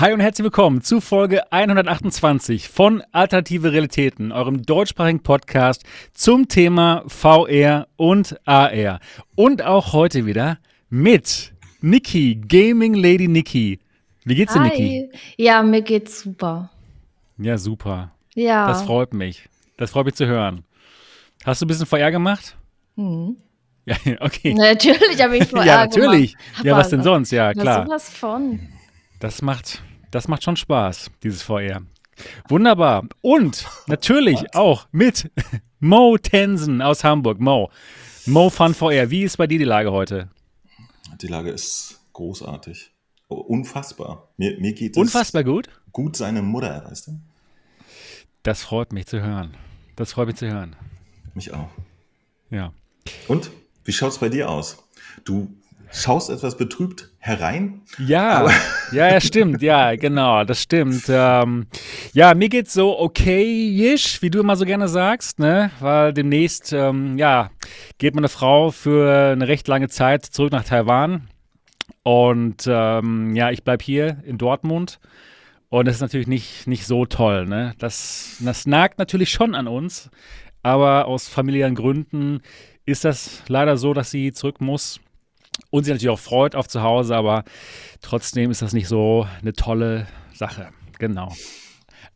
Hi und herzlich willkommen zu Folge 128 von Alternative Realitäten, eurem deutschsprachigen Podcast zum Thema VR und AR. Und auch heute wieder mit Niki, Gaming Lady Niki. Wie geht's dir, Hi. Niki? Ja, mir geht's super. Ja, super. Ja. Das freut mich. Das freut mich zu hören. Hast du ein bisschen VR gemacht? Hm. Ja, okay. Natürlich habe ich VR ja, natürlich. Gemacht. Ja, was denn sonst? Ja, klar. sowas von. Das macht, das macht schon Spaß, dieses VR. Wunderbar. Und natürlich auch mit Mo Tensen aus Hamburg. Mo. Mo Fun VR. Wie ist bei dir die Lage heute? Die Lage ist großartig. Oh, unfassbar. Mir, mir geht es Unfassbar gut. gut seine Mutter, weißt du? Das freut mich zu hören. Das freut mich zu hören. Mich auch. Ja. Und wie schaut's bei dir aus? Du schaust etwas betrübt herein. Ja, ja, ja, stimmt, ja, genau, das stimmt. Ähm, ja, mir geht's so okay-ish, wie du immer so gerne sagst, ne? Weil demnächst, ähm, ja, geht meine Frau für eine recht lange Zeit zurück nach Taiwan. Und ähm, ja, ich bleib hier in Dortmund. Und das ist natürlich nicht, nicht so toll, ne? Das, das nagt natürlich schon an uns, aber aus familiären Gründen ist das leider so, dass sie zurück muss und sie natürlich auch freut auf zu Hause, aber trotzdem ist das nicht so eine tolle Sache. Genau.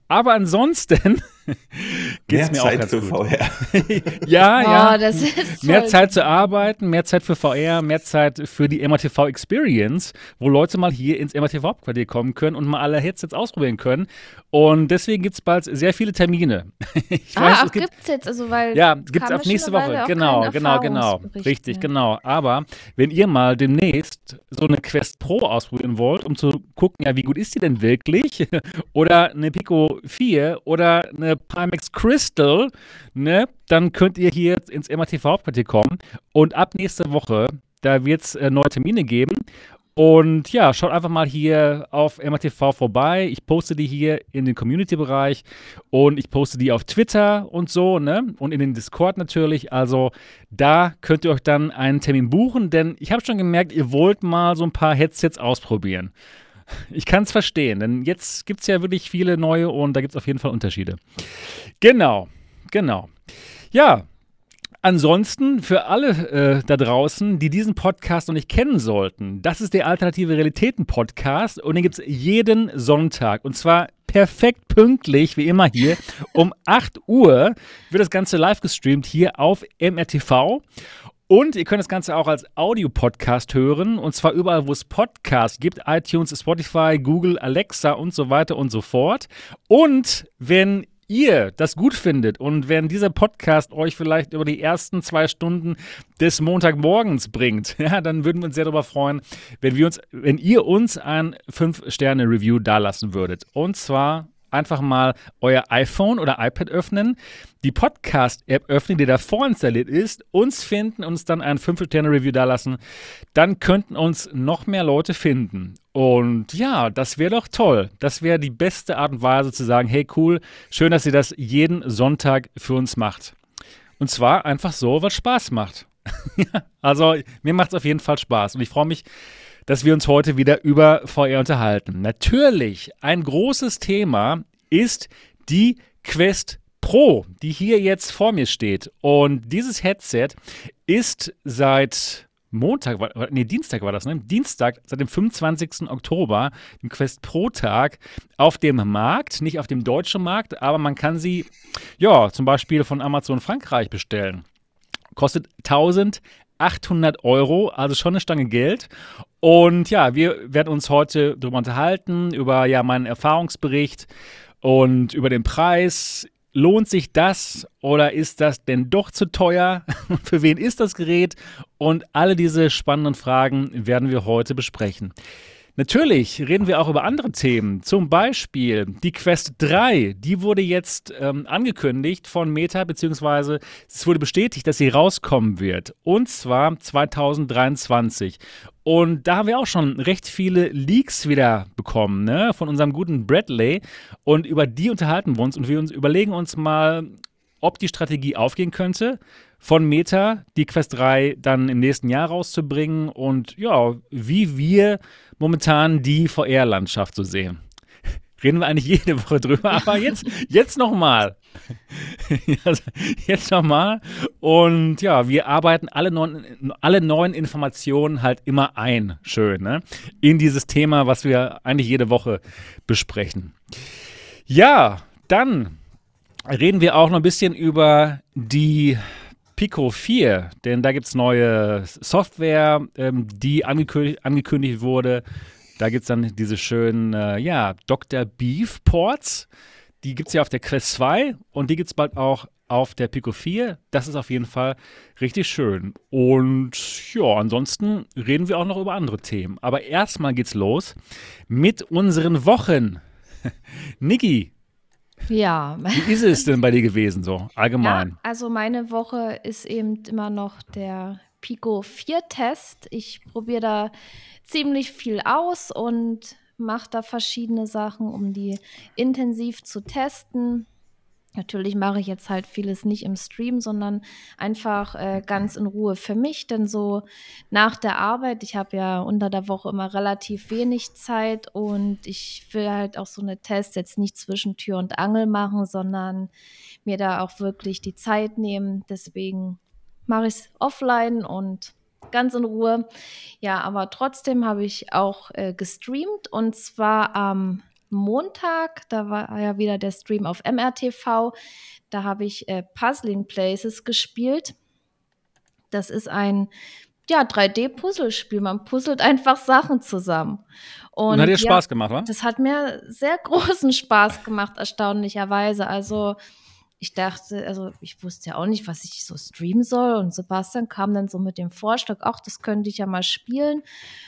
Aber ansonsten geht's Mehr mir auch Zeit ganz für gut. VR. Ja, Oh, ja. das ist Mehr Zeit zu arbeiten, mehr Zeit für VR, mehr Zeit für die MRTV Experience, wo Leute mal hier ins MRTV Hauptquartier kommen können und mal alle Headsets ausprobieren können. Und deswegen gibt es bald sehr viele Termine. Ich Ah, ach, gibt's jetzt, also weil ja, es gibt es kam ab nächste Woche. Auch Genau, genau, genau. Erfahrungsbericht Richtig, mehr. genau. Aber wenn ihr mal demnächst so eine Quest Pro ausprobieren wollt, um zu gucken, ja, wie gut ist die denn wirklich? oder eine Pico 4 oder eine Pimax Crystal, ne, dann könnt ihr hier ins MATV Hauptquartier kommen. Und ab nächste Woche, da wird es äh, neue Termine geben. Und ja, schaut einfach mal hier auf MATV vorbei. Ich poste die hier in den Community-Bereich und ich poste die auf Twitter und so, ne? Und in den Discord natürlich. Also da könnt ihr euch dann einen Termin buchen, denn ich habe schon gemerkt, ihr wollt mal so ein paar Headsets ausprobieren. Ich kann es verstehen, denn jetzt gibt es ja wirklich viele neue und da gibt es auf jeden Fall Unterschiede. Genau, genau. Ja, Ansonsten für alle äh, da draußen, die diesen Podcast noch nicht kennen sollten, das ist der Alternative Realitäten Podcast und den gibt es jeden Sonntag und zwar perfekt pünktlich, wie immer hier, um 8 Uhr wird das Ganze live gestreamt hier auf MRTV. Und ihr könnt das Ganze auch als Audio-Podcast hören und zwar überall, wo es Podcasts gibt, iTunes, Spotify, Google, Alexa und so weiter und so fort. Und wenn ihr das gut findet und wenn dieser Podcast euch vielleicht über die ersten zwei Stunden des Montagmorgens bringt, ja, dann würden wir uns sehr darüber freuen, wenn wir uns, wenn ihr uns ein 5-Sterne-Review dalassen würdet. Und zwar einfach mal euer iPhone oder iPad öffnen, die Podcast-App öffnen, die da vorinstalliert ist, uns finden, uns dann ein 5-Sterne-Review dalassen, dann könnten uns noch mehr Leute finden. Und ja, das wäre doch toll. Das wäre die beste Art und Weise zu sagen, hey cool, schön, dass ihr das jeden Sonntag für uns macht. Und zwar einfach so, was Spaß macht. Also mir macht es auf jeden Fall Spaß und ich freue mich, dass wir uns heute wieder über VR unterhalten. Natürlich, ein großes Thema ist die Quest Pro, die hier jetzt vor mir steht. Und dieses Headset ist seit Montag, nee, Dienstag war das, ne? Dienstag, seit dem 25. Oktober, dem Quest Pro Tag, auf dem Markt, nicht auf dem deutschen Markt, aber man kann sie, ja, zum Beispiel von Amazon Frankreich bestellen. Kostet 1800 Euro, also schon eine Stange Geld. Und ja, wir werden uns heute darüber unterhalten, über ja meinen Erfahrungsbericht und über den Preis. Lohnt sich das oder ist das denn doch zu teuer? Für wen ist das Gerät? Und alle diese spannenden Fragen werden wir heute besprechen. Natürlich reden wir auch über andere Themen. Zum Beispiel die Quest 3. Die wurde jetzt ähm, angekündigt von Meta, beziehungsweise es wurde bestätigt, dass sie rauskommen wird. Und zwar 2023. Und da haben wir auch schon recht viele Leaks wieder bekommen, ne? Von unserem guten Bradley. Und über die unterhalten wir uns und wir uns überlegen uns mal, ob die Strategie aufgehen könnte, von Meta die Quest 3 dann im nächsten Jahr rauszubringen und ja, wie wir momentan die VR-Landschaft so sehen. Reden wir eigentlich jede Woche drüber, aber jetzt, jetzt nochmal. jetzt nochmal. Und ja, wir arbeiten alle neuen, alle neuen Informationen halt immer ein, schön, ne? In dieses Thema, was wir eigentlich jede Woche besprechen. Ja, dann reden wir auch noch ein bisschen über die Pico 4, denn da gibt es neue Software, ähm, die angekündigt, angekündigt wurde. Da gibt es dann diese schönen, äh, ja, Dr. Beef Ports. Die gibt es ja auf der Quest 2 und die gibt es bald auch auf der Pico 4. Das ist auf jeden Fall richtig schön. Und ja, ansonsten reden wir auch noch über andere Themen. Aber erstmal geht's los mit unseren Wochen. Niki, Ja. wie ist es denn bei dir gewesen so allgemein? ja. Also meine Woche ist eben immer noch der Pico 4 Test. Ich probiere da ziemlich viel aus und mache da verschiedene Sachen, um die intensiv zu testen. Natürlich mache ich jetzt halt vieles nicht im Stream, sondern einfach äh, ganz in Ruhe für mich. Denn so nach der Arbeit, ich habe ja unter der Woche immer relativ wenig Zeit und ich will halt auch so eine Tests jetzt nicht zwischen Tür und Angel machen, sondern mir da auch wirklich die Zeit nehmen. Deswegen mache ich es offline und ganz in Ruhe. Ja, aber trotzdem habe ich auch äh, gestreamt und zwar am Montag, da war ja wieder der Stream auf MRTV. Da habe ich äh, Puzzling Places gespielt. Das ist ein ja, 3D-Puzzlespiel. Man puzzelt einfach Sachen zusammen. Und, hat dir ja, Spaß gemacht, wa? das hat mir sehr großen Spaß gemacht, erstaunlicherweise. Also ich dachte, also ich wusste ja auch nicht, was ich so streamen soll. Und Sebastian kam dann so mit dem Vorschlag, ach, das könnte ich ja mal spielen.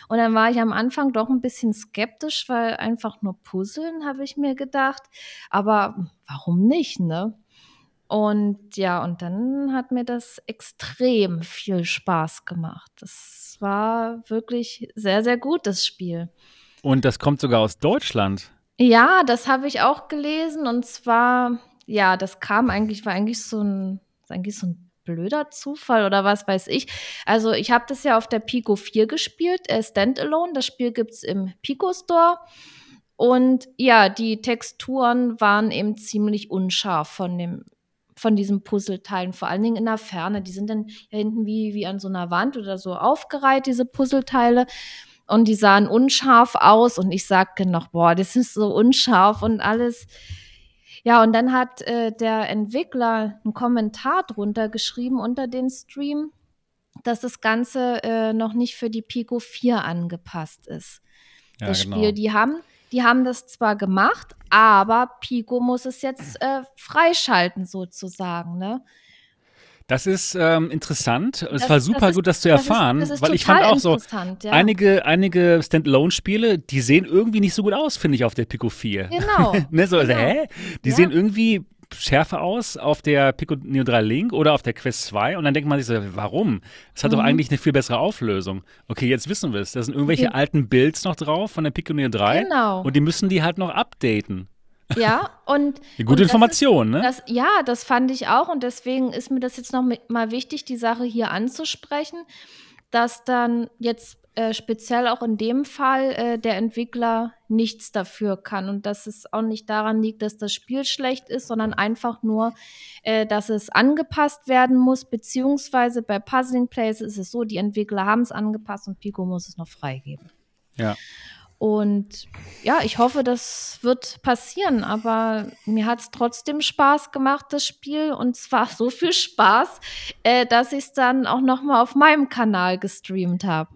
Und dann war ich am Anfang doch ein bisschen skeptisch, weil einfach nur puzzeln, habe ich mir gedacht. Aber warum nicht, ne? Und ja, und dann hat mir das extrem viel Spaß gemacht. Das war wirklich sehr, sehr gut, das Spiel. Und das kommt sogar aus Deutschland. Ja, das habe ich auch gelesen. Und zwar, ja, das kam eigentlich, war eigentlich so ein, eigentlich so ein blöder Zufall oder was weiß ich. Also ich habe das ja auf der Pico 4 gespielt, äh, Standalone. Das Spiel gibt es im Pico Store. Und ja, die Texturen waren eben ziemlich unscharf von dem von diesen Puzzleteilen, vor allen Dingen in der Ferne. Die sind dann hinten wie, wie an so einer Wand oder so aufgereiht, diese Puzzleteile. Und die sahen unscharf aus. Und ich sagte noch, boah, das ist so unscharf und alles. Ja, und dann hat äh, der Entwickler einen Kommentar drunter geschrieben unter den Stream, dass das Ganze äh, noch nicht für die Pico 4 angepasst ist. Ja, das genau. Spiel, die haben, die haben das zwar gemacht, aber Pico muss es jetzt äh, freischalten sozusagen, ne? Das ist ähm, interessant. Es Das- war das super ist- gut, das zu das ist- erfahren, das ist weil ich fand auch so, ja. einige, einige Standalone-Spiele, die sehen irgendwie nicht so gut aus, finde ich, auf der Pico 4. Genau. ne, so, also, genau. hä? Die Ja. sehen irgendwie schärfer aus auf der Pico Neo 3 Link oder auf der Quest 2 und dann denkt man sich so, warum? Es hat doch Mhm. eigentlich eine viel bessere Auflösung. Okay, jetzt wissen wir es. Da sind irgendwelche Gen- alten Builds noch drauf von der Pico Neo 3 Genau. und die müssen die halt noch updaten. Ja, und. Eine und gute ist- Information, ne? Das, ja, das fand ich auch und deswegen ist mir das jetzt noch mal wichtig, die Sache hier anzusprechen, dass dann jetzt äh, speziell auch in dem Fall äh, der Entwickler nichts dafür kann und dass es auch nicht daran liegt, dass das Spiel schlecht ist, sondern einfach nur, äh, dass es angepasst werden muss, beziehungsweise bei Puzzling Plays ist es so, die Entwickler haben es angepasst und Pico muss es noch freigeben. Ja. Und ja, ich hoffe, das wird passieren, aber mir hat es trotzdem Spaß gemacht, das Spiel. Und zwar so viel Spaß, äh, dass ich es dann auch noch mal auf meinem Kanal gestreamt habe.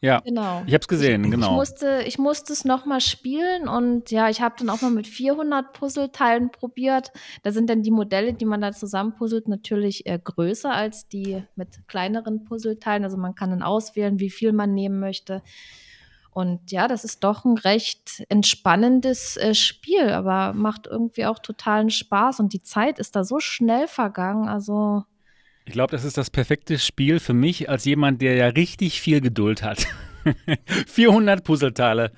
Ja. Genau. Ich habe es gesehen, Ich genau. musste, ich musste es noch mal spielen und ja, ich habe dann auch mal mit 400 Puzzleteilen probiert. Da sind dann die Modelle, die man da zusammenpuzzelt, natürlich äh, größer als die mit kleineren Puzzleteilen. Also man kann dann auswählen, wie viel man nehmen möchte. Und ja, das ist doch ein recht entspannendes äh, Spiel, aber macht irgendwie auch totalen Spaß und die Zeit ist da so schnell vergangen. Also Ich glaube, das ist das perfekte Spiel für mich als jemand, der ja richtig viel Geduld hat. 400 Puzzleteile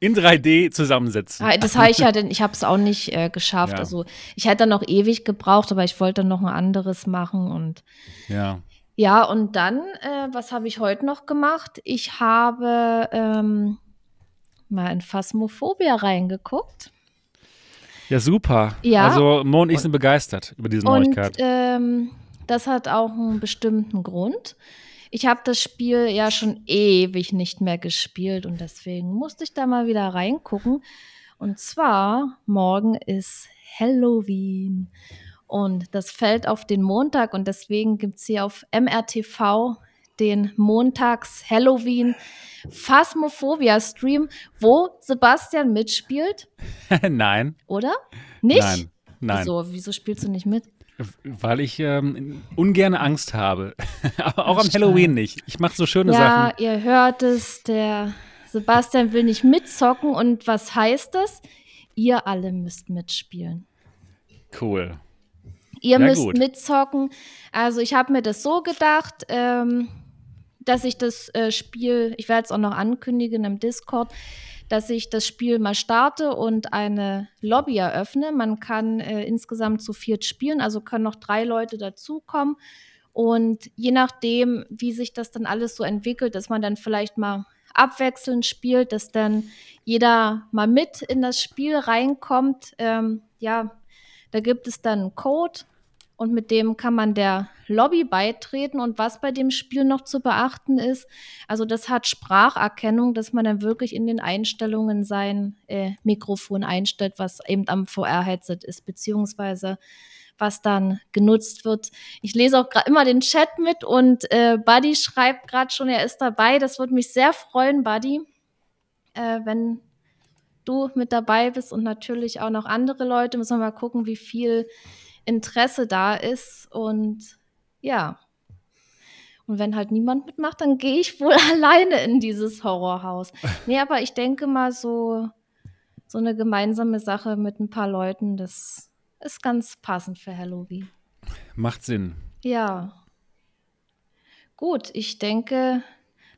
in 3D zusammensetzen. Ja, das habe ich ja, denn ich habe es auch nicht äh, geschafft. Ja. Also ich hätte dann noch ewig gebraucht, aber ich wollte dann noch ein anderes machen und Ja. Ja, und dann, äh, was habe ich heute noch gemacht? Ich habe ähm, mal in Phasmophobia reingeguckt. Ja, super. Ja. Also Mo und ich sind begeistert über diese Und Neuigkeit. ähm, das hat auch einen bestimmten Grund. Ich habe das Spiel ja schon ewig nicht mehr gespielt und deswegen musste ich da mal wieder reingucken. Und zwar, morgen ist Halloween. Und das fällt auf den Montag und deswegen gibt es hier auf MRTV den Montags-Halloween Phasmophobia-Stream, wo Sebastian mitspielt, Nein. oder? Nicht? Nein. Nein. Wieso, wieso spielst du nicht mit? Weil ich ähm, ungern Angst habe. Aber auch Ach, am Halloween nicht. Ich mache so schöne Ja, Sachen. ihr hört es, der Sebastian will nicht mitzocken und was heißt das? Ihr alle müsst mitspielen. Cool. Ihr Ja, müsst gut. mitzocken. Also ich habe mir das so gedacht, ähm, dass ich das äh, Spiel, ich werde es auch noch ankündigen im Discord, dass ich das Spiel mal starte und eine Lobby eröffne. Man kann äh, insgesamt zu viert spielen, also können noch drei Leute dazukommen. Und je nachdem, wie sich das dann alles so entwickelt, dass man dann vielleicht mal abwechselnd spielt, dass dann jeder mal mit in das Spiel reinkommt. Ähm, ja, da gibt es dann einen Code und mit dem kann man der Lobby beitreten. Und was bei dem Spiel noch zu beachten ist, also das hat Spracherkennung, dass man dann wirklich in den Einstellungen sein äh, Mikrofon einstellt, was eben am VR-Headset ist, beziehungsweise was dann genutzt wird. Ich lese auch gerade immer den Chat mit und äh, Buddy schreibt gerade schon, er ist dabei. Das würde mich sehr freuen, Buddy, äh, wenn du mit dabei bist und natürlich auch noch andere Leute. Müssen wir mal gucken, wie viel Interesse da ist. Und ja. Und wenn halt niemand mitmacht, dann gehe ich wohl alleine in dieses Horrorhaus. Nee, aber ich denke mal so, so eine gemeinsame Sache mit ein paar Leuten, das ist ganz passend für Halloween. Macht Sinn. Ja. Gut, ich denke,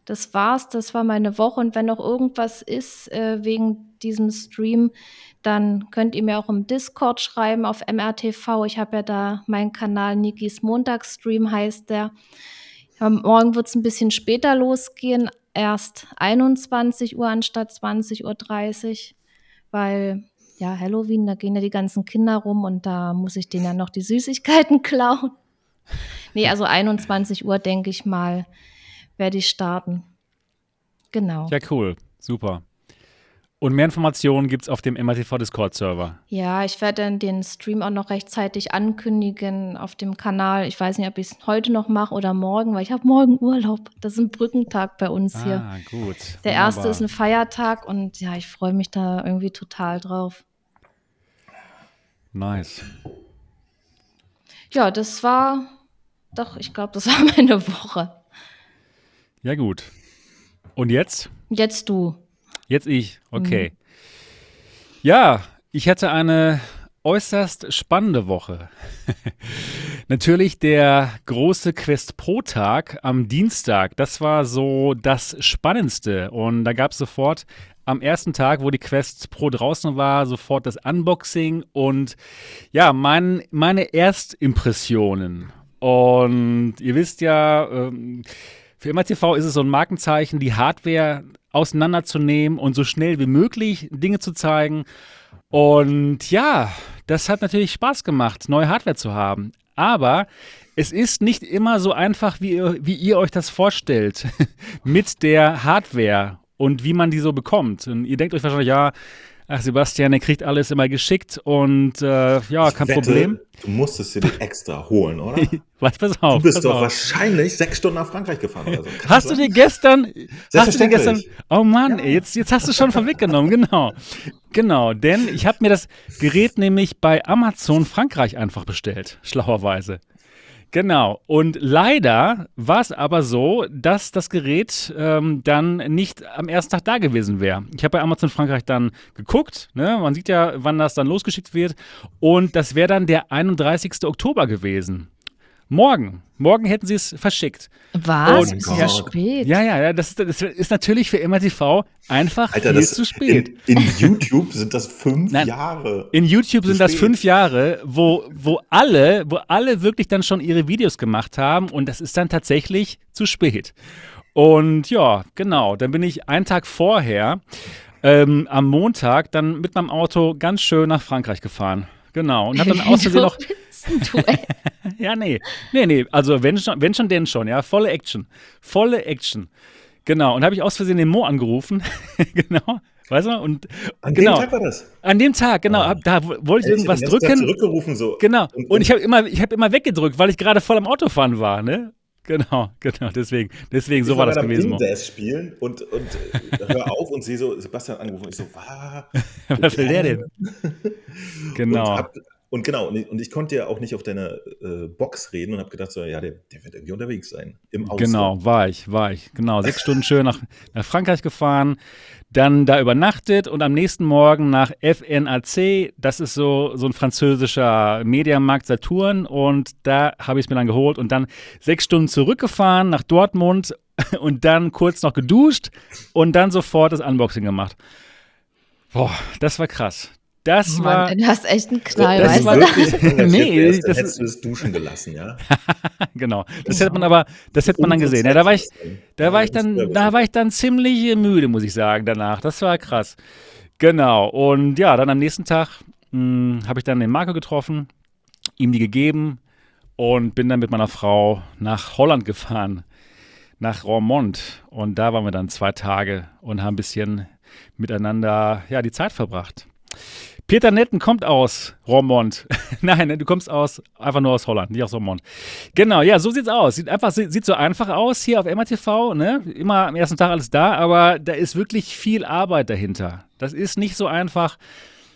das war's. Das war meine Woche. Und wenn noch irgendwas ist äh, wegen diesem Stream, dann könnt ihr mir auch im Discord schreiben auf MRTV. Ich habe ja da meinen Kanal Nikis Montagsstream heißt der. Ja, morgen wird es ein bisschen später losgehen, erst 21 Uhr anstatt 20.30 Uhr, weil ja, Halloween, da gehen ja die ganzen Kinder rum und da muss ich denen ja noch die Süßigkeiten klauen. Nee, also 21 Uhr, denke ich mal, werde ich starten. Genau. Ja, cool. Super. Und mehr Informationen gibt es auf dem MRTV Discord-Server. Ja, ich werde dann den Stream auch noch rechtzeitig ankündigen auf dem Kanal. Ich weiß nicht, ob ich es heute noch mache oder morgen, weil ich habe morgen Urlaub. Das ist ein Brückentag bei uns hier. Ah, gut. Der erste Wunderbar. ist ein Feiertag und ja, ich freue mich da irgendwie total drauf. Nice. Ja, das war, doch, ich glaube, das war meine Woche. Ja, gut. Und jetzt? Jetzt du. Jetzt ich. Okay. Mhm. Ja, ich hatte eine äußerst spannende Woche. Natürlich der große Quest Pro Tag am Dienstag. Das war so das Spannendste. Und da gab es sofort am ersten Tag, wo die Quest Pro draußen war, sofort das Unboxing und ja, mein, meine Erstimpressionen. Und ihr wisst ja, ähm, für MRTV ist es so ein Markenzeichen, die Hardware auseinanderzunehmen und so schnell wie möglich Dinge zu zeigen. Und ja, das hat natürlich Spaß gemacht, neue Hardware zu haben. Aber es ist nicht immer so einfach, wie ihr, wie ihr euch das vorstellt mit der Hardware und wie man die so bekommt. Und ihr denkt euch wahrscheinlich, ja, ach Sebastian, der kriegt alles immer geschickt und äh, ja, Ich kein wette, Problem. Du musstest dir die extra holen, oder? Was, pass auf. Du bist doch auf. wahrscheinlich sechs Stunden nach Frankreich gefahren oder so. Kann Hast du dir gestern, hast du dir gestern, oh Mann, ey, jetzt, jetzt hast du schon vorweggenommen, genau. Genau, denn ich habe mir das Gerät nämlich bei Amazon Frankreich einfach bestellt, schlauerweise. Genau, und leider war es aber so, dass das Gerät ähm, dann nicht am ersten Tag da gewesen wäre. Ich habe bei Amazon Frankreich dann geguckt, ne? man sieht ja, wann das dann losgeschickt wird, und das wäre dann der 31. Oktober gewesen. Morgen, morgen hätten sie es verschickt. Was? Und- Ist Oh ja spät. Ja, ja, ja, das ist, das ist natürlich für MRTV einfach Alter, viel das zu spät. In, in YouTube sind das fünf Nein. Jahre. In YouTube sind das spät. fünf Jahre, wo, wo alle, wo alle wirklich dann schon ihre Videos gemacht haben und das ist dann tatsächlich zu spät. Und ja, genau, dann bin ich einen Tag vorher ähm, am Montag dann mit meinem Auto ganz schön nach Frankreich gefahren. Genau. Und habe dann aus Versehen noch. ja, nee. Nee, nee. Also, wenn schon, wenn schon, denn schon. Ja, volle Action. Volle Action. Genau. Und habe ich aus Versehen den Mo angerufen. genau. Weißt du? Und, An genau. dem Tag war das. An dem Tag, genau. Ah. Hab, da wollte ich irgendwas hab Tag drücken. zurückgerufen so. Genau. Und- Und ich habe immer, ich habe immer weggedrückt, weil ich gerade voll am Autofahren war, ne? Genau, genau. Deswegen, deswegen, so ich war das gewesen. Indes spielen und, und äh, hör auf und sie so, Sebastian angerufen. Ich so, was? Was will der denn? Genau. Und, hab, und genau, und ich, konnte ja auch nicht auf deiner äh, Box reden und habe gedacht, so, ja, der, der wird irgendwie unterwegs sein. Im Ausland. Genau, war ich, war ich. Genau, sechs Stunden schön nach, nach Frankreich gefahren, dann da übernachtet und am nächsten Morgen nach FNAC, das ist so, so ein französischer Mediamarkt Saturn und da habe ich es mir dann geholt und dann sechs Stunden zurückgefahren nach Dortmund und dann kurz noch geduscht und dann sofort das Unboxing gemacht. Boah, das war krass. Das war, Mann, du hast echt einen Knall, Das weißt war du? engagiert Nee, wärst, dann das hättest du es duschen gelassen, ja. genau, das hätte man aber, das hätte man dann gesehen. Ja, da war ich, Da war ich dann, da war ich dann ziemlich äh, müde, muss ich sagen, danach. Das war krass. Genau. Und ja, dann am nächsten Tag habe ich dann den Marco getroffen, ihm die gegeben und bin dann mit meiner Frau nach Holland gefahren, nach Roermond. Und da waren wir dann zwei Tage und haben ein bisschen miteinander ja, die Zeit verbracht. Peter Netten kommt aus Roermond. Nein, du kommst aus, einfach nur aus Holland, nicht aus Roermond. Genau, ja, so sieht's aus. Sieht einfach, sieht so einfach aus hier auf MRTV, ne? Immer am ersten Tag alles da, aber da ist wirklich viel Arbeit dahinter. Das ist nicht so einfach,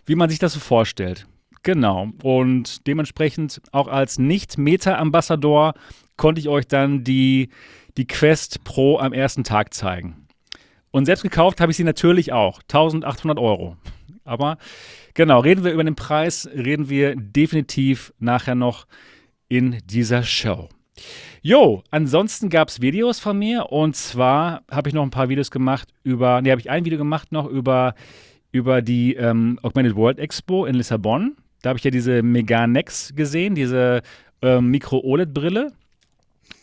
wie man sich das so vorstellt. Genau. Und dementsprechend auch als Nicht-Meta-Ambassador konnte ich euch dann die, die Quest Pro am ersten Tag zeigen. Und selbst gekauft habe ich sie natürlich auch. 1800 Euro. Aber genau, reden wir über den Preis, reden wir definitiv nachher noch in dieser Show. Jo, ansonsten gab es Videos von mir und zwar habe ich noch ein paar Videos gemacht über, ne, habe ich ein Video gemacht noch über, über die ähm, Augmented World Expo in Lissabon. Da habe ich ja diese Meganex gesehen, diese ähm, Micro-OLED-Brille.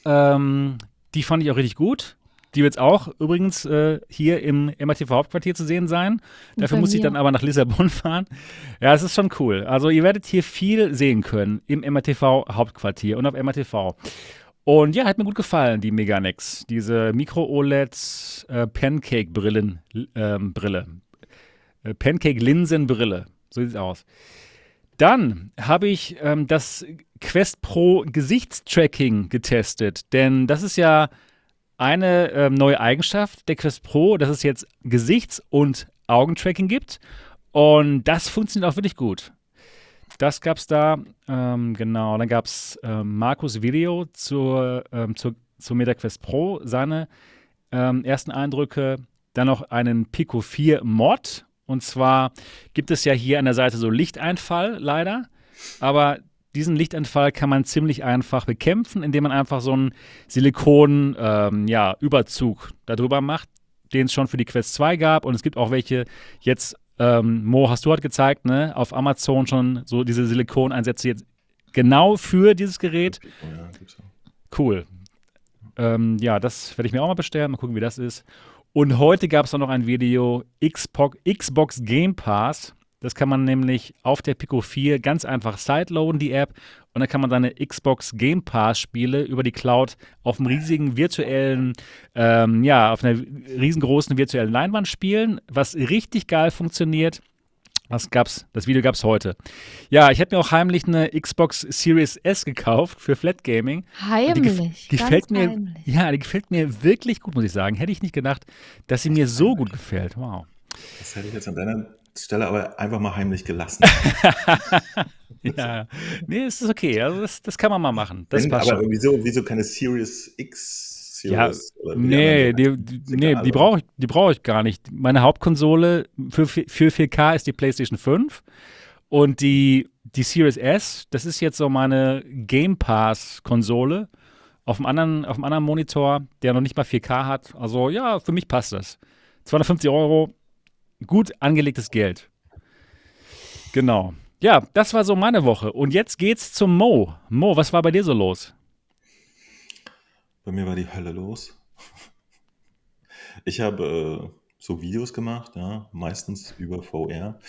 Ähm, die fand ich auch richtig gut. Die wird auch übrigens äh, hier im MATV-Hauptquartier zu sehen sein. Dafür muss ich dann aber nach Lissabon fahren. Ja, es ist schon cool. Also ihr werdet hier viel sehen können im MATV-Hauptquartier und auf MATV. Und ja, hat mir gut gefallen, die Meganex. Diese Micro-OLED äh, Pancake-Brillen, ähm, Brille. Äh, Pancake-Linsen-Brille. So sieht's aus. Dann habe ich ähm, das Quest Pro Gesichtstracking getestet, denn das ist ja eine ähm, neue Eigenschaft der Quest Pro, dass es jetzt Gesichts- und Augentracking gibt. Und das funktioniert auch wirklich gut. Das gab es da, ähm, genau. Dann gab es ähm, Markus Video zur, ähm, zur, zur MetaQuest Pro, seine ähm, ersten Eindrücke. Dann noch einen Pico 4 Mod. Und zwar gibt es ja hier an der Seite so Lichteinfall, leider. Aber diesen Lichteinfall kann man ziemlich einfach bekämpfen, indem man einfach so einen Silikon-Überzug ähm, ja, Überzug darüber macht, den es schon für die Quest 2 gab. Und es gibt auch welche jetzt, ähm, Mo, hast du halt gezeigt, ne, auf Amazon schon so diese Silikoneinsätze jetzt genau für dieses Gerät. Ja, gibt's auch. Cool. Ähm, ja, das werde ich mir auch mal bestellen. Mal gucken, wie das ist. Und heute gab es auch noch ein Video Xbox, Xbox Game Pass. Das kann man nämlich auf der Pico 4 ganz einfach sideloaden, die App. Und dann kann man seine Xbox Game Pass Spiele über die Cloud auf einem riesigen virtuellen, ähm, ja, auf einer riesengroßen virtuellen Leinwand spielen, was richtig geil funktioniert. Das gab's, das Video gab es heute. Ja, ich habe mir auch heimlich eine Xbox Series S gekauft für Flat Gaming. Und die gef- Heimlich. gefällt ganz mir, heimlich. ja, die gefällt mir wirklich gut, muss ich sagen. Hätte ich nicht gedacht, dass sie mir so gut gefällt. Wow. Das hätte ich jetzt an deiner Stelle aber einfach mal heimlich gelassen. Ja, nee, es ist okay. Also das, das kann man mal machen. Das Wenn, passt aber schon. wieso, wieso keine Series X? Ja, Series oder wie Nee, die die, nee, die oder? brauche ich, die brauch ich gar nicht. Meine Hauptkonsole für, für 4K ist die PlayStation 5 und die, die Series S, das ist jetzt so meine Game Pass-Konsole auf einem, anderen, auf einem anderen Monitor, der noch nicht mal 4K hat. Also ja, für mich passt das. 250 Euro, gut angelegtes Geld. Genau. Ja, das war so meine Woche. Und jetzt geht's zum Mo. Mo, was war bei dir so los? Bei mir war die Hölle los. Ich habe äh, so Videos gemacht, ja, meistens über VR.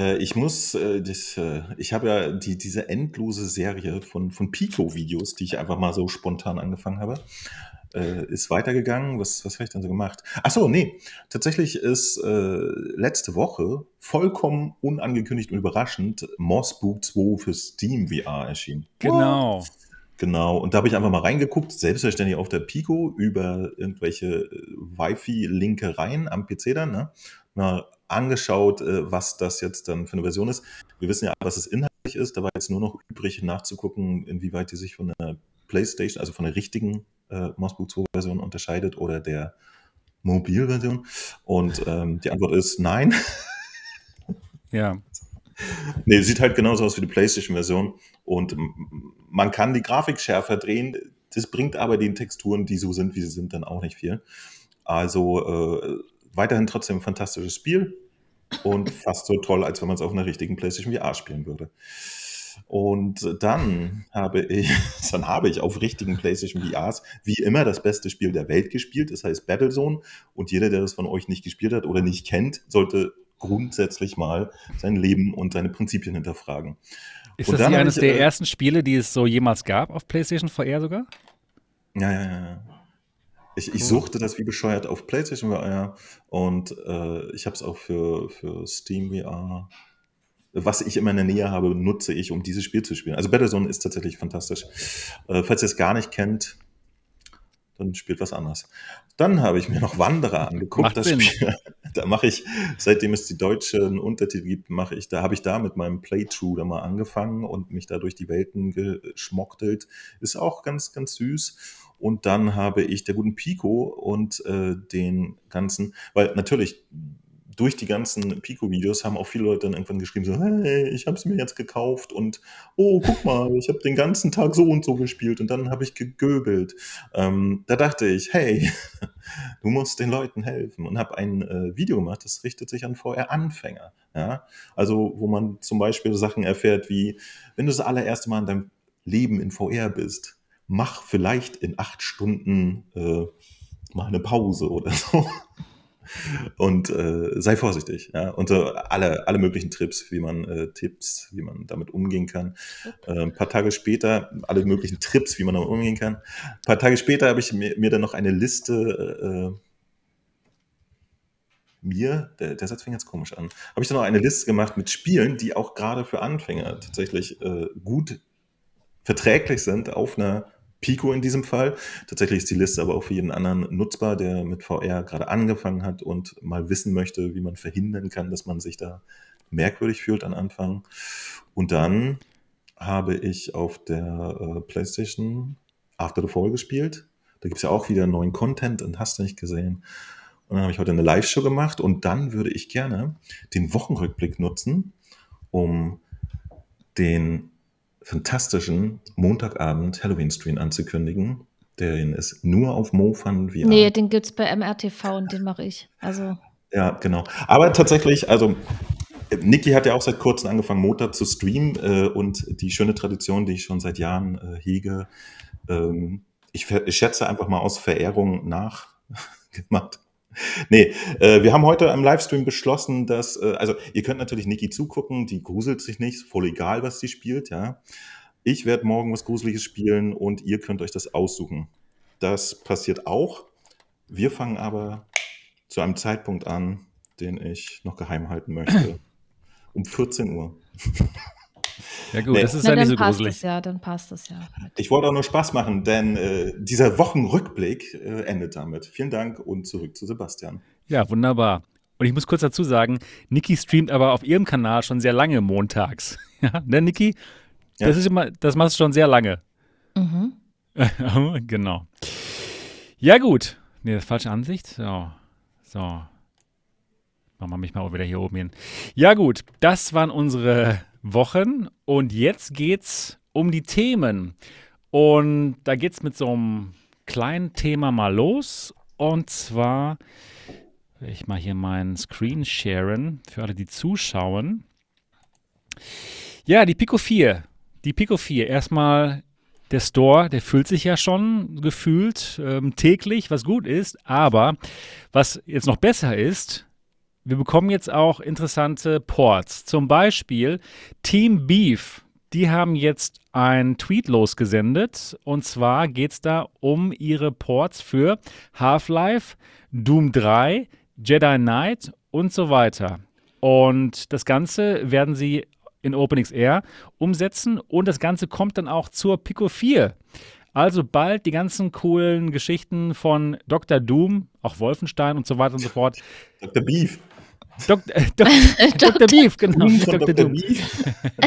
Äh, ich muss, äh, das, äh, ich habe ja die, diese endlose Serie von, von Pico-Videos, die ich einfach mal so spontan angefangen habe, äh, ist weitergegangen. Was, was habe ich dann so gemacht? Ach so, nee. Tatsächlich ist äh, letzte Woche vollkommen unangekündigt und überraschend Mossbook 2 für Steam VR erschienen. Genau. Genau, und da habe ich einfach mal reingeguckt, selbstverständlich auf der Pico über irgendwelche äh, Wi-Fi-Linkereien am PC dann, ne? Mal angeschaut, äh, was das jetzt dann für eine Version ist. Wir wissen ja, was es inhaltlich ist. Da war jetzt nur noch übrig nachzugucken, inwieweit die sich von der PlayStation, also von der richtigen äh, Mossbook 2 Version unterscheidet oder der Mobilversion. Und ähm, die Antwort ist nein. Ja. Nee, sieht halt genauso aus wie die PlayStation-Version. Und man kann die Grafik schärfer drehen. Das bringt aber den Texturen, die so sind, wie sie sind, dann auch nicht viel. Also äh, weiterhin trotzdem ein fantastisches Spiel und fast so toll, als wenn man es auf einer richtigen PlayStation VR spielen würde. Und dann habe ich, dann habe ich auf richtigen PlayStation VRs wie immer das beste Spiel der Welt gespielt. Das heißt Battlezone. Und jeder, der das von euch nicht gespielt hat oder nicht kennt, sollte grundsätzlich mal sein Leben und seine Prinzipien hinterfragen. Ist Und das dann nicht eines ich, der äh, ersten Spiele, die es so jemals gab auf PlayStation VR sogar? Ja, ja, ja. ja. Ich, ich suchte das wie bescheuert auf PlayStation VR und äh, ich habe es auch für, für Steam VR. Was ich immer in der Nähe habe, nutze ich, um dieses Spiel zu spielen. Also Battlezone ist tatsächlich fantastisch. Äh, falls ihr es gar nicht kennt, dann spielt was anderes. Dann habe ich mir noch Wanderer angeguckt. Macht das Sinn. Spiel, da mache ich, seitdem es die deutschen Untertitel gibt, mache ich, da habe ich da mit meinem Playthrough da mal angefangen und mich da durch die Welten geschmoktelt. Ist auch ganz, ganz süß. Und dann habe ich der guten Pico und äh, den ganzen, weil natürlich durch die ganzen Pico-Videos haben auch viele Leute dann irgendwann geschrieben, so, hey, ich habe es mir jetzt gekauft und oh, guck mal, ich habe den ganzen Tag so und so gespielt und dann habe ich gegöbelt. Ähm, da dachte ich, hey, du musst den Leuten helfen und habe ein äh, Video gemacht, das richtet sich an VR-Anfänger. Ja? Also, wo man zum Beispiel Sachen erfährt wie, wenn du das allererste Mal in deinem Leben in VR bist, mach vielleicht in acht Stunden äh, mal eine Pause oder so. Und äh, sei vorsichtig, ja. Und so alle, alle möglichen Trips, wie man äh, Tipps, wie man damit umgehen kann. Äh, ein paar Tage später, alle möglichen Trips, wie man damit umgehen kann. Ein paar Tage später habe ich mir, mir dann noch eine Liste äh, mir, der, der Satz fing jetzt komisch an, habe ich dann noch eine Liste gemacht mit Spielen, die auch gerade für Anfänger tatsächlich äh, gut verträglich sind auf einer Pico in diesem Fall. Tatsächlich ist die Liste aber auch für jeden anderen nutzbar, der mit VR gerade angefangen hat und mal wissen möchte, wie man verhindern kann, dass man sich da merkwürdig fühlt am Anfang. Und dann habe ich auf der äh, PlayStation After the Fall gespielt. Da gibt es ja auch wieder neuen Content und hast du nicht gesehen. Und dann habe ich heute eine Live-Show gemacht und dann würde ich gerne den Wochenrückblick nutzen, um den fantastischen Montagabend Halloween-Stream anzukündigen, den es nur auf MoFun VR. Nee, den gibt's bei MRTV und den mache ich. Also, Ja, genau. Aber tatsächlich, also Niki hat ja auch seit kurzem angefangen, Montag zu streamen äh, und die schöne Tradition, die ich schon seit Jahren äh, hege, ähm, ich, ich schätze einfach mal aus Verehrung nachgemacht. Nee, äh, wir haben heute im Livestream beschlossen, dass, äh, also ihr könnt natürlich Niki zugucken, die gruselt sich nicht, voll egal, was sie spielt, ja. Ich werde morgen was Gruseliges spielen und ihr könnt euch das aussuchen. Das passiert auch. Wir fangen aber zu einem Zeitpunkt an, den ich noch geheim halten möchte. Um 14 Uhr. Ja gut, Nee. das ist na, ja nicht dann so passt gruselig. es ja, dann passt es ja. Ich wollte auch nur Spaß machen, denn äh, dieser Wochenrückblick äh, endet damit. Vielen Dank und zurück zu Sebastian. Ja, wunderbar. Und ich muss kurz dazu sagen, Niki streamt aber auf ihrem Kanal schon sehr lange montags. Ja, ne, Niki? Ja. Das ist immer, das machst du schon sehr lange. Mhm. genau. Ja, gut. Nee, das falsche Ansicht. So. So. Machen wir mich mal auch wieder hier oben hin. Ja, gut. Das waren unsere Wochen. Und jetzt geht's um die Themen. Und da geht's mit so einem kleinen Thema mal los. Und zwar, ich mal hier meinen Screen sharen für alle, die zuschauen. Ja, die Pico 4. Die Pico 4. Erstmal der Store, der füllt sich ja schon gefühlt ähm, täglich, was gut ist. Aber was jetzt noch besser ist, wir bekommen jetzt auch interessante Ports. Zum Beispiel Team Beef. Die haben jetzt ein Tweet losgesendet. Und zwar geht es da um ihre Ports für Half-Life, Doom 3, Jedi Knight und so weiter. Und das Ganze werden sie in OpenXR umsetzen und das Ganze kommt dann auch zur Pico 4. Also bald die ganzen coolen Geschichten von Dr. Doom, auch Wolfenstein und so weiter und so fort. Dr. Beef. Dok äh, Dok Dr. Beef, genau. Dr. Dr. Doom.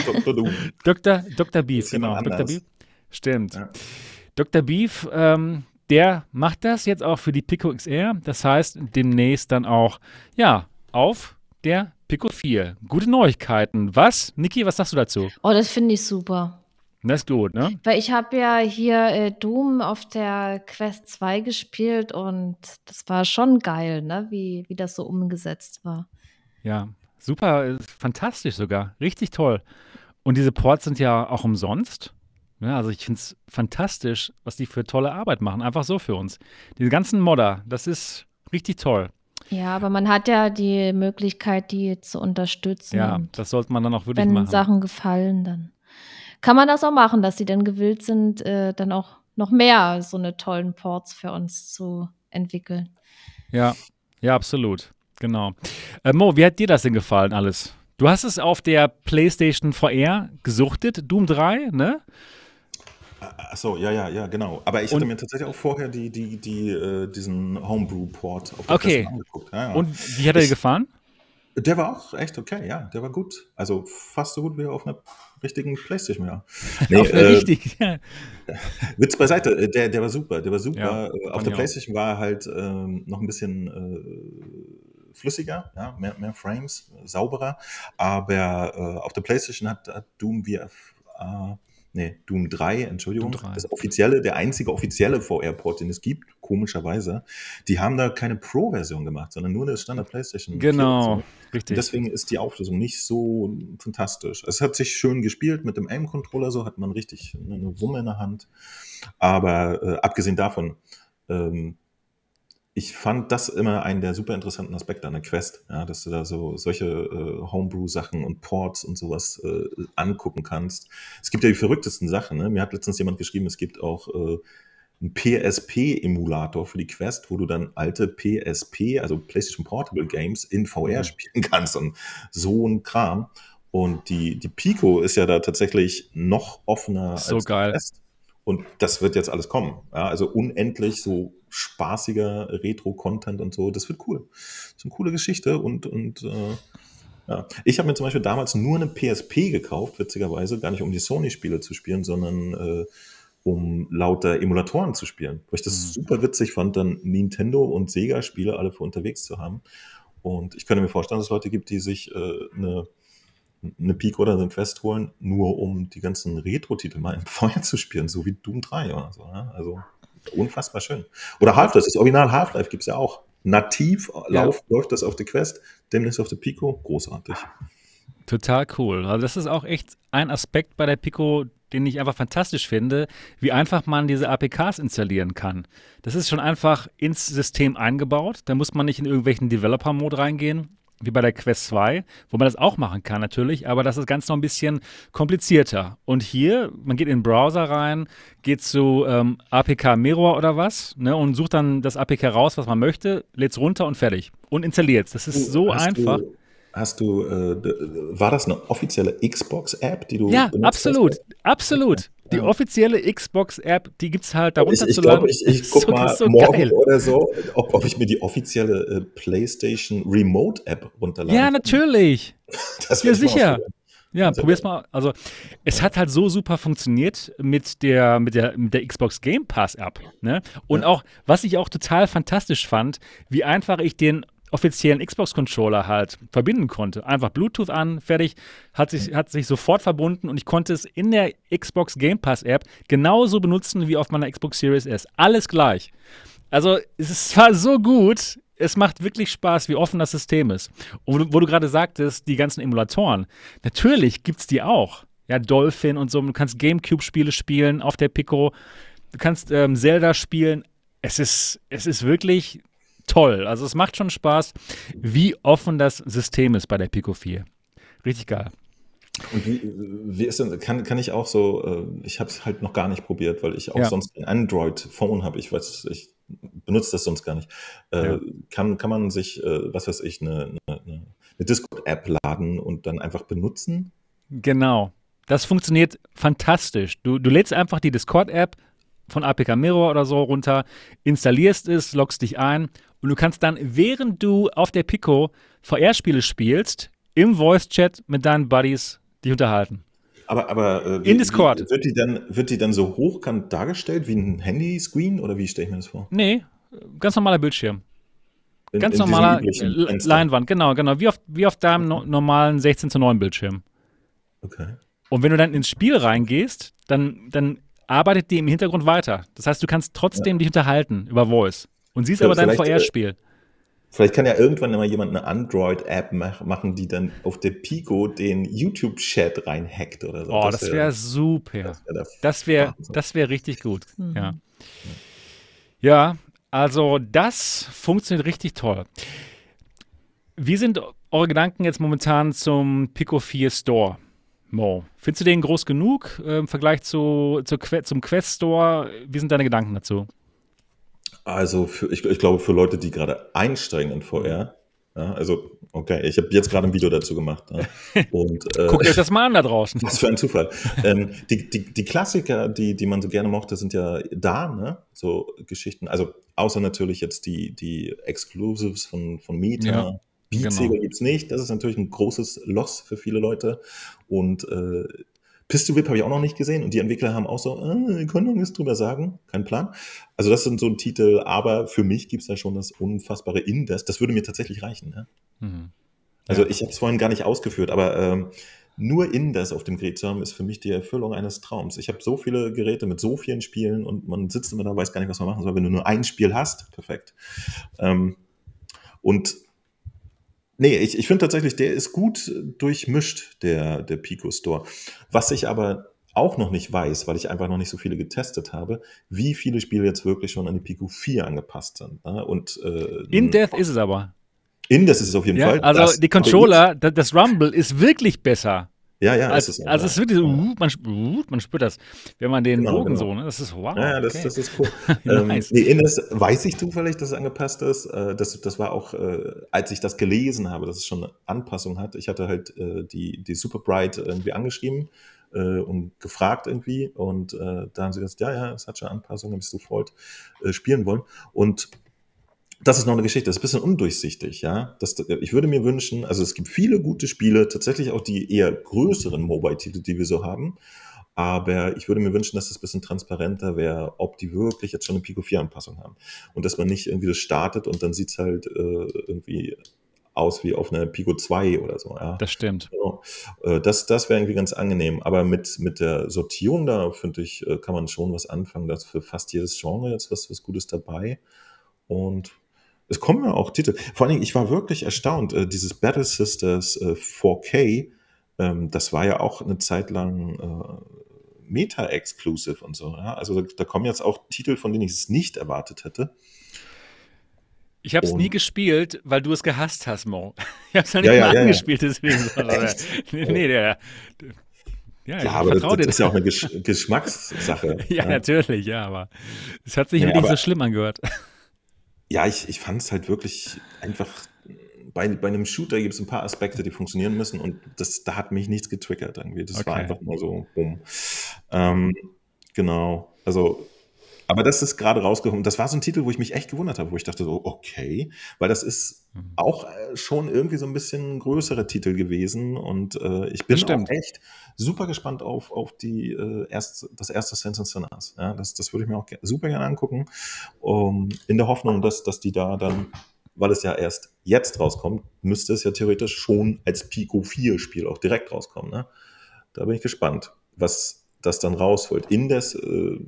Dr. Doom. Dr. Dr. Beef, genau. Dr. Beef. Stimmt. Ja. Dr. Beef, ähm, der macht das jetzt auch für die Pico XR. Das heißt, demnächst dann auch, ja, auf der Pico 4. Gute Neuigkeiten. Was? Niki, was sagst du dazu? Oh, das finde ich super. Das ist gut, ne? Weil ich habe ja hier äh, Doom auf der Quest 2 gespielt und das war schon geil, ne? Wie, wie das so umgesetzt war. Ja, super, äh, fantastisch sogar. Richtig toll. Und diese Ports sind ja auch umsonst. Ja, also ich finde es fantastisch, was die für tolle Arbeit machen. Einfach so für uns. Diese ganzen Modder, das ist richtig toll. Ja, aber man hat ja die Möglichkeit, die zu unterstützen. Ja, das sollte man dann auch wirklich wenn machen. Sachen gefallen, dann kann man das auch machen, dass sie dann gewillt sind, äh, dann auch noch mehr so eine tollen Ports für uns zu entwickeln. Ja, ja, absolut. Genau. Äh, Mo, wie hat dir das denn gefallen alles? Du hast es auf der PlayStation VR gesuchtet, Doom 3, ne? Achso, ja, ja, ja, genau. Aber ich Und- hatte mir tatsächlich auch vorher die, die, die, äh, diesen Homebrew-Port auf der Okay. Angeguckt. Ja, ja. Und wie hat er dir gefallen? Der war auch echt okay, ja, der war gut. Also fast so gut wie auf einer richtigen Playstation, ja. Nee, auf eine äh, richtig. Ja. Witz beiseite, äh, der, der war super, der war super. Ja, Äh, auf der auch. Playstation war er halt ähm, noch ein bisschen äh, flüssiger, ja, mehr, mehr Frames, äh, sauberer. Aber äh, auf der Playstation hat, hat Doom VFA, nee, Doom 3, Entschuldigung, Doom 3. das offizielle, der einzige offizielle VR-Port, den es gibt, komischerweise. Die haben da keine Pro-Version gemacht, sondern nur eine Standard Playstation. 4 Genau, richtig. Und deswegen ist die Auflösung nicht so fantastisch. Es hat sich schön gespielt mit dem Aim-Controller, so hat man richtig eine Wumme in der Hand. Aber äh, abgesehen davon, ähm, ich fand das immer einen der super interessanten Aspekte an der Quest, ja, dass du da so solche äh, Homebrew-Sachen und Ports und sowas äh, angucken kannst. Es gibt ja die verrücktesten Sachen. Ne? Mir hat letztens jemand geschrieben, es gibt auch äh, einen PSP-Emulator für die Quest, wo du dann alte PSP, also PlayStation Portable Games, in VR Mhm. spielen kannst und so ein Kram. Und die, die Pico ist ja da tatsächlich noch offener So als die geil. Quest. Und das wird jetzt alles kommen. Ja, also unendlich so spaßiger Retro-Content und so. Das wird cool. Das ist eine coole Geschichte und, und äh, ja. Ich habe mir zum Beispiel damals nur eine PSP gekauft, witzigerweise, gar nicht um die Sony-Spiele zu spielen, sondern äh, um lauter Emulatoren zu spielen. Weil ich das Mhm. super witzig fand, dann Nintendo und Sega-Spiele alle für unterwegs zu haben. Und ich könnte mir vorstellen, dass es Leute gibt, die sich äh, eine, eine Peak oder eine Quest holen, nur um die ganzen Retro-Titel mal im Feuer zu spielen, so wie Doom 3 oder so. Ja? Also unfassbar schön. Oder Half-Life, das Original Half-Life gibt es ja auch. Nativ Ja. lauf, läuft das auf der Quest, demnächst auf der Pico. Großartig. Total cool. Also das ist auch echt ein Aspekt bei der Pico, den ich einfach fantastisch finde, wie einfach man diese APKs installieren kann. Das ist schon einfach ins System eingebaut. Da muss man nicht in irgendwelchen Developer-Mode reingehen, wie bei der Quest 2, wo man das auch machen kann natürlich, aber das ist ganz noch ein bisschen komplizierter. Und hier, man geht in den Browser rein, geht zu ähm, APK Mirror oder was ne, und sucht dann das APK raus, was man möchte, lädt es runter und fertig. Und installiert Das ist so Hast einfach. Du, hast du, äh, war das eine offizielle Xbox-App, die du Ja, absolut, hast? absolut. Die Ja. offizielle Xbox-App, die gibt es halt da Ich, ich runterzuladen. glaube, ich, ich guck so- mal so morgen geil. oder so, ob, ob ich mir die offizielle äh, PlayStation Remote App runterladen Ja, natürlich. Das Ja, ich sicher. Ja, Also, probier's mal. Also, es hat halt so super funktioniert mit der, mit der, mit der Xbox Game Pass App. Ne? Und Ja. auch, was ich auch total fantastisch fand, wie einfach ich den offiziellen Xbox-Controller halt verbinden konnte. Einfach Bluetooth an, fertig, hat sich, hat sich sofort verbunden und ich konnte es in der Xbox Game Pass App genauso benutzen wie auf meiner Xbox Series S. Alles gleich. Also, es zwar so gut, es macht wirklich Spaß, wie offen das System ist. Und wo du, wo du gerade sagtest, die ganzen Emulatoren, natürlich gibt es die auch. ja, Dolphin und so. Du kannst Gamecube-Spiele spielen auf der Pico. Du kannst ähm, Zelda spielen. Es ist, es ist wirklich toll. Also es macht schon Spaß, wie offen das System ist bei der Pico 4. Richtig geil. Und wie, wie ist denn, kann, kann ich auch so, äh, ich habe es halt noch gar nicht probiert, weil ich auch ja. sonst ein Android-Phone habe. Ich weiß, ich benutze das sonst gar nicht. Äh, ja. kann, kann man sich, äh, was weiß ich, eine, eine, eine Discord-App laden und dann einfach benutzen? Genau. Das funktioniert fantastisch. Du, du lädst einfach die Discord-App von APK Mirror oder so runter, installierst es, loggst dich ein und du kannst dann, während du auf der Pico VR-Spiele spielst, im Voice-Chat mit deinen Buddies dich unterhalten. Aber, aber äh, wie, in Discord. Wie, wird, die dann, wird die dann so hochkant dargestellt wie ein Handy-Screen oder wie stelle ich mir das vor? Nee, ganz normaler Bildschirm. In, ganz in normaler Leinwand, genau, genau. Wie auf, wie auf deinem okay. no normalen 16 zu 9 Bildschirm. Okay. Und wenn du dann ins Spiel reingehst, dann, dann arbeitet die im Hintergrund weiter. Das heißt, du kannst trotzdem ja. dich unterhalten über Voice und siehst aber dein VR-Spiel. Äh, vielleicht kann ja irgendwann immer jemand eine Android-App machen, die dann auf der Pico den YouTube-Chat reinhackt oder so. Oh, das, das wäre wär super. Das wäre das wär, wär richtig gut. Mhm. Ja. ja, also das funktioniert richtig toll. Wie sind eure Gedanken jetzt momentan zum Pico 4 Store? Mo, findest du den groß genug äh, im Vergleich zu, zu zum Quest Store? Wie sind deine Gedanken dazu? Also für, ich, ich, glaube, für Leute, die gerade einsteigen in VR, ja, also okay, ich habe jetzt gerade ein Video dazu gemacht. Ja, und, äh, Guckt euch das mal an da draußen. Was für ein Zufall. ähm, die, die, die Klassiker, die, die man so gerne mochte, sind ja da, ne? So Geschichten, also außer natürlich jetzt die, die Exclusives von, von Meta. Ja. Beat genau. gibt es nicht. Das ist natürlich ein großes Loss für viele Leute. Und äh, Pistol Whip habe ich auch noch nicht gesehen und die Entwickler haben auch so, äh, können noch nichts drüber sagen, kein Plan. Also das sind so ein Titel, aber für mich gibt es da schon das unfassbare Indes. Das würde mir tatsächlich reichen. Ne? Mhm. Also ja. ich habe es vorhin gar nicht ausgeführt, aber ähm, nur Indes auf dem Gerät zu haben, ist für mich die Erfüllung eines Traums. Ich habe so viele Geräte mit so vielen Spielen und man sitzt immer da, weiß gar nicht, was man machen soll. Wenn du nur ein Spiel hast, perfekt. Ähm, und Nee, ich, ich finde tatsächlich, der ist gut durchmischt, der, der Pico Store. Was ich aber auch noch nicht weiß, weil ich einfach noch nicht so viele getestet habe, wie viele Spiele jetzt wirklich schon an die Pico 4 angepasst sind. Ne? Und, äh, In Death ist es aber. In Death ist es auf jeden ja, Fall. Also das, die Controller, das Rumble ist wirklich besser. Ja, ja, also, ist es. Also es wird so, uh, man, uh, man spürt das, wenn man den genau, Bogen genau. so, ne? Das ist wow. Ja, ja das, okay. das ist cool. ähm, nice. nee, Innes weiß ich zufällig, dass es angepasst ist. Äh, das, das war auch, äh, als ich das gelesen habe, dass es schon eine Anpassung hat. Ich hatte halt äh, die, die Super Bright irgendwie angeschrieben und gefragt irgendwie. Und da haben sie gesagt, ja, ja, es hat schon Anpassungen, habe ich sofort spielen wollen. Und das ist noch eine Geschichte, das ist ein bisschen undurchsichtig, ja. Das, ich würde mir wünschen, also es gibt viele gute Spiele, tatsächlich auch die eher größeren Mobile-Titel, die wir so haben. Aber ich würde mir wünschen, dass es ein bisschen transparenter wäre, ob die wirklich jetzt schon eine Pico 4-Anpassung haben. Und dass man nicht irgendwie das startet und dann sieht es halt äh, irgendwie aus wie auf einer Pico 2 oder so. Ja. Das stimmt. Genau. Das, das wäre irgendwie ganz angenehm. Aber mit, mit der Sortierung da, finde ich, äh, kann man schon was anfangen. Da ist für fast jedes Genre jetzt was, was Gutes dabei. Und es kommen ja auch Titel. Vor allen Dingen, ich war wirklich erstaunt, äh, dieses Battle Sisters äh, 4K, ähm, das war ja auch eine Zeit lang äh, Meta-Exclusive und so. Ja? Also da, da, kommen jetzt auch Titel, von denen ich es nicht erwartet hätte. Ich habe es nie gespielt, weil du es gehasst hast, Mo. Ich habe es ja nicht ja, mal ja, angespielt, deswegen. nee, nee, der, ja, ja aber das, das ist ja auch eine Gesch Geschmackssache. ja, natürlich, ja, aber es hat sich ja, wirklich so schlimm angehört ja, ich, ich fand es halt wirklich einfach, bei, bei einem Shooter gibt es ein paar Aspekte, die funktionieren müssen und das, da hat mich nichts getriggert irgendwie. Das okay. war einfach nur so, bumm. Ähm, genau, also aber das ist gerade rausgekommen. Das war so ein Titel, wo ich mich echt gewundert habe, wo ich dachte so, okay, weil das ist mhm. auch äh, schon irgendwie so ein bisschen größerer Titel gewesen und äh, ich bin auch echt super gespannt auf, auf die, äh, erst, das erste Sense Sinners. Ja, das, das würde ich mir auch super gerne angucken, um, in der Hoffnung, dass, dass die da dann, weil es ja erst jetzt rauskommt, müsste es ja theoretisch schon als Pico 4 Spiel auch direkt rauskommen. Ne? Da bin ich gespannt, was das dann rausholt. Indes äh,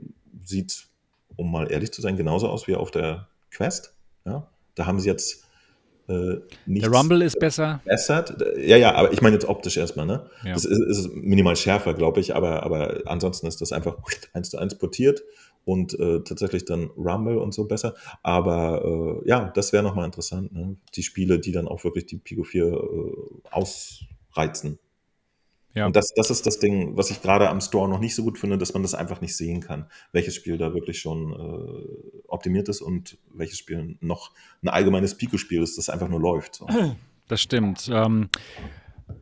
sieht um mal ehrlich zu sein, genauso aus wie auf der Quest. Ja? Da haben sie jetzt äh, nichts. Der Rumble ist besser. Bessert. Ja, ja, aber ich meine jetzt optisch erstmal, ne? Ja. Das ist, ist minimal schärfer, glaube ich, aber, aber ansonsten ist das einfach eins zu eins portiert und äh, tatsächlich dann Rumble und so besser. Aber äh, ja, das wäre nochmal interessant, ne? Die Spiele, die dann auch wirklich die Pico 4 äh, ausreizen. Ja. Und das, das ist das Ding, was ich gerade am Store noch nicht so gut finde, dass man das einfach nicht sehen kann, welches Spiel da wirklich schon äh, optimiert ist und welches Spiel noch ein allgemeines Pico-Spiel ist, das einfach nur läuft. So. Das stimmt. Ähm,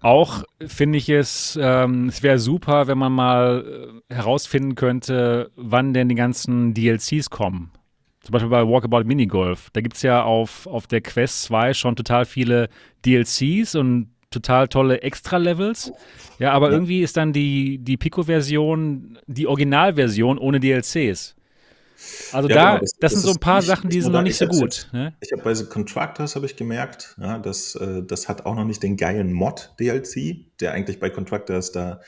auch finde ich es, ähm, es wäre super, wenn man mal äh, herausfinden könnte, wann denn die ganzen DLCs kommen. Zum Beispiel bei Walkabout Minigolf. Da gibt es ja auf, auf der Quest 2 schon total viele DLCs und total tolle Extra-Levels. Ja, aber ja. irgendwie ist dann die, die Pico-Version die Originalversion ohne DLCs. Also ja, da, genau, das, das, sind so ein paar Sachen, die sind noch nicht so gut. Ne? Ich habe bei The Contractors habe ich gemerkt, ja, dass äh, das hat auch noch nicht den geilen Mod-DLC, der eigentlich bei Contractors da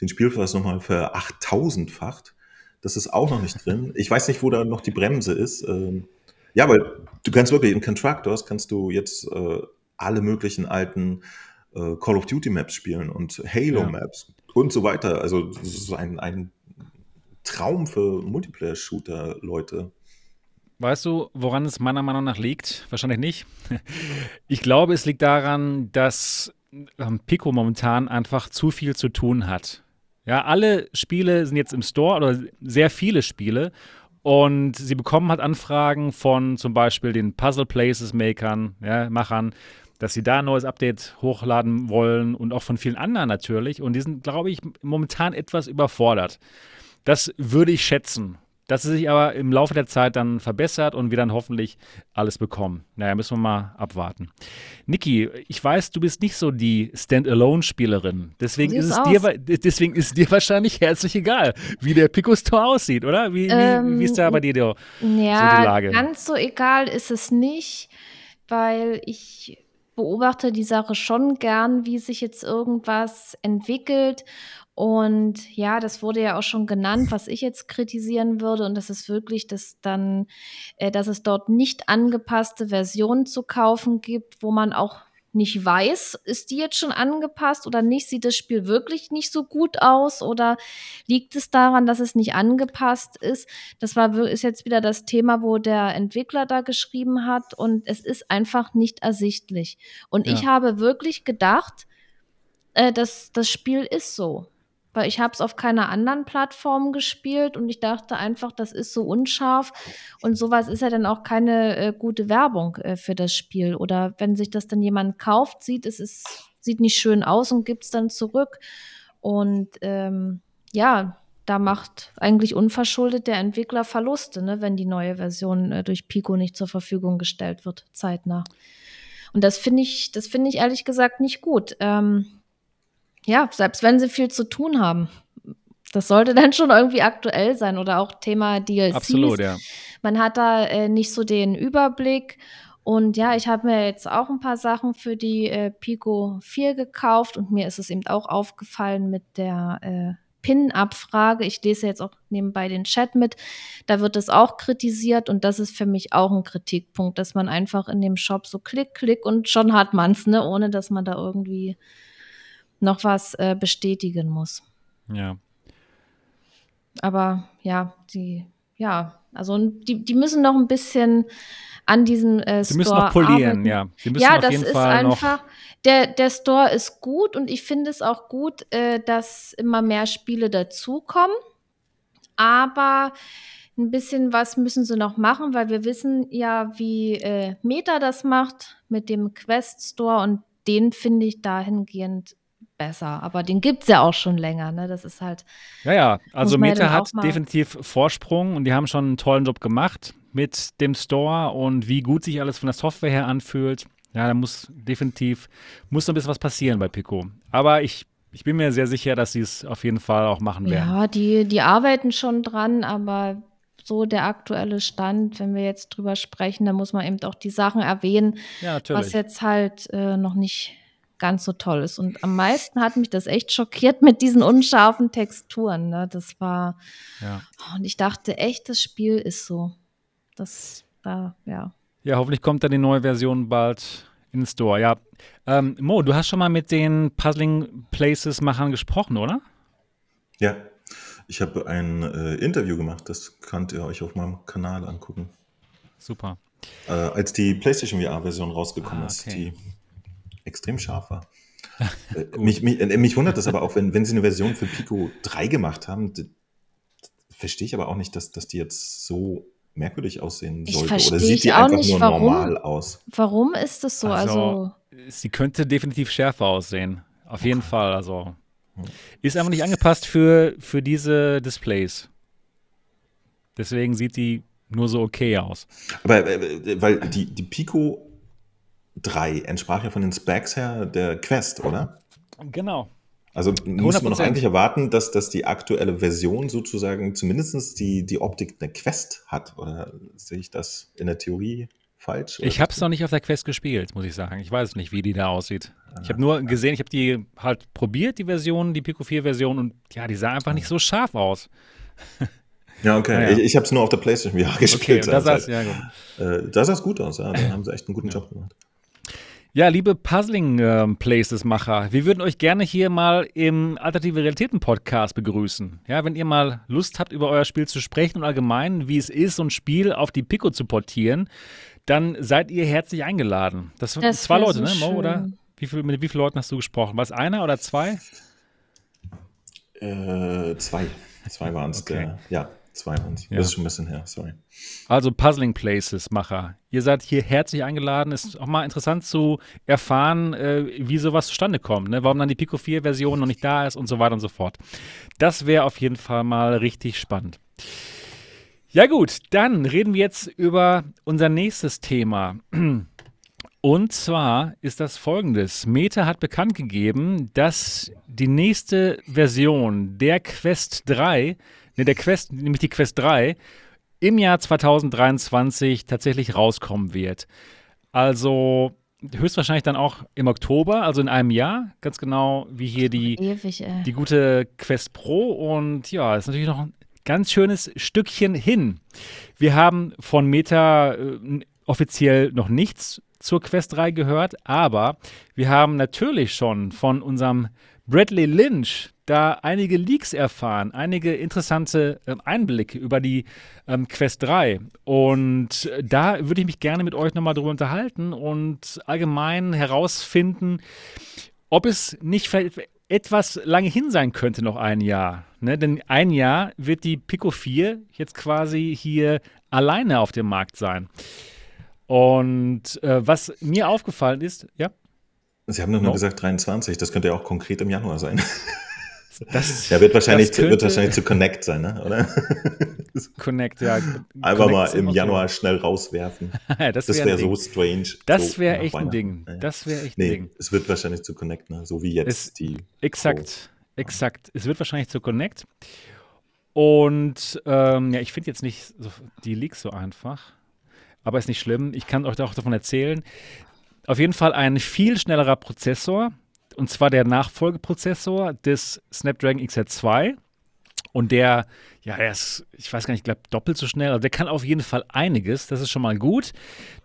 den Spielpreis nochmal für 8000-facht. Das ist auch noch nicht drin. Ich weiß nicht, wo da noch die Bremse ist. Ähm, ja, weil du kannst wirklich in Contractors kannst du jetzt äh, alle möglichen alten äh, Call of Duty Maps spielen und Halo ja. Maps und so weiter. Also das ist ein, ein Traum für Multiplayer-Shooter-Leute. Weißt du, woran es meiner Meinung nach liegt? Wahrscheinlich nicht. Ich glaube, es liegt daran, dass ähm, Pico momentan einfach zu viel zu tun hat. Ja, alle Spiele sind jetzt im Store oder sehr viele Spiele und sie bekommen halt Anfragen von zum Beispiel den Puzzle Places Makern, ja, Machern dass sie da ein neues Update hochladen wollen und auch von vielen anderen natürlich. Und die sind, glaube ich, momentan etwas überfordert. Das würde ich schätzen. Dass sie sich aber im Laufe der Zeit dann verbessert und wir dann hoffentlich alles bekommen. Naja, müssen wir mal abwarten. Niki, ich weiß, du bist nicht so die Standalone-Spielerin. Deswegen, ist es dir, deswegen ist es dir wahrscheinlich herzlich egal, wie der Pico Store aussieht, oder? Wie, ähm, wie, wie, ist da bei dir die, ja, so die Lage? Ganz so egal ist es nicht, weil ich beobachte die Sache schon gern, wie sich jetzt irgendwas entwickelt. Und ja, das wurde ja auch schon genannt, was ich jetzt kritisieren würde. Und das ist wirklich, dass dann, äh, dass es dort nicht angepasste Versionen zu kaufen gibt, wo man auch nicht weiß, ist die jetzt schon angepasst oder nicht? Sieht das Spiel wirklich nicht so gut aus oder liegt es daran, dass es nicht angepasst ist? Das war ist jetzt wieder das Thema, wo der Entwickler da geschrieben hat und es ist einfach nicht ersichtlich. Und ja. ich habe wirklich gedacht, äh, dass das Spiel ist so weil ich habe es auf keiner anderen Plattform gespielt und ich dachte einfach, das ist so unscharf und sowas ist ja dann auch keine äh, gute Werbung äh, für das Spiel. Oder wenn sich das dann jemand kauft, sieht es ist, sieht nicht schön aus und gibt es dann zurück. Und ähm, ja, da macht eigentlich unverschuldet der Entwickler Verluste, ne, wenn die neue Version äh, durch Pico nicht zur Verfügung gestellt wird, zeitnah. Und das finde ich, das finde ich ehrlich gesagt nicht gut. Ähm, ja, selbst wenn sie viel zu tun haben. Das sollte dann schon irgendwie aktuell sein oder auch Thema DLCs. Absolut, ja. Man hat da äh, nicht so den Überblick. Und ja, ich habe mir jetzt auch ein paar Sachen für die äh, Pico 4 gekauft und mir ist es eben auch aufgefallen mit der äh, PIN-Abfrage. Ich lese jetzt auch nebenbei den Chat mit. Da wird es auch kritisiert und das ist für mich auch ein Kritikpunkt, dass man einfach in dem Shop so klick, klick und schon hat man es, ne? ohne dass man da irgendwie noch was äh, bestätigen muss. Ja. Aber ja, die, ja, also die, die müssen noch ein bisschen an diesem äh, Store. Die müssen noch polieren, arbeiten. ja. Die müssen ja, auf das jeden ist Fall einfach. Der, der Store ist gut und ich finde es auch gut, äh, dass immer mehr Spiele dazukommen. Aber ein bisschen was müssen sie noch machen, weil wir wissen ja, wie äh, Meta das macht mit dem Quest Store und den finde ich dahingehend besser. Aber den gibt es ja auch schon länger. Ne? Das ist halt. Ja, ja. Also Meta hat definitiv Vorsprung und die haben schon einen tollen Job gemacht mit dem Store und wie gut sich alles von der Software her anfühlt. Ja, da muss definitiv muss noch ein bisschen was passieren bei Pico. Aber ich, ich bin mir sehr sicher, dass sie es auf jeden Fall auch machen werden. Ja, die, die arbeiten schon dran, aber so der aktuelle Stand, wenn wir jetzt drüber sprechen, da muss man eben auch die Sachen erwähnen, ja, was jetzt halt äh, noch nicht ganz so toll ist. Und am meisten hat mich das echt schockiert mit diesen unscharfen Texturen. Ne? Das war, ja. und ich dachte echt, das Spiel ist so. Das, da, ja. Ja, hoffentlich kommt dann die neue Version bald in den Store, ja. Ähm, Mo, du hast schon mal mit den Puzzling Places-Machern gesprochen, oder? Ja, ich habe ein äh, Interview gemacht, das könnt ihr euch auf meinem Kanal angucken. Super. Äh, als die PlayStation VR-Version rausgekommen Ah, ist, okay. die extrem scharf war. Äh, mich, mich, äh, mich wundert das aber auch, wenn, wenn sie eine Version für Pico 3 gemacht haben, verstehe ich aber auch nicht, dass, dass die jetzt so merkwürdig aussehen Ich sollte. Oder sieht die auch einfach nicht, nur warum. normal aus? Warum ist das so? Also, Also, Sie könnte definitiv schärfer aussehen. Auf jeden Fall. Also ist einfach nicht angepasst für, für diese Displays. Deswegen sieht die nur so okay aus. Aber äh, weil die, die Pico 3 entsprach ja von den Specs her der Quest, oder? Genau. Also muss man doch 100%. eigentlich erwarten, dass, dass die aktuelle Version sozusagen zumindest die, die Optik der Quest hat. Oder sehe ich das in der Theorie falsch? Ich habe es noch nicht auf der Quest gespielt, muss ich sagen. Ich weiß nicht, wie die da aussieht. Ich habe nur gesehen, ich habe die halt probiert, die Version, die Pico 4 Version und ja, die sah einfach nicht so scharf aus. Ja, okay. Naja. Ich, ich habe es nur auf der Playstation VR Okay, gespielt. und da sah's, ja gut. äh, da sah es gut aus, ja. Da haben sie echt einen guten Job gemacht. Ja, liebe Puzzling-Places-Macher, wir würden euch gerne hier mal im Alternative Realitäten-Podcast begrüßen. Ja, wenn ihr mal Lust habt, über euer Spiel zu sprechen und allgemein, wie es ist, so ein Spiel auf die Pico zu portieren, dann seid ihr herzlich eingeladen. Das sind zwei Leute, so ne, Mo, schön. oder? Wie viel, mit wie vielen Leuten hast du gesprochen? War es einer oder zwei? Äh, zwei. Zwei waren es. Okay. Ja, zwei waren es. Ja. Das ist schon ein bisschen her, sorry. Also Puzzling Places Macher. Ihr seid hier herzlich eingeladen. Ist auch mal interessant zu erfahren, äh, wie sowas zustande kommt. Ne? Warum dann die Pico 4 Version noch nicht da ist und so weiter und so fort. Das wäre auf jeden Fall mal richtig spannend. Ja gut, dann reden wir jetzt über unser nächstes Thema. Und zwar ist das folgendes. Meta hat bekannt gegeben, dass die nächste Version der Quest 3, ne, der Quest, nämlich die Quest 3, im Jahr 2023 tatsächlich rauskommen wird. Also höchstwahrscheinlich dann auch im Oktober, also in einem Jahr, ganz genau wie hier die, ewig, die gute Quest Pro. Und ja, ist natürlich noch ein ganz schönes Stückchen hin. Wir haben von Meta äh, offiziell noch nichts zur Quest 3 gehört, aber wir haben natürlich schon von unserem Bradley Lynch da einige Leaks erfahren, einige interessante ähm, Einblicke über die ähm, Quest 3. Und da würde ich mich gerne mit euch nochmal drüber unterhalten und allgemein herausfinden, ob es nicht vielleicht etwas lange hin sein könnte, noch ein Jahr. Ne? Denn ein Jahr wird die Pico 4 jetzt quasi hier alleine auf dem Markt sein. Und äh, was mir aufgefallen ist, ja, Sie haben doch nur No. gesagt 23, das könnte ja auch konkret im Januar sein. das Ja, wird wahrscheinlich, könnte- wird wahrscheinlich zu Connect sein, ne? oder? Connect, ja. Einfach mal im immer so. Januar schnell rauswerfen. das wäre wär so strange. Das so wäre echt ein. Ding. Ja. Das wäre echt ein Nee, Ding. es wird wahrscheinlich zu Connect, ne? so wie jetzt Es- die. Exakt, exakt. Es wird wahrscheinlich zu Connect. Und ähm, ja, ich finde jetzt nicht so, die Leaks so einfach. Aber ist nicht schlimm. Ich kann euch auch davon erzählen. Auf jeden Fall ein viel schnellerer Prozessor. Und zwar der Nachfolgeprozessor des Snapdragon XR2. Und der, ja, er ist, ich weiß gar nicht, ich glaube doppelt so schnell. Also der kann auf jeden Fall einiges. Das ist schon mal gut.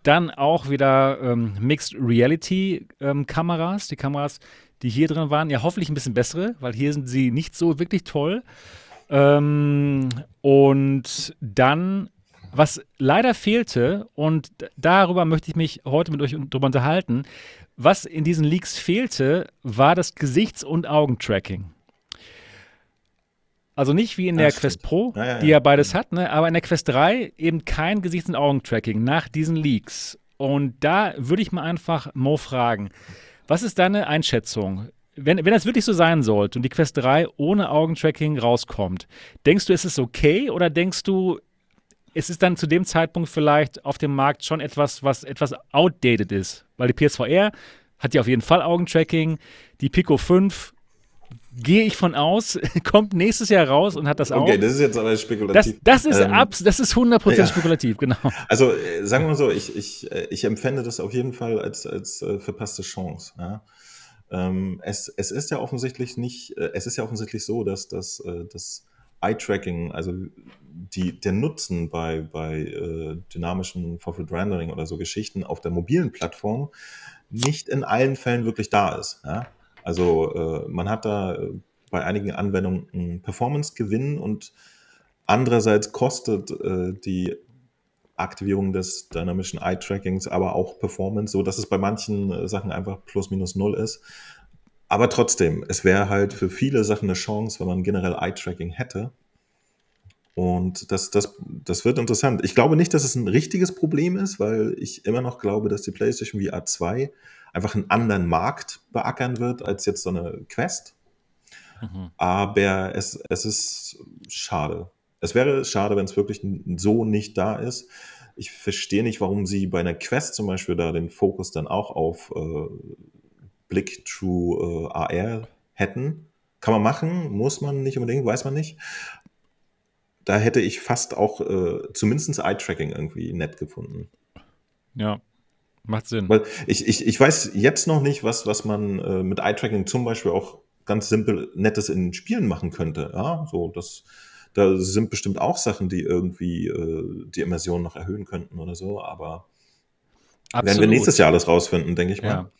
Dann auch wieder ähm, Mixed Reality ähm, Kameras. Die Kameras, die hier drin waren, ja hoffentlich ein bisschen bessere, weil hier sind sie nicht so wirklich toll. Ähm, und dann, was leider fehlte, und darüber möchte ich mich heute mit euch drüber unterhalten, was in diesen Leaks fehlte, war das Gesichts- und Augentracking. Also nicht wie in der stimmt. Quest Pro, Ja, ja, die ja. ja beides hat, ne? aber in der Quest 3 eben kein Gesichts- und Augentracking nach diesen Leaks. Und da würde ich mal einfach Mo fragen, was ist deine Einschätzung? Wenn, wenn das wirklich so sein sollte und die Quest 3 ohne Augentracking rauskommt, denkst du, ist es okay oder denkst du, es ist dann zu dem Zeitpunkt vielleicht auf dem Markt schon etwas, was etwas outdated ist? Weil die PSVR hat ja auf jeden Fall Augentracking, die Pico 5 gehe ich von aus, kommt nächstes Jahr raus und hat das auch. Okay, das ist jetzt aber Das, spekulativ. das, ist Ähm, abs, das ist 100% ja. spekulativ, genau. Also äh, sagen wir mal so, ich, ich, äh, ich empfände das auf jeden Fall als, als äh, verpasste Chance. Ja? Ähm, es, es ist ja offensichtlich nicht, äh, es ist ja offensichtlich so, dass das, äh, das Eye-Tracking, also die, der Nutzen bei, bei äh, dynamischen Forward Rendering oder so Geschichten auf der mobilen Plattform nicht in allen Fällen wirklich da ist. Ja? Also äh, man hat da äh, bei einigen Anwendungen einen Performance-Gewinn und andererseits kostet äh, die Aktivierung des dynamischen Eye-Trackings aber auch Performance, so dass es bei manchen äh, Sachen einfach plus minus null ist. Aber trotzdem, es wäre halt für viele Sachen eine Chance, wenn man generell Eye-Tracking hätte. Und das, das, das wird interessant. Ich glaube nicht, dass es ein richtiges Problem ist, weil ich immer noch glaube, dass die PlayStation VR 2 einfach einen anderen Markt beackern wird als jetzt so eine Quest. Mhm. Aber es, es ist schade. Es wäre schade, wenn es wirklich so nicht da ist. Ich verstehe nicht, warum sie bei einer Quest zum Beispiel da den Fokus dann auch auf äh, Blick True äh, AR hätten. Kann man machen, muss man nicht unbedingt, weiß man nicht da hätte ich fast auch äh, zumindest Eye-Tracking irgendwie nett gefunden. Ja, macht Sinn. Weil ich, ich, ich weiß jetzt noch nicht, was, was man äh, mit Eye-Tracking zum Beispiel auch ganz simpel Nettes in Spielen machen könnte. Ja, so das, da sind bestimmt auch Sachen, die irgendwie äh, die Immersion noch erhöhen könnten oder so, aber Absolut. werden wir nächstes Jahr alles rausfinden, denke ich mal. Ja.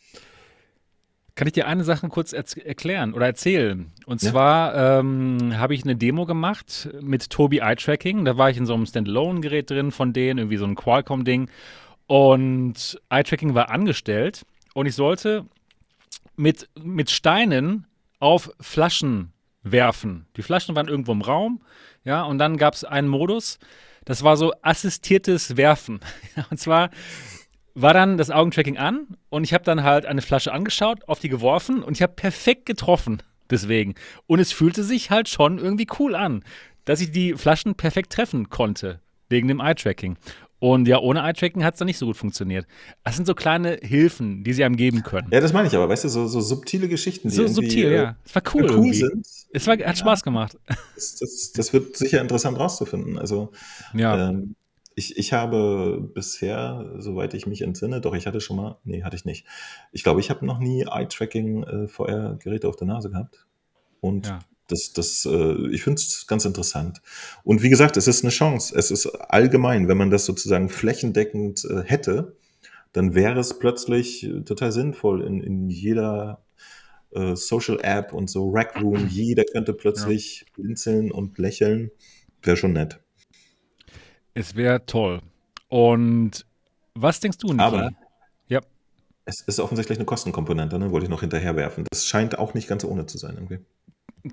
Kann ich dir eine Sache kurz er erklären oder erzählen? Und zwar ähm, habe ich eine Demo gemacht mit Tobi Eye Tracking. Da war ich in so einem Standalone-Gerät drin von denen, irgendwie so ein Qualcomm-Ding. Und Eye Tracking war angestellt und ich sollte mit, mit Steinen auf Flaschen werfen. Die Flaschen waren irgendwo im Raum, ja, und dann gab es einen Modus, das war so assistiertes Werfen. und zwar war dann das Augentracking an und ich habe dann halt eine Flasche angeschaut, auf die geworfen und ich habe perfekt getroffen deswegen. Und es fühlte sich halt schon irgendwie cool an, dass ich die Flaschen perfekt treffen konnte wegen dem Eye-Tracking. Und ja, ohne Eye-Tracking hat es dann nicht so gut funktioniert. Das sind so kleine Hilfen, die sie einem geben können. Ja, das meine ich aber, weißt du, so, so subtile Geschichten, die so subtil, ja. Äh, es war cool, cool sind. Es war, hat ja, Spaß gemacht. Das, das, das, wird sicher interessant rauszufinden. Also, ja. Ähm, ich, ich habe bisher, soweit ich mich entsinne, doch ich hatte schon mal, nee, hatte ich nicht. Ich glaube, ich habe noch nie Eye-Tracking äh, auf der Nase gehabt. Und ja. das, das, äh, ich finde es ganz interessant. Und wie gesagt, es ist eine Chance. Es ist allgemein, wenn man das sozusagen flächendeckend äh, hätte, dann wäre es plötzlich total sinnvoll in, in jeder äh, Social App und so Rack Room. Jeder könnte plötzlich ja. blinzeln und lächeln. Wäre schon nett. Es wäre toll. Und was denkst du, Niki? Aber ja. es ist offensichtlich eine Kostenkomponente, ne? wollte ich noch hinterherwerfen. Das scheint auch nicht ganz ohne zu sein irgendwie.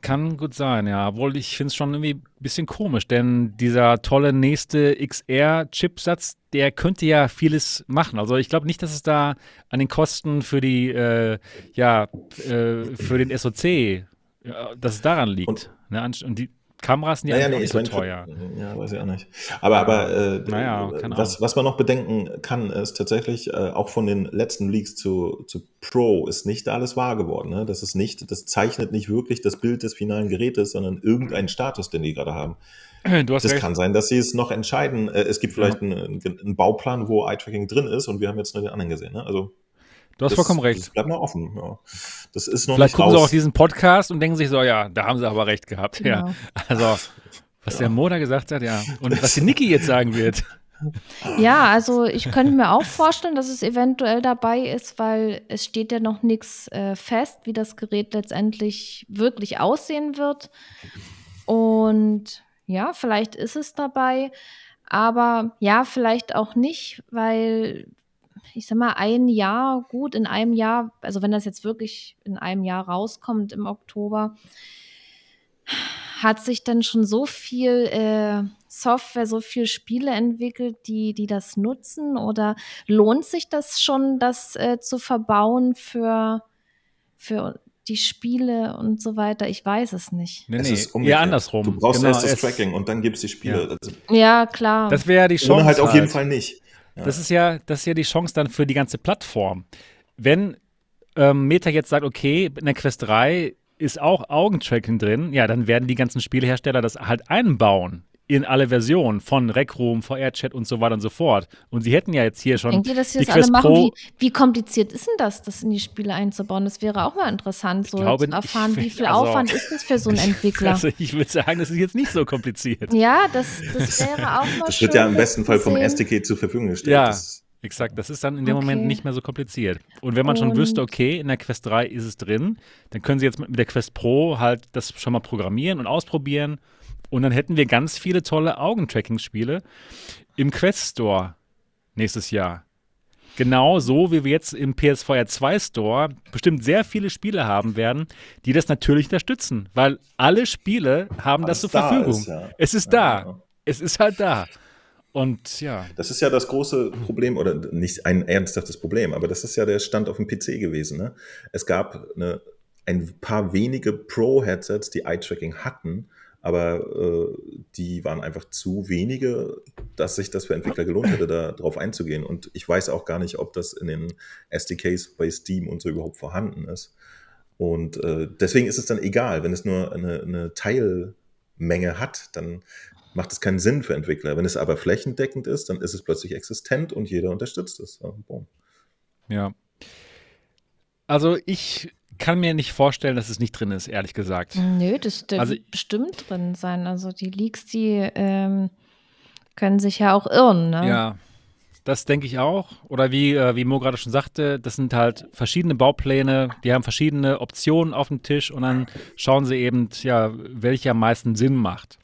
Kann gut sein, ja. Obwohl ich finde es schon irgendwie ein bisschen komisch, denn dieser tolle nächste XR-Chipsatz, der könnte ja vieles machen. Also ich glaube nicht, dass es da an den Kosten für die, äh, ja, äh, für den SoC, ja, dass es daran liegt. Und, ne? Und die, Kameras sind ja naja, nee, nicht so teuer. Ja, weiß ich auch nicht. Aber, aber äh, naja, was, was man noch bedenken kann, ist tatsächlich, äh, auch von den letzten Leaks zu, zu Pro ist nicht alles wahr geworden. Ne? Das ist nicht, das zeichnet nicht wirklich das Bild des finalen Gerätes, sondern irgendeinen Status, den die gerade haben. Du hast das recht. kann sein, dass sie es noch entscheiden. Äh, es gibt vielleicht ja. einen, einen, Bauplan, wo Eye-Tracking drin ist und wir haben jetzt nur den anderen gesehen. Ne? Also Du hast das, vollkommen recht. Das bleibt noch offen. Ja. Das ist noch Vielleicht gucken raus. sie auch diesen Podcast und denken sich so, ja, da haben sie aber recht gehabt. Ja. ja. Also, was ja. der Moda gesagt hat, ja. Und was die Niki jetzt sagen wird. Ja, also ich könnte mir auch vorstellen, dass es eventuell dabei ist, weil es steht ja noch nichts äh, fest, wie das Gerät letztendlich wirklich aussehen wird. Und ja, vielleicht ist es dabei, aber ja, vielleicht auch nicht, weil ich sag mal, ein Jahr, gut, in einem Jahr, also wenn das jetzt wirklich in einem Jahr rauskommt im Oktober, hat sich dann schon so viel äh, Software, so viele Spiele entwickelt, die, die das nutzen? Oder lohnt sich das schon, das äh, zu verbauen für, für die Spiele und so weiter? Ich weiß es nicht. Nee, nee, es eher andersrum. Du brauchst genau, erst das Tracking und dann gibt es die Spiele. Ja, also, ja klar. Das wäre die Chance. Ohne halt auf jeden halt. Fall nicht. Das, ist ja, das ist ja die Chance dann für die ganze Plattform. Wenn ähm, Meta jetzt sagt, okay, in der Quest 3 ist auch Augentracking drin, ja, dann werden die ganzen Spielehersteller das halt einbauen in alle Versionen von Rec Room, VR-Chat und so weiter und so fort. Und sie hätten ja jetzt hier schon. Denkt ihr, dass sie das alle machen? Wie, wie, kompliziert ist denn das, das in die Spiele einzubauen? Das wäre auch mal interessant, so glaube, zu erfahren, wie viel also, Aufwand ist das für so einen Entwickler? Also ich würde sagen, das ist jetzt nicht so kompliziert. Ja, das, das wäre auch mal Das wird ja im besten Fall vom SDK zur Verfügung gestellt. Ja. Das Exakt, das ist dann in dem Okay. Moment nicht mehr so kompliziert. Und wenn man schon wüsste, Und- okay, in der Quest 3 ist es drin, dann können Sie jetzt mit der Quest Pro halt das schon mal programmieren und ausprobieren. Und dann hätten wir ganz viele tolle Augentracking-Spiele im Quest Store nächstes Jahr. Genau so, wie wir jetzt im PSVR 2 Store bestimmt sehr viele Spiele haben werden, die das natürlich unterstützen, weil alle Spiele haben das Alles zur da Verfügung. ist, ja. Es ist da. ja. Es ist halt da. Und ja, Das ist ja das große Problem, oder nicht ein ernsthaftes Problem, aber das ist ja der Stand auf dem PC gewesen. Ne? Es gab eine, ein paar wenige Pro-Headsets, die Eye-Tracking hatten, aber äh, die waren einfach zu wenige, dass sich das für Entwickler gelohnt hätte, da drauf einzugehen. Und ich weiß auch gar nicht, ob das in den SDKs bei Steam und so überhaupt vorhanden ist. Und äh, deswegen ist es dann egal, wenn es nur eine, eine Teilmenge hat, dann macht es keinen Sinn für Entwickler. Wenn es aber flächendeckend ist, dann ist es plötzlich existent und jeder unterstützt es. Boom. Ja. Also ich kann mir nicht vorstellen, dass es nicht drin ist, ehrlich gesagt. Nö, das dürfte Also- bestimmt drin sein. Also die Leaks, die ähm, können sich ja auch irren. Ne? Ja, das denke ich auch. Oder wie, äh, wie Mo gerade schon sagte, das sind halt verschiedene Baupläne, die haben verschiedene Optionen auf dem Tisch und dann schauen sie eben, ja, welche am meisten Sinn macht.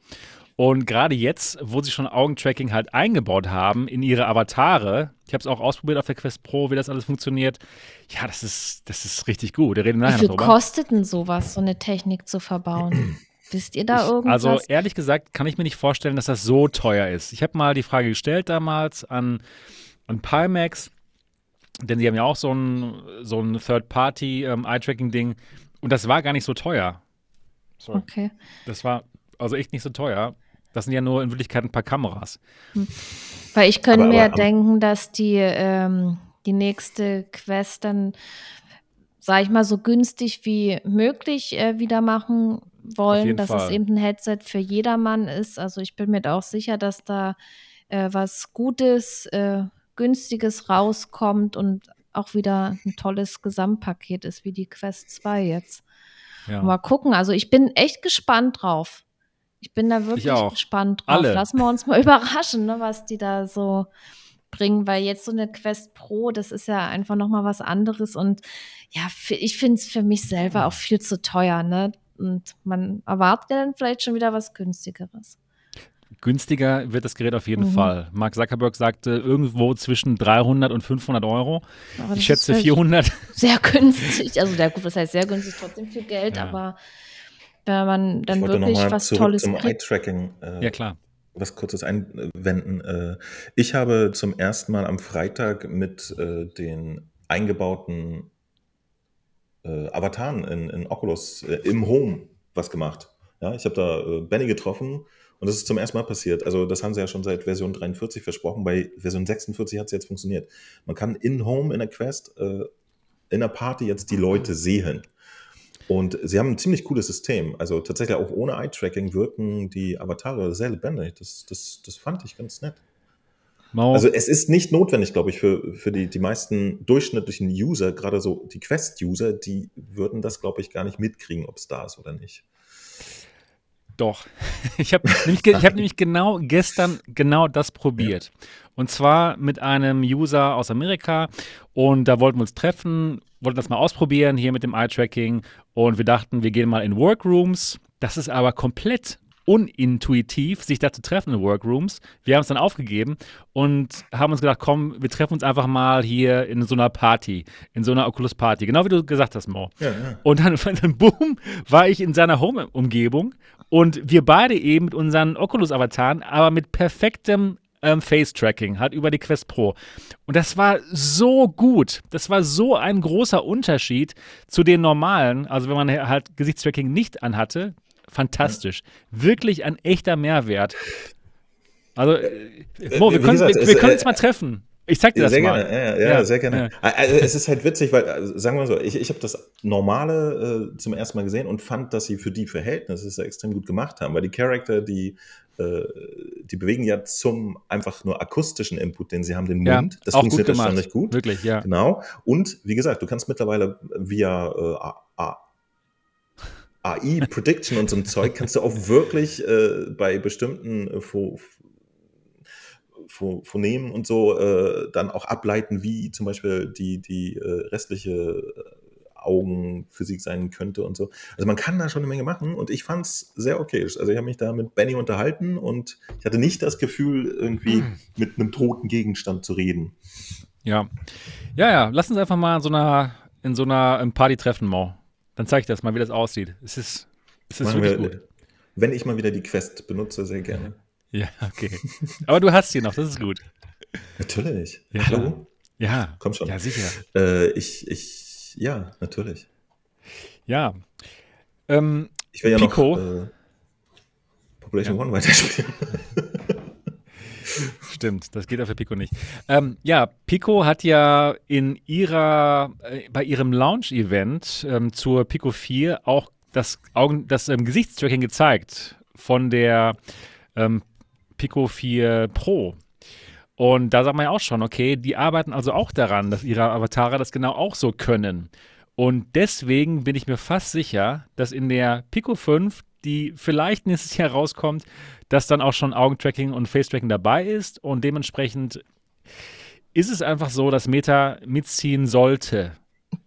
Und gerade jetzt, wo sie schon Augentracking halt eingebaut haben in ihre Avatare, ich habe es auch ausprobiert auf der Quest Pro, wie das alles funktioniert. Ja, das ist, das ist richtig gut. Wir reden Wie nachher viel noch drüber. kostet denn sowas, so eine Technik zu verbauen? Wisst ihr da Ich, irgendwas? also ehrlich gesagt kann ich mir nicht vorstellen, dass das so teuer ist. Ich habe mal die Frage gestellt damals an, an Pimax, denn sie haben ja auch so ein, so ein Third-Party-Eye-Tracking-Ding und das war gar nicht so teuer. Sorry. okay. Das war also echt nicht so teuer. Das sind ja nur in Wirklichkeit ein paar Kameras. Weil ich könnte mir aber- denken, dass die, ähm, die nächste Quest dann, sag ich mal, so günstig wie möglich äh, wieder machen wollen, dass es Fall. eben ein Headset für jedermann ist. Also ich bin mir da auch sicher, dass da äh, was Gutes, äh, Günstiges rauskommt und auch wieder ein tolles Gesamtpaket ist, wie die Quest 2 jetzt. Ja. Mal gucken. Also ich bin echt gespannt drauf. Ich bin da wirklich gespannt drauf. Alle. Lassen wir uns mal überraschen, ne, was die da so bringen, weil jetzt so eine Quest Pro, das ist ja einfach noch mal was anderes und ja, ich finde es für mich selber auch viel zu teuer, ne? Und man erwartet ja dann vielleicht schon wieder was günstigeres. Günstiger wird das Gerät auf jeden Mhm. Fall. Mark Zuckerberg sagte irgendwo zwischen 300 und 500 Euro. Ich schätze ist halt 400. Sehr günstig. Also der gut, das heißt sehr günstig, trotzdem viel Geld, Ja. aber wenn man dann ich wollte wirklich was Tolles zum kriegt. Eye-Tracking. Äh, Ja, klar. was Kurzes einwenden. Äh, Ich habe zum ersten Mal am Freitag mit äh, den eingebauten äh, Avataren in, in Oculus im Home was gemacht. Ja, ich habe da Benny getroffen und das ist zum ersten Mal passiert. Also das haben sie ja schon seit Version 43 versprochen. Bei Version 46 hat es jetzt funktioniert. Man kann in Home in der Quest in der Party jetzt die Leute sehen. Und sie haben ein ziemlich cooles System. Also tatsächlich auch ohne Eye-Tracking wirken die Avatare sehr lebendig. Das, das, das fand ich ganz nett. Mo, Also es ist nicht notwendig, glaube ich, für, für die, die meisten durchschnittlichen User, gerade so die Quest-User, die würden das, glaube ich, gar nicht mitkriegen, ob es da ist oder nicht. Doch. Ich habe nämlich, ich hab nämlich genau gestern genau das probiert. Und zwar mit einem User aus Amerika. Und da wollten wir uns treffen, wollten das mal ausprobieren hier mit dem Eye-Tracking. Und wir dachten, wir gehen mal in Workrooms. Das ist aber komplett unintuitiv, sich da zu treffen in Workrooms. Wir haben es dann aufgegeben und haben uns gedacht, komm, wir treffen uns einfach mal hier in so einer Party, in so einer Oculus Party. Genau wie du gesagt hast, Mo. Ja, ja. Und dann, dann boom, war ich in seiner Home-Umgebung und wir beide eben mit unseren Oculus-Avataren, aber mit perfektem ähm, Face-Tracking, halt über die Quest Pro. Und das war so gut. Das war so ein großer Unterschied zu den normalen, also wenn man halt Gesichtstracking nicht anhatte. Fantastisch. Wirklich ein echter Mehrwert. Also, äh, Mo, wir können, wir, es, wir können äh, uns mal treffen. Ich zeig dir das sehr mal. gerne, ja, ja, Ja, sehr gerne. ja. Also es ist halt witzig, weil, also sagen wir so, ich, ich habe das Normale äh, zum ersten Mal gesehen und fand, dass sie für die Verhältnisse es extrem gut gemacht haben, weil die Charakter, die, äh, die bewegen ja zum einfach nur akustischen Input, den sie haben, den Ja, Mund. Das auch gut funktioniert erstaunlich gut. Wirklich, ja. Genau. Und wie gesagt, du kannst mittlerweile via äh, AI Prediction und so ein Zeug kannst du auch wirklich äh, bei bestimmten äh, Fo Phonemen und so äh, dann auch ableiten, wie zum Beispiel die, die restliche Augenphysik sein könnte und so. Also man kann da schon eine Menge machen und ich fand es sehr okay. Also ich habe mich da mit Benny unterhalten und ich hatte nicht das Gefühl, irgendwie mit einem toten Gegenstand zu reden. Ja. Ja, ja. Lass uns einfach mal in so einer, in so einer Party treffen, Mo. Dann zeige ich das mal, wie das aussieht. Es ist, es ist Machen wirklich wir, gut. Wenn ich mal wieder die Quest benutze, sehr gerne. Ja, okay. Aber du hast sie noch, das ist gut. Natürlich. Ja, Hallo? Ja. Komm schon. Ja, sicher. Äh, ich, ich, ja, natürlich. Ja. Ähm, Ich will ja Pico. noch äh, Population Ja. One weiterspielen. Stimmt, das geht auf der Pico nicht. Ähm, ja, Pico hat ja in ihrer, äh, bei ihrem Launch-Event ähm, zur Pico 4 auch das, Augen, das ähm, Gesichtstracking gezeigt von der ähm, Pico 4 Pro. Und da sagt man ja auch schon, okay, die arbeiten also auch daran, dass ihre Avatare das genau auch so können. Und deswegen bin ich mir fast sicher, dass in der Pico 5, die vielleicht nächstes Jahr rauskommt, dass dann auch schon Augentracking und Face-Tracking dabei ist. Und dementsprechend ist es einfach so, dass Meta mitziehen sollte.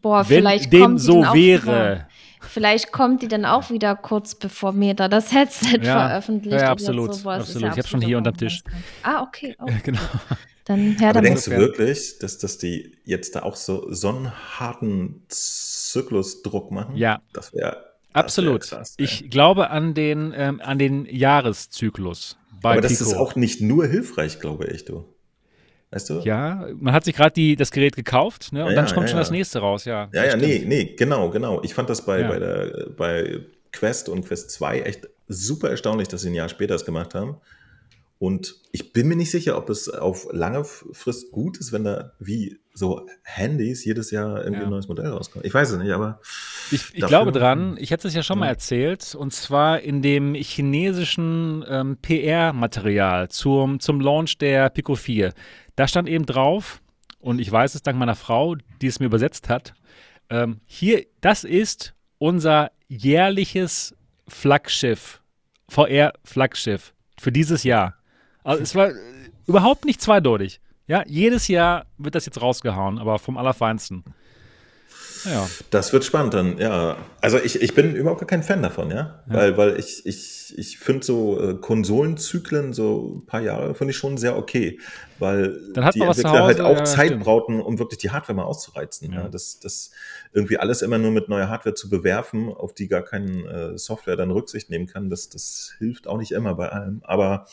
Boah, Wenn vielleicht dem kommt so wäre. Vielleicht kommt die dann auch wieder kurz bevor Meta das Headset Ja, veröffentlicht. ja, oder absolut, sowas. Ist absolut. Ich hab's schon hier unterm Tisch. Wahnsinn. Ah, okay. Oh. Genau. Dann her Aber damit. denkst du wirklich, dass, dass die jetzt da auch so, so einen harten Zyklusdruck machen? Ja. Das wäre Absolut. krass, ich glaube an den, ähm, an den Jahreszyklus bei Aber das Pico. ist auch nicht nur hilfreich, glaube ich, du. Weißt du? ja, man hat sich gerade das Gerät gekauft ne, und Ja, dann ja, kommt ja, schon das nächste raus, ja. Ja, ja, stimmt. nee, nee, genau, genau. Ich fand das bei, bei, der, bei Quest und Quest 2 echt super erstaunlich, dass sie ein Jahr später das gemacht haben. Und ich bin mir nicht sicher, ob es auf lange Frist gut ist, wenn da wie so Handys jedes Jahr irgendwie Ja. ein neues Modell rauskommt. Ich weiß es nicht, aber Ich, ich glaube dran, ich hätte es ja schon mal Ja. erzählt, und zwar in dem chinesischen ähm, PR-Material zum, zum Launch der Pico 4. Da stand eben drauf, und ich weiß es dank meiner Frau, die es mir übersetzt hat, ähm, hier, das ist unser jährliches Flaggschiff, VR-Flaggschiff für dieses Jahr. Also es war äh, überhaupt nicht zweideutig. Ja, jedes Jahr wird das jetzt rausgehauen, aber vom Allerfeinsten. Ja. Das wird spannend dann, ja. Also ich, ich bin überhaupt gar kein Fan davon, ja. Weil, weil ich, ich, ich finde so äh, Konsolenzyklen, so ein paar Jahre, finde ich schon sehr okay. Weil Dann hat die Entwickler halt auch ja, Zeit stimmt. brauchen, um wirklich die Hardware mal auszureizen. Ja. Ja. Das, das irgendwie alles immer nur mit neuer Hardware zu bewerfen, auf die gar keine äh, Software dann Rücksicht nehmen kann, das, das hilft auch nicht immer bei allem. Aber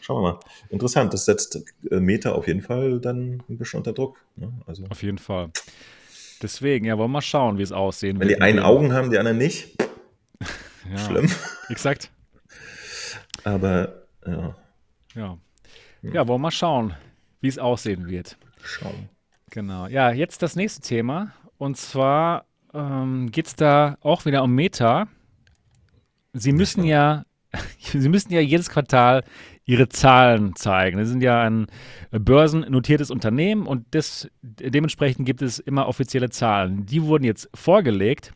schauen wir mal. Interessant, das setzt äh, Meta auf jeden Fall dann ein bisschen unter Druck. Ne? Also, Auf jeden Fall. Deswegen, ja, wollen wir mal schauen, wie es aussehen wenn wird. die einen dem- Augen haben, die anderen nicht, ja, schlimm. Exakt. Aber ja, Ja. ja, wollen wir mal schauen, wie es aussehen wird. schauen. Genau. Ja, jetzt das nächste Thema. Und zwar ähm, geht es da auch wieder um Meta. Sie müssen ja, Sie müssen ja jedes Quartal ihre Zahlen zeigen. Sie sind ja ein börsennotiertes Unternehmen und des, dementsprechend gibt es immer offizielle Zahlen. Die wurden jetzt vorgelegt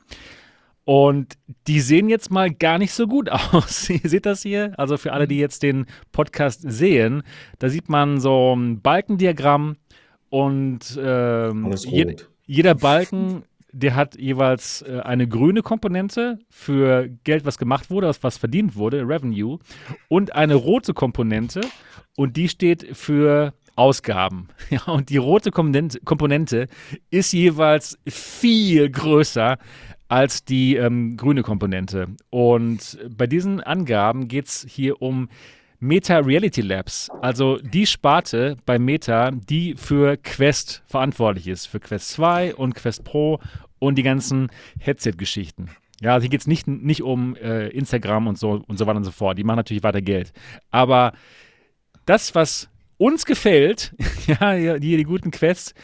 und die sehen jetzt mal gar nicht so gut aus. Ihr seht das hier? Also für alle, die jetzt den Podcast sehen, da sieht man so ein Balkendiagramm und ähm, jeder Balken, der hat jeweils äh, eine grüne Komponente für Geld, was gemacht wurde, was, verdient wurde, Revenue, und eine rote Komponente und die steht für Ausgaben. Ja, und die rote Komponente, Komponente ist jeweils viel größer als die ähm, grüne Komponente. Und bei diesen Angaben geht es hier um Meta Reality Labs, also die Sparte bei Meta, die für Quest verantwortlich ist, für Quest 2 und Quest Pro und die ganzen Headset-Geschichten. Ja, hier geht es nicht, nicht um äh, Instagram und so und so weiter und so fort. Die machen natürlich weiter Geld. Aber das, was uns gefällt, ja, ja, die, die guten Quests,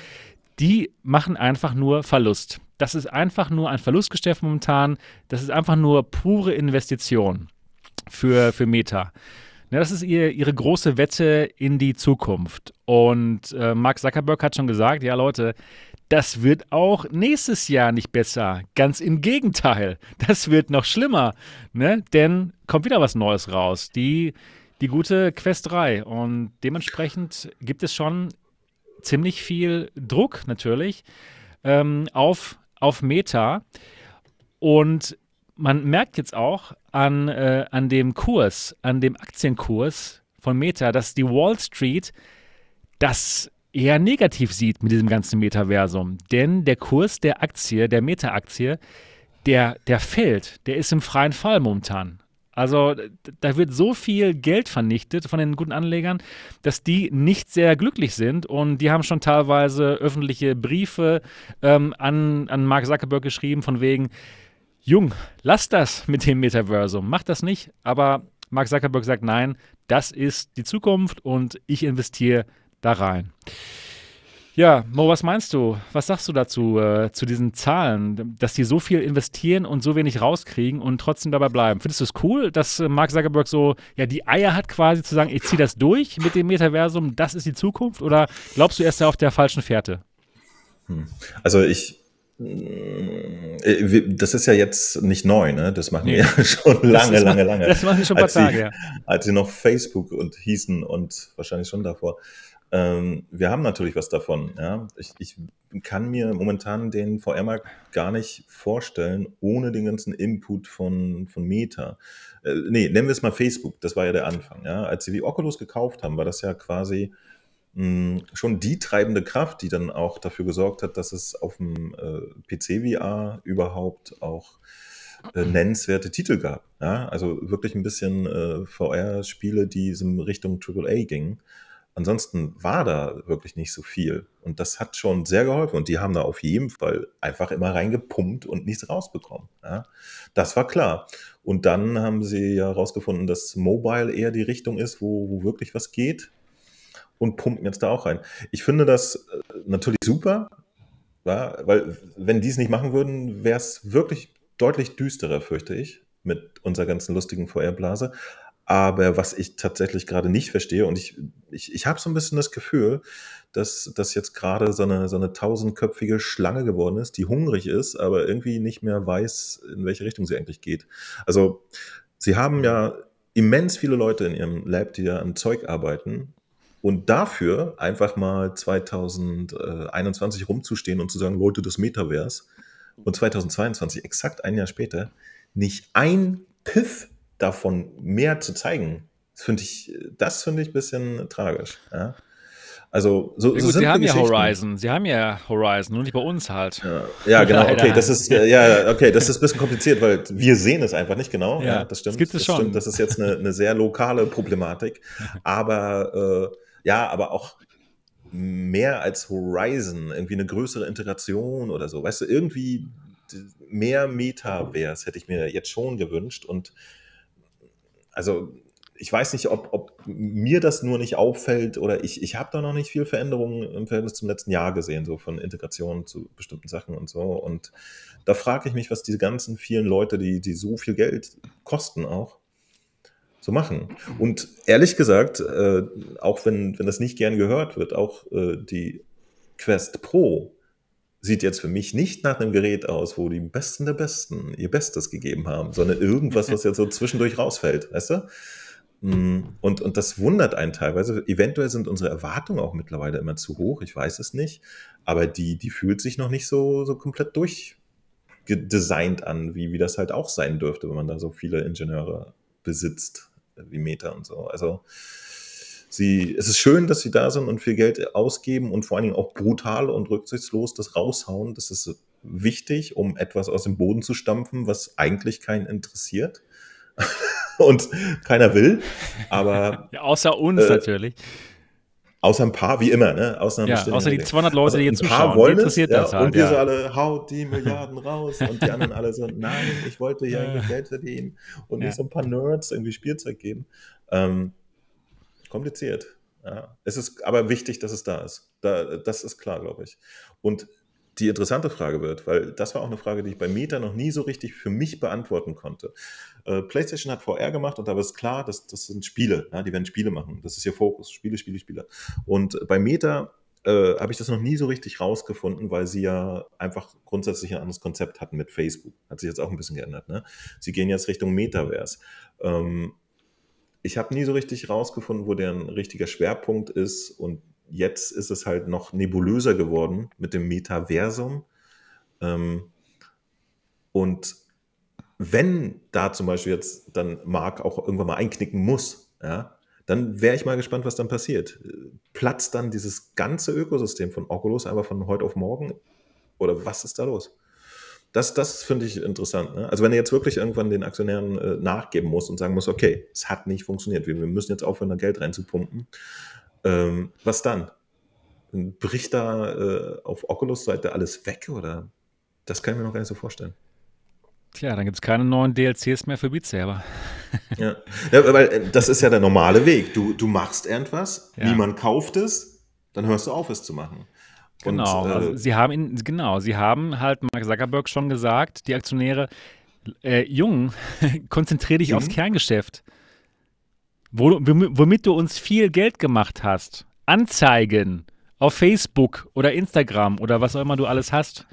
die machen einfach nur Verlust. Das ist einfach nur ein Verlustgeschäft momentan. Das ist einfach nur pure Investition für, für Meta. Ja, das ist ihr, ihre große Wette in die Zukunft. Und äh, Mark Zuckerberg hat schon gesagt, ja Leute, das wird auch nächstes Jahr nicht besser. Ganz im Gegenteil, das wird noch schlimmer. Ne? Denn kommt wieder was Neues raus. Die, die gute Quest 3. Und dementsprechend gibt es schon ziemlich viel Druck natürlich ähm, auf, auf Meta. Und man merkt jetzt auch an, äh, an dem Kurs, an dem Aktienkurs von Meta, dass die Wall Street das eher negativ sieht mit diesem ganzen Metaversum. Denn der Kurs der Aktie, der Meta-Aktie, der, der fällt. Der ist im freien Fall momentan. Also da wird so viel Geld vernichtet von den guten Anlegern, dass die nicht sehr glücklich sind und die haben schon teilweise öffentliche Briefe ähm, an, an Mark Zuckerberg geschrieben von wegen, Jung, lass das mit dem Metaversum, mach das nicht. Aber Mark Zuckerberg sagt, nein, das ist die Zukunft und ich investiere da rein. Ja, Mo, was meinst du? Was sagst du dazu, äh, zu diesen Zahlen, dass die so viel investieren und so wenig rauskriegen und trotzdem dabei bleiben? Findest du es cool, dass äh, Mark Zuckerberg so ja, die Eier hat, quasi zu sagen, ich ziehe das durch mit dem Metaversum, das ist die Zukunft? Oder glaubst du, er ist da auf der falschen Fährte? Hm. Also ich, das ist ja jetzt nicht neu, ne? Das machen nee. wir ja schon lange, lange, lange. Das machen wir schon ein paar Tage, ja. Als sie noch Facebook und hießen und wahrscheinlich schon davor. Ähm, wir haben natürlich was davon. Ja? Ich, ich kann mir momentan den VR-Markt gar nicht vorstellen, ohne den ganzen Input von, von Meta. Äh, nee, nennen wir es mal Facebook, das war ja der Anfang. Ja? Als sie die Oculus gekauft haben, war das ja quasi schon die treibende Kraft, die dann auch dafür gesorgt hat, dass es auf dem äh, PC-VR überhaupt auch äh, nennenswerte Titel gab. Ja? Also wirklich ein bisschen äh, VR-Spiele, die in Richtung AAA gingen. Ansonsten war da wirklich nicht so viel. Und das hat schon sehr geholfen. Und die haben da auf jeden Fall einfach immer reingepumpt und nichts rausbekommen. Ja, das war klar. Und dann haben sie ja herausgefunden, dass Mobile eher die Richtung ist, wo, wo wirklich was geht. Und pumpen jetzt da auch rein. Ich finde das äh, natürlich super, ja, weil wenn die es nicht machen würden, wäre es wirklich deutlich düsterer, fürchte ich, mit unserer ganzen lustigen VR-Blase. Aber was ich tatsächlich gerade nicht verstehe, und ich, ich, ich habe so ein bisschen das Gefühl, dass das jetzt gerade so eine, so eine tausendköpfige Schlange geworden ist, die hungrig ist, aber irgendwie nicht mehr weiß, in welche Richtung sie eigentlich geht. Also, sie haben ja immens viele Leute in ihrem Lab, die ja an Zeug arbeiten. Und dafür einfach mal 2021 rumzustehen und zu sagen, Leute, das Metaverse. Und 2022, exakt ein Jahr später, nicht ein Piff davon mehr zu zeigen, finde ich, das finde ich ein bisschen tragisch. Ja? Also so, ja, gut, so Sie haben ja Horizon, Sie haben ja Horizon, nur nicht bei uns halt. Ja, ja genau, okay, das ist ja okay, das ist ein bisschen kompliziert, weil wir sehen es einfach nicht genau. Ja, ja das stimmt. Das gibt es das schon. Stimmt, das ist jetzt eine, eine sehr lokale Problematik, aber äh, ja, aber auch mehr als Horizon, irgendwie eine größere Integration oder so. Weißt du, irgendwie mehr Metaverse hätte ich mir jetzt schon gewünscht und also ich weiß nicht, ob, ob mir das nur nicht auffällt oder ich, ich habe da noch nicht viel Veränderungen im Verhältnis zum letzten Jahr gesehen, so von Integration zu bestimmten Sachen und so. Und da frage ich mich, was diese ganzen vielen Leute, die, die so viel Geld kosten auch, so machen. Und ehrlich gesagt, äh, auch wenn, wenn das nicht gern gehört wird, auch äh, die Quest Pro sieht jetzt für mich nicht nach einem Gerät aus, wo die Besten der Besten ihr Bestes gegeben haben, sondern irgendwas, was jetzt so zwischendurch rausfällt, weißt du? Mm, und, und das wundert einen teilweise. Eventuell sind unsere Erwartungen auch mittlerweile immer zu hoch, ich weiß es nicht. Aber die, die fühlt sich noch nicht so, so komplett durchgedesignt an, wie, wie das halt auch sein dürfte, wenn man da so viele Ingenieure besitzt, wie Meta und so. Also sie, es ist schön, dass sie da sind und viel Geld ausgeben und vor allen Dingen auch brutal und rücksichtslos das raushauen. Das ist wichtig, um etwas aus dem Boden zu stampfen, was eigentlich keinen interessiert und keiner will. Aber ja, außer uns äh, natürlich. Außer ein paar, wie immer, ne? Außer, ja, außer die 200 Leute, also die jetzt zuschauen. Wollen interessiert es, das ja, halt. Und wir ja. so alle, haut die Milliarden raus. Und die anderen alle so, nein, ich wollte hier eigentlich Geld verdienen und nicht so ein paar Nerds irgendwie Spielzeug geben. Ähm, kompliziert. Ja. Es ist aber wichtig, dass es da ist. Da, das ist klar, glaube ich. Und die interessante Frage wird, weil das war auch eine Frage, die ich bei Meta noch nie so richtig für mich beantworten konnte. Äh, PlayStation hat VR gemacht und da ist klar, dass das sind Spiele, ja, die werden Spiele machen. Das ist ihr Fokus, Spiele, Spiele, Spiele. Und bei Meta äh, habe ich das noch nie so richtig rausgefunden, weil sie ja einfach grundsätzlich ein anderes Konzept hatten mit Facebook. Hat sich jetzt auch ein bisschen geändert. Ne? Sie gehen jetzt Richtung Metaverse. Ähm, ich habe nie so richtig rausgefunden, wo der ein richtiger Schwerpunkt ist. Und jetzt ist es halt noch nebulöser geworden mit dem Metaversum. Ähm, und wenn da zum Beispiel jetzt dann Mark auch irgendwann mal einknicken muss, ja, dann wäre ich mal gespannt, was dann passiert. Platzt dann dieses ganze Ökosystem von Oculus einfach von heute auf morgen? Oder was ist da los? Das, das finde ich interessant. Ne? Also wenn er jetzt wirklich irgendwann den Aktionären äh, nachgeben muss und sagen muss, okay, es hat nicht funktioniert, wir, wir müssen jetzt aufhören, da Geld reinzupumpen, ähm, was dann? Bricht da äh, auf Oculus-Seite alles weg oder? Das kann ich mir noch gar nicht so vorstellen. Tja, dann gibt es keine neuen DLCs mehr für Beat Saber. ja. ja, weil äh, das ist ja der normale Weg. Du, du machst irgendwas, ja. niemand kauft es, dann hörst du auf, es zu machen. Genau, und, äh, also sie haben in, genau, sie haben halt Mark Zuckerberg schon gesagt, die Aktionäre, äh, Jung, konzentriere dich mhm. aufs Kerngeschäft. Wo, womit du uns viel Geld gemacht hast. Anzeigen auf Facebook oder Instagram oder was auch immer du alles hast.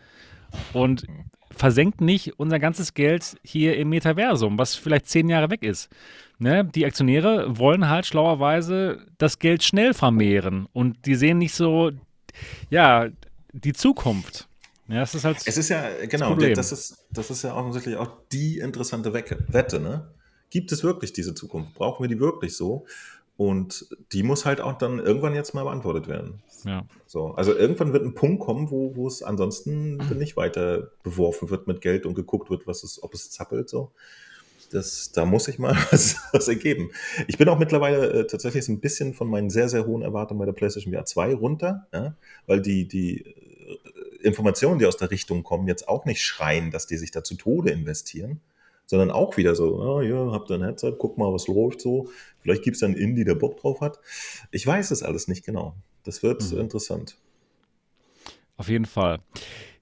Und versenkt nicht unser ganzes Geld hier im Metaversum, was vielleicht zehn Jahre weg ist. Ne? Die Aktionäre wollen halt schlauerweise das Geld schnell vermehren und die sehen nicht so, ja, die Zukunft. Ja, das ist halt es ist ja, genau, das, das, ist, das ist ja offensichtlich auch die interessante Wette, ne? Gibt es wirklich diese Zukunft? Brauchen wir die wirklich so? Und die muss halt auch dann irgendwann jetzt mal beantwortet werden. Ja. So, also irgendwann wird ein Punkt kommen, wo, wo es ansonsten nicht weiter beworfen wird mit Geld und geguckt wird, was es, ob es zappelt. So. Das, da muss ich mal was, was ergeben. Ich bin auch mittlerweile äh, tatsächlich ein bisschen von meinen sehr, sehr hohen Erwartungen bei der PlayStation VR 2 runter, ja? weil die, die äh, Informationen, die aus der Richtung kommen, jetzt auch nicht schreien, dass die sich da zu Tode investieren sondern auch wieder so, ah, ja, habt ihr ein Headset, guck mal, was läuft so. Vielleicht gibt es einen Indie, der Bock drauf hat. Ich weiß es alles nicht genau. Das wird mhm. interessant. Auf jeden Fall.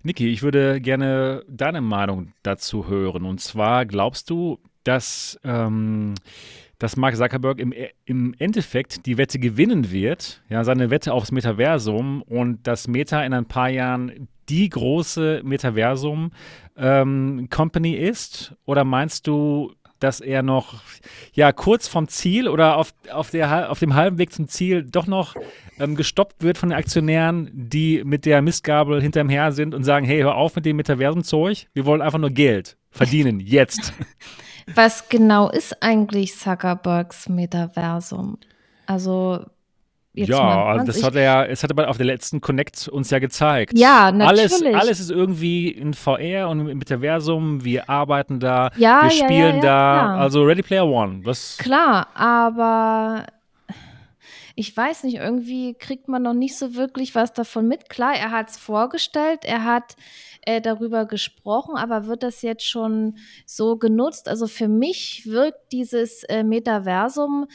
Niki, ich würde gerne deine Meinung dazu hören. Und zwar glaubst du, dass, ähm, dass Mark Zuckerberg im, im Endeffekt die Wette gewinnen wird, ja, seine Wette aufs Metaversum und dass Meta in ein paar Jahren die große Metaversum-Company ähm, ist? Oder meinst du, dass er noch ja kurz vom Ziel oder auf, auf, der, auf dem halben Weg zum Ziel doch noch ähm, gestoppt wird von den Aktionären, die mit der Mistgabel hinterm Her sind und sagen, hey, hör auf mit dem Metaversum-Zeug, wir wollen einfach nur Geld verdienen, jetzt. Was genau ist eigentlich Zuckerbergs Metaversum? Also Jetzt ja, das hat er, es hat er auf der letzten Connect uns ja gezeigt. Ja, natürlich. Alles, alles ist irgendwie in VR und im Metaversum. Wir arbeiten da, ja, wir spielen ja, ja, da. Klar. Also Ready Player One. Was klar, aber ich weiß nicht, irgendwie kriegt man noch nicht so wirklich was davon mit. Klar, er hat es vorgestellt, er hat äh, darüber gesprochen, aber wird das jetzt schon so genutzt? Also für mich wirkt dieses äh, Metaversum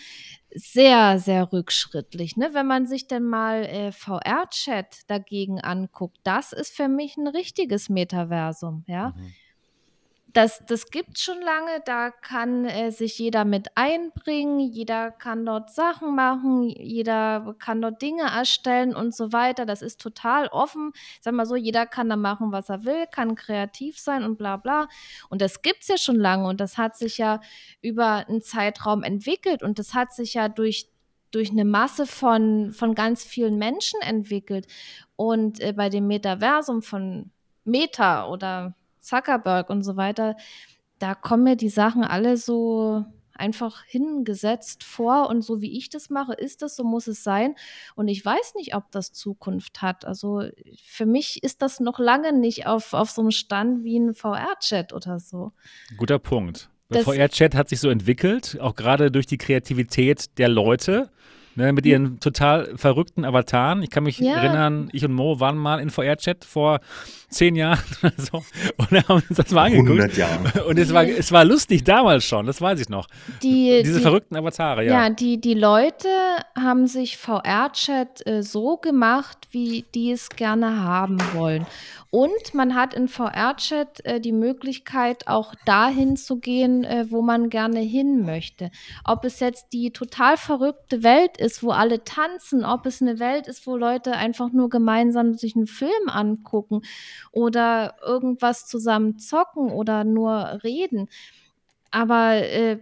sehr, sehr rückschrittlich. Ne? Wenn man sich denn mal äh, VR-Chat dagegen anguckt, das ist für mich ein richtiges Metaversum, ja. Mhm das, das gibt schon lange, da kann äh, sich jeder mit einbringen, jeder kann dort Sachen machen, jeder kann dort Dinge erstellen und so weiter. Das ist total offen. Sag mal so, jeder kann da machen, was er will, kann kreativ sein und bla bla. Und das gibt es ja schon lange und das hat sich ja über einen Zeitraum entwickelt und das hat sich ja durch durch eine Masse von, von ganz vielen Menschen entwickelt. Und äh, bei dem Metaversum von Meta oder Zuckerberg und so weiter, da kommen mir die Sachen alle so einfach hingesetzt vor und so wie ich das mache, ist das, so muss es sein. Und ich weiß nicht, ob das Zukunft hat. Also für mich ist das noch lange nicht auf, auf so einem Stand wie ein VR-Chat oder so. Guter Punkt. Der VR-Chat hat sich so entwickelt, auch gerade durch die Kreativität der Leute. Ne, mit ihren total verrückten Avataren. Ich kann mich ja. erinnern, ich und Mo waren mal in VR-Chat vor zehn Jahren oder so und haben uns das mal angeguckt. 100 Jahre. Und es war, es war lustig damals schon, das weiß ich noch. Die, Diese die, verrückten Avatare, ja. Ja, die, die Leute haben sich VR-Chat äh, so gemacht, wie die es gerne haben wollen. Und man hat in VR-Chat äh, die Möglichkeit, auch dahin zu gehen, äh, wo man gerne hin möchte. Ob es jetzt die total verrückte Welt ist, wo alle tanzen, ob es eine Welt ist, wo Leute einfach nur gemeinsam sich einen Film angucken oder irgendwas zusammen zocken oder nur reden. Aber äh,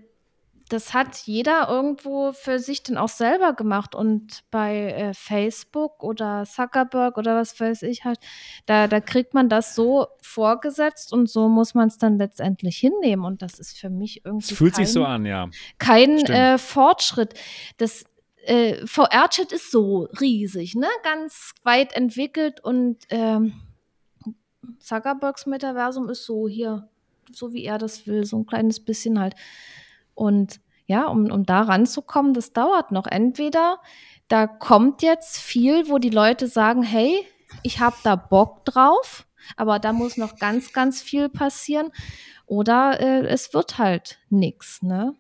das hat jeder irgendwo für sich dann auch selber gemacht. Und bei äh, Facebook oder Zuckerberg oder was weiß ich halt, da, da kriegt man das so vorgesetzt und so muss man es dann letztendlich hinnehmen. Und das ist für mich irgendwie. Es fühlt kein, sich so an, ja. Kein äh, Fortschritt. Das äh, VR-Chat ist so riesig, ne? Ganz weit entwickelt und ähm, Zuckerbergs Metaversum ist so hier, so wie er das will, so ein kleines bisschen halt. Und ja, um, um da ranzukommen, das dauert noch. Entweder da kommt jetzt viel, wo die Leute sagen, hey, ich habe da Bock drauf, aber da muss noch ganz, ganz viel passieren. Oder äh, es wird halt nichts, ne?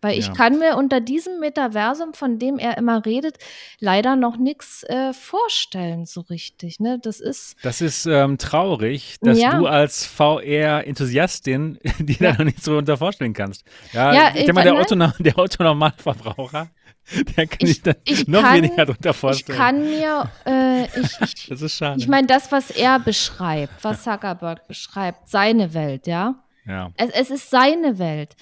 Weil ich Ja. kann mir unter diesem Metaversum, von dem er immer redet, leider noch nichts äh, vorstellen, so richtig. Ne? Das ist, Das ist ähm, traurig, dass Ja. du als VR-Enthusiastin dir Ja. da noch nicht so unter vorstellen kannst. Ja, Ja, ich ich denke mal, der meine- Otto, der Otto Normalverbraucher, der kann Ich- sich da ich noch kann- weniger drunter ich vorstellen. kann mir, äh, ich, ich, das ist schade. ich meine, das, was er beschreibt, was Zuckerberg beschreibt, seine Welt, ja. ja. Es, es ist seine Welt.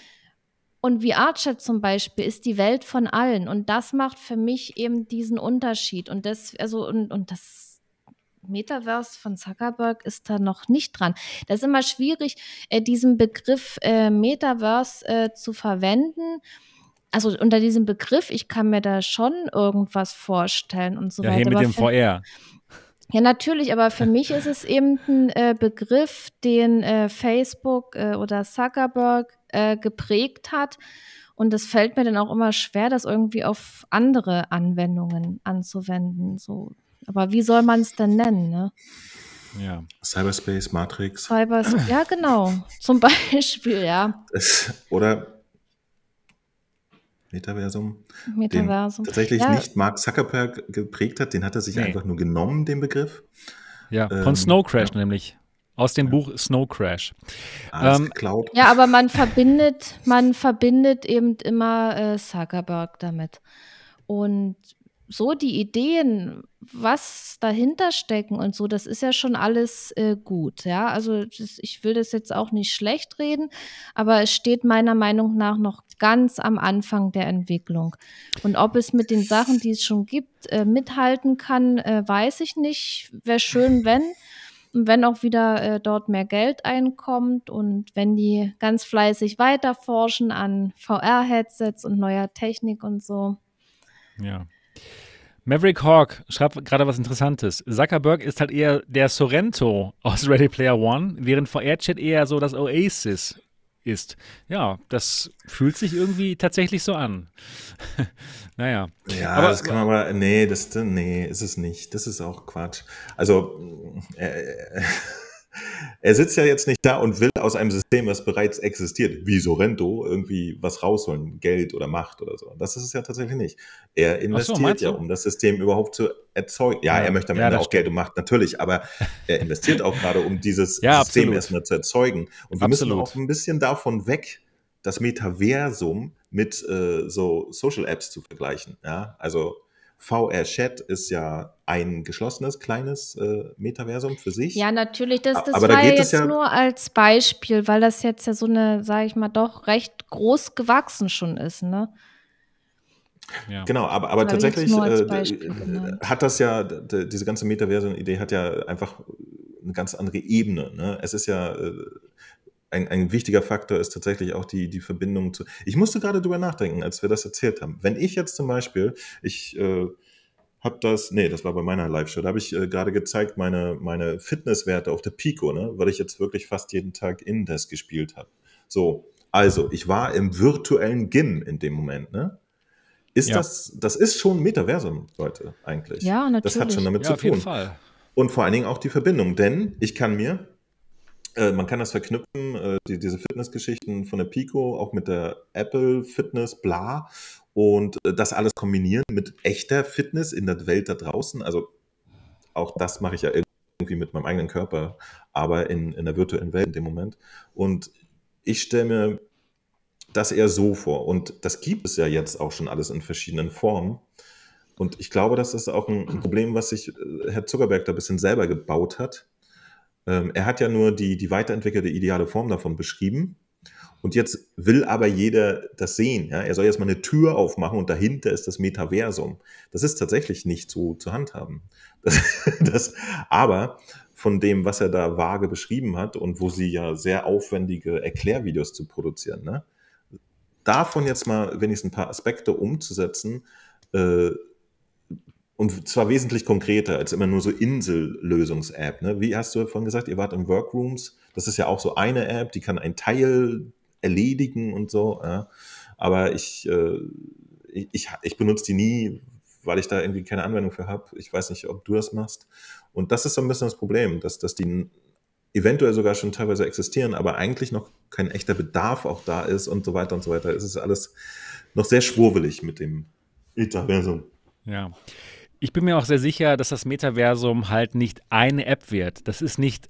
Und VR-Chat zum Beispiel ist die Welt von allen. Und das macht für mich eben diesen Unterschied. Und das, also, und, und das Metaverse von Zuckerberg ist da noch nicht dran. Das ist immer schwierig, äh, diesen Begriff äh, Metaverse äh, zu verwenden. Also unter diesem Begriff, ich kann mir da schon irgendwas vorstellen und so ja, weiter. hier mit Aber dem VR. ja, natürlich, aber für mich ist es eben ein äh, Begriff, den äh, Facebook äh, oder Zuckerberg äh, geprägt hat. Und es fällt mir dann auch immer schwer, das irgendwie auf andere Anwendungen anzuwenden. So. Aber wie soll man es denn nennen? Ne? Ja. Cyberspace, Matrix. Cyber ja, genau. Zum Beispiel, ja. Oder Metaversum, den Metaversum. tatsächlich ja, nicht Mark Zuckerberg geprägt hat, den hat er sich Nee. einfach nur genommen, den Begriff. Ja, von Ähm, Snow Crash ja. nämlich. Aus dem Buch Snow Crash. Ähm. Ja, aber man verbindet, man verbindet eben immer äh, Zuckerberg damit. Und so die Ideen, was dahinter stecken und so, das ist ja schon alles äh, gut. Ja, also das, ich will das jetzt auch nicht schlecht reden, aber es steht meiner Meinung nach noch ganz am Anfang der Entwicklung. Und ob es mit den Sachen, die es schon gibt, äh, mithalten kann, äh, weiß ich nicht. Wäre schön, wenn. Wenn auch wieder äh, dort mehr Geld einkommt und wenn die ganz fleißig weiter forschen an VR-Headsets und neuer Technik und so. Ja. Maverick Hawk schreibt gerade was Interessantes. Zuckerberg ist halt eher der Sorrento aus Ready Player One, während VR-Chat eher so das Oasis ist. Ja, das fühlt sich irgendwie tatsächlich so an. naja. Ja, Aber- das kann man aber, nee, das, nee, ist es nicht. Das ist auch Quatsch. Also, äh, er sitzt ja jetzt nicht da und will aus einem System, was bereits existiert, wie Sorrento, irgendwie was rausholen, Geld oder Macht oder so. Das ist es ja tatsächlich nicht. Er investiert meinst ja, um das System überhaupt zu erzeugen. Ja, Ja, er möchte am ja, Ende auch Geld und Macht, natürlich, aber er investiert auch gerade, um dieses Ja, System absolut. erstmal zu erzeugen. Und wir müssen Absolut. auch ein bisschen davon weg, das Metaversum mit äh, so Social Apps zu vergleichen. Ja, also VR Chat ist ja ein geschlossenes kleines äh, Metaversum für sich. Ja, natürlich, das, das Aber da war ja geht es jetzt ja- nur als Beispiel, weil das jetzt ja so eine, sage ich mal, doch recht groß gewachsen schon ist, ne? Ja. Genau, aber, aber tatsächlich äh, genannt. hat das ja, diese ganze Metaversum-Idee hat ja einfach eine ganz andere Ebene. Ne? Es ist ja äh, ein, ein wichtiger Faktor ist tatsächlich auch die, die Verbindung zu. Ich musste gerade drüber nachdenken, als wir das erzählt haben. Wenn ich jetzt zum Beispiel, ich äh, habe das, nee, das war bei meiner Live-Show, da habe ich äh, gerade gezeigt, meine, meine Fitnesswerte auf der Pico, ne? weil ich jetzt wirklich fast jeden Tag Indes gespielt habe. So, also, ich war im virtuellen Gym in dem Moment, ne? Ist Ja. das, das ist schon Metaversum, Leute, eigentlich. Ja, Das hat schon natürlich. damit Ja, zu auf jeden tun. Fall. Und vor allen Dingen auch die Verbindung, denn ich kann mir, äh, man kann das verknüpfen, äh, die, diese Fitnessgeschichten von der Pico, auch mit der Apple Fitness, bla, und äh, das alles kombinieren mit echter Fitness in der Welt da draußen. Also auch das mache ich ja irgendwie mit meinem eigenen Körper, aber in, in der virtuellen Welt in dem Moment. Und ich stelle mir das eher so vor. Und das gibt es ja jetzt auch schon alles in verschiedenen Formen. Und ich glaube, das ist auch ein Problem, was sich äh, Herr Zuckerberg da ein bisschen selber gebaut hat. Ähm, er hat ja nur die, die weiterentwickelte ideale Form davon beschrieben. Und jetzt will aber jeder das sehen. Ja? Er soll jetzt mal eine Tür aufmachen und dahinter ist das Metaversum. Das ist tatsächlich nicht so zu handhaben. Das, das, aber von dem, was er da vage beschrieben hat und wo sie ja sehr aufwendige Erklärvideos zu produzieren, ne? davon jetzt mal wenigstens ein paar Aspekte umzusetzen, äh, und zwar wesentlich konkreter als immer nur so Insellösungs-App. Ne? Wie hast du vorhin gesagt, ihr wart im Workrooms? Das ist ja auch so eine App, die kann ein Teil erledigen und so. Ja? Aber ich, äh, ich, ich benutze die nie, weil ich da irgendwie keine Anwendung für habe. Ich weiß nicht, ob du das machst. Und das ist so ein bisschen das Problem, dass, dass die eventuell sogar schon teilweise existieren, aber eigentlich noch kein echter Bedarf auch da ist und so weiter und so weiter. Es ist alles noch sehr schwurbelig mit dem Metaversum. Ja. Ich bin mir auch sehr sicher, dass das Metaversum halt nicht eine App wird. Das ist nicht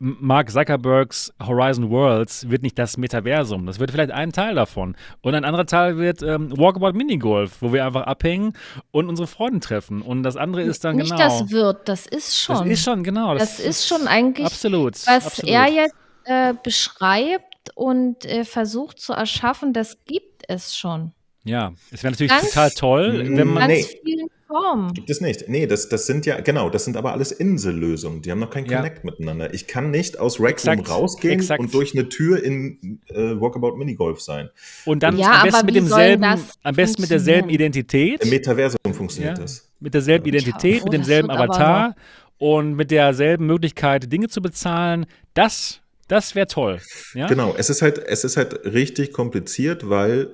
Mark Zuckerbergs Horizon Worlds wird nicht das Metaversum. Das wird vielleicht ein Teil davon. Und ein anderer Teil wird ähm, Walkabout Minigolf, wo wir einfach abhängen und unsere Freunde treffen. Und das andere ist dann nicht genau. Nicht das wird, das ist schon. Das ist schon, genau. Das, das ist schon eigentlich. Absolut. Was absolut. er jetzt äh, beschreibt und äh, versucht zu erschaffen, das gibt es schon. Ja, es wäre natürlich ganz, total toll, wenn man. Ganz nee. vielen Formen. Gibt es nicht. Nee, das, das sind ja, genau, das sind aber alles Insellösungen. Die haben noch kein Connect ja. miteinander. Ich kann nicht aus Rec Room rausgehen Exakt. und durch eine Tür in äh, Walkabout Minigolf sein. Und dann ja, am besten mit demselben, am besten mit derselben Identität. Im Metaversum funktioniert ja, das. Mit derselben Identität, mit demselben Avatar und mit derselben Möglichkeit, Dinge zu bezahlen. Das, das wäre toll. Ja? Genau, es ist halt, es ist halt richtig kompliziert, weil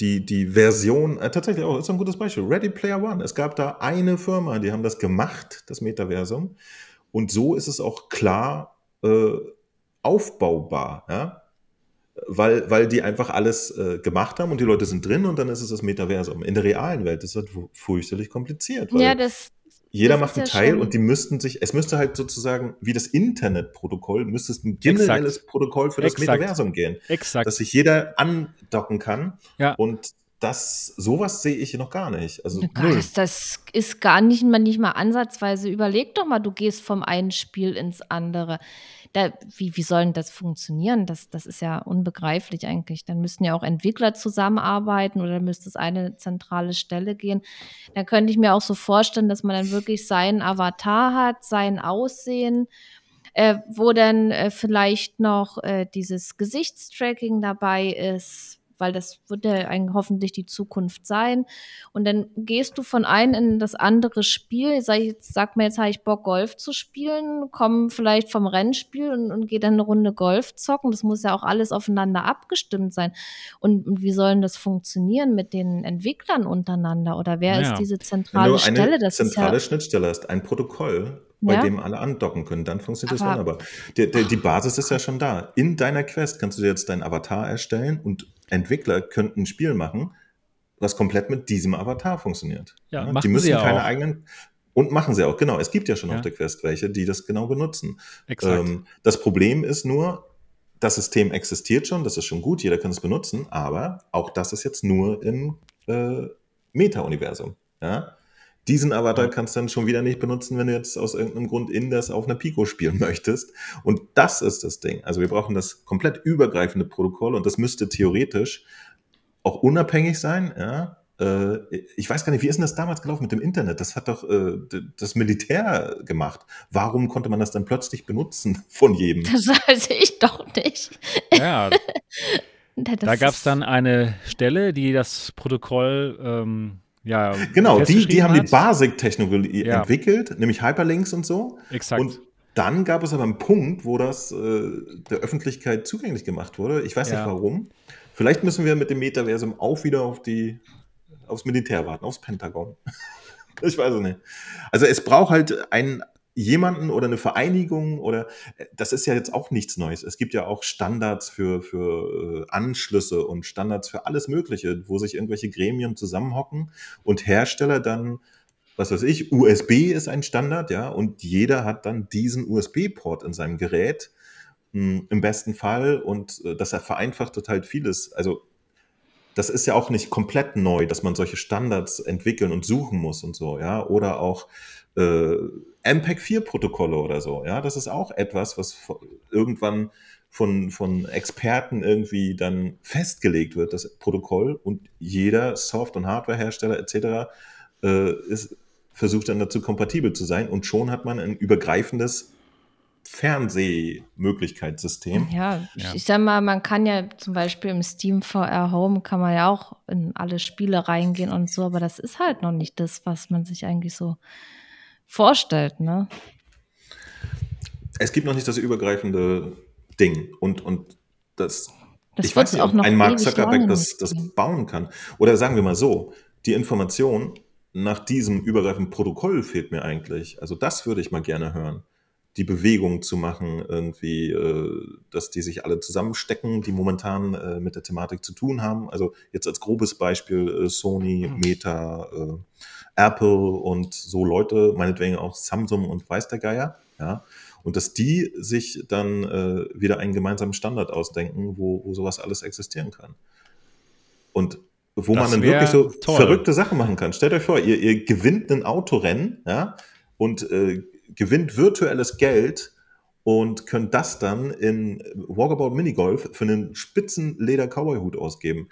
die, die Version, äh, tatsächlich auch, ist ein gutes Beispiel. Ready Player One. Es gab da eine Firma, die haben das gemacht, das Metaversum. Und so ist es auch klar äh, aufbaubar, ja. Weil, weil die einfach alles äh, gemacht haben und die Leute sind drin und dann ist es das Metaversum. In der realen Welt ist das fürchterlich kompliziert. ja, das, jeder macht einen ja Teil und die müssten sich, es müsste halt sozusagen, wie das Internetprotokoll, müsste es ein generelles Exakt. Protokoll für das Exakt. Metaversum gehen. Exakt. Dass sich jeder andocken kann. Ja. Und das, sowas sehe ich noch gar nicht. Also ja, null. Das, das, ist gar nicht mal, nicht mal ansatzweise. Überleg doch mal, du gehst vom einen Spiel ins andere da, wie, wie soll denn das funktionieren? Das, das ist ja unbegreiflich eigentlich. Dann müssten ja auch Entwickler zusammenarbeiten oder müsste es eine zentrale Stelle gehen. Da könnte ich mir auch so vorstellen, dass man dann wirklich seinen Avatar hat, sein Aussehen, äh, wo dann äh, vielleicht noch äh, dieses Gesichtstracking dabei ist, weil das wird ja eigentlich hoffentlich die Zukunft sein. Und dann gehst du von einem in das andere Spiel. Sag, jetzt, sag mir jetzt, habe ich Bock, Golf zu spielen, komm vielleicht vom Rennspiel und, und gehe dann eine Runde Golf zocken. Das muss ja auch alles aufeinander abgestimmt sein. Und, und wie sollen das funktionieren mit den Entwicklern untereinander? Oder wer naja. ist diese zentrale Stelle? Eine das zentrale ja Schnittstelle hast, ein Protokoll, bei ja? dem alle andocken können. Dann funktioniert Aber, das wunderbar. Die, die, die, Basis ist ja schon da. In deiner Quest kannst du dir jetzt deinen Avatar erstellen und Entwickler könnten ein Spiel machen, was komplett mit diesem Avatar funktioniert. Ja, ja? Die müssen keine auch. eigenen. Und machen sie auch, genau. Es gibt ja schon ja. auf der Quest welche, die das genau benutzen. Ähm, das Problem ist nur, das System existiert schon, das ist schon gut, jeder kann es benutzen, aber auch das ist jetzt nur im äh, Meta-Universum. Ja? Diesen Avatar kannst du dann schon wieder nicht benutzen, wenn du jetzt aus irgendeinem Grund in das auf einer Pico spielen möchtest. Und das ist das Ding. Also wir brauchen das komplett übergreifende Protokoll und das müsste theoretisch auch unabhängig sein. Ja? Äh, ich weiß gar nicht, wie ist denn das damals gelaufen mit dem Internet? Das hat doch äh, das Militär gemacht. Warum konnte man das dann plötzlich benutzen von jedem? Das weiß ich doch nicht. Ja. da gab es dann eine Stelle, die das Protokoll ähm, ja, genau, die, die haben die Basic-Technologie ja. entwickelt, nämlich Hyperlinks und so. Exakt. Und dann gab es aber einen Punkt, wo das äh, der Öffentlichkeit zugänglich gemacht wurde. Ich weiß ja. nicht warum. Vielleicht müssen wir mit dem Metaversum auch wieder auf die, aufs Militär warten, aufs Pentagon. ich weiß es nicht. Also es braucht halt ein, jemanden oder eine Vereinigung oder das ist ja jetzt auch nichts Neues. Es gibt ja auch Standards für, für äh, Anschlüsse und Standards für alles Mögliche, wo sich irgendwelche Gremien zusammenhocken und Hersteller dann, was weiß ich, USB ist ein Standard, ja, und jeder hat dann diesen USB-Port in seinem Gerät mh, hm, im besten Fall und äh, das vereinfacht total vieles. Also das ist ja auch nicht komplett neu, dass man solche Standards entwickeln und suchen muss und so, ja, oder auch äh, MPEG 4-Protokolle oder so. Ja, das ist auch etwas, was irgendwann von, von Experten irgendwie dann festgelegt wird, das Protokoll, und jeder Soft- und Hardwarehersteller etc. Äh, ist, versucht dann dazu kompatibel zu sein und schon hat man ein übergreifendes Fernsehmöglichkeitssystem. Ja, ja, ich sag mal, man kann ja zum Beispiel im Steam VR Home kann man ja auch in alle Spiele reingehen und so, aber das ist halt noch nicht das, was man sich eigentlich so vorstellt, ne? Es gibt noch nicht das übergreifende Ding und, und das, das ich weiß nicht, ob ein Mark Zuckerberg das, das bauen kann. Oder sagen wir mal so, die Information nach diesem übergreifenden Protokoll fehlt mir eigentlich. Also das würde ich mal gerne hören die Bewegung zu machen, irgendwie, äh, dass die sich alle zusammenstecken, die momentan äh, mit der Thematik zu tun haben. Also jetzt als grobes Beispiel äh, Sony, mhm. Meta, Apple und so Leute, meinetwegen auch Samsung und weiß der Geier, ja. Und dass die sich dann äh, wieder einen gemeinsamen Standard ausdenken, wo, wo sowas alles existieren kann. Und wo das man dann wirklich so toll. verrückte Sachen machen kann. Stellt euch vor, ihr, ihr gewinnt ein Autorennen, ja, und äh, gewinnt virtuelles Geld und könnt das dann in Walkabout Minigolf für einen spitzen Leder-Cowboy-Hut ausgeben.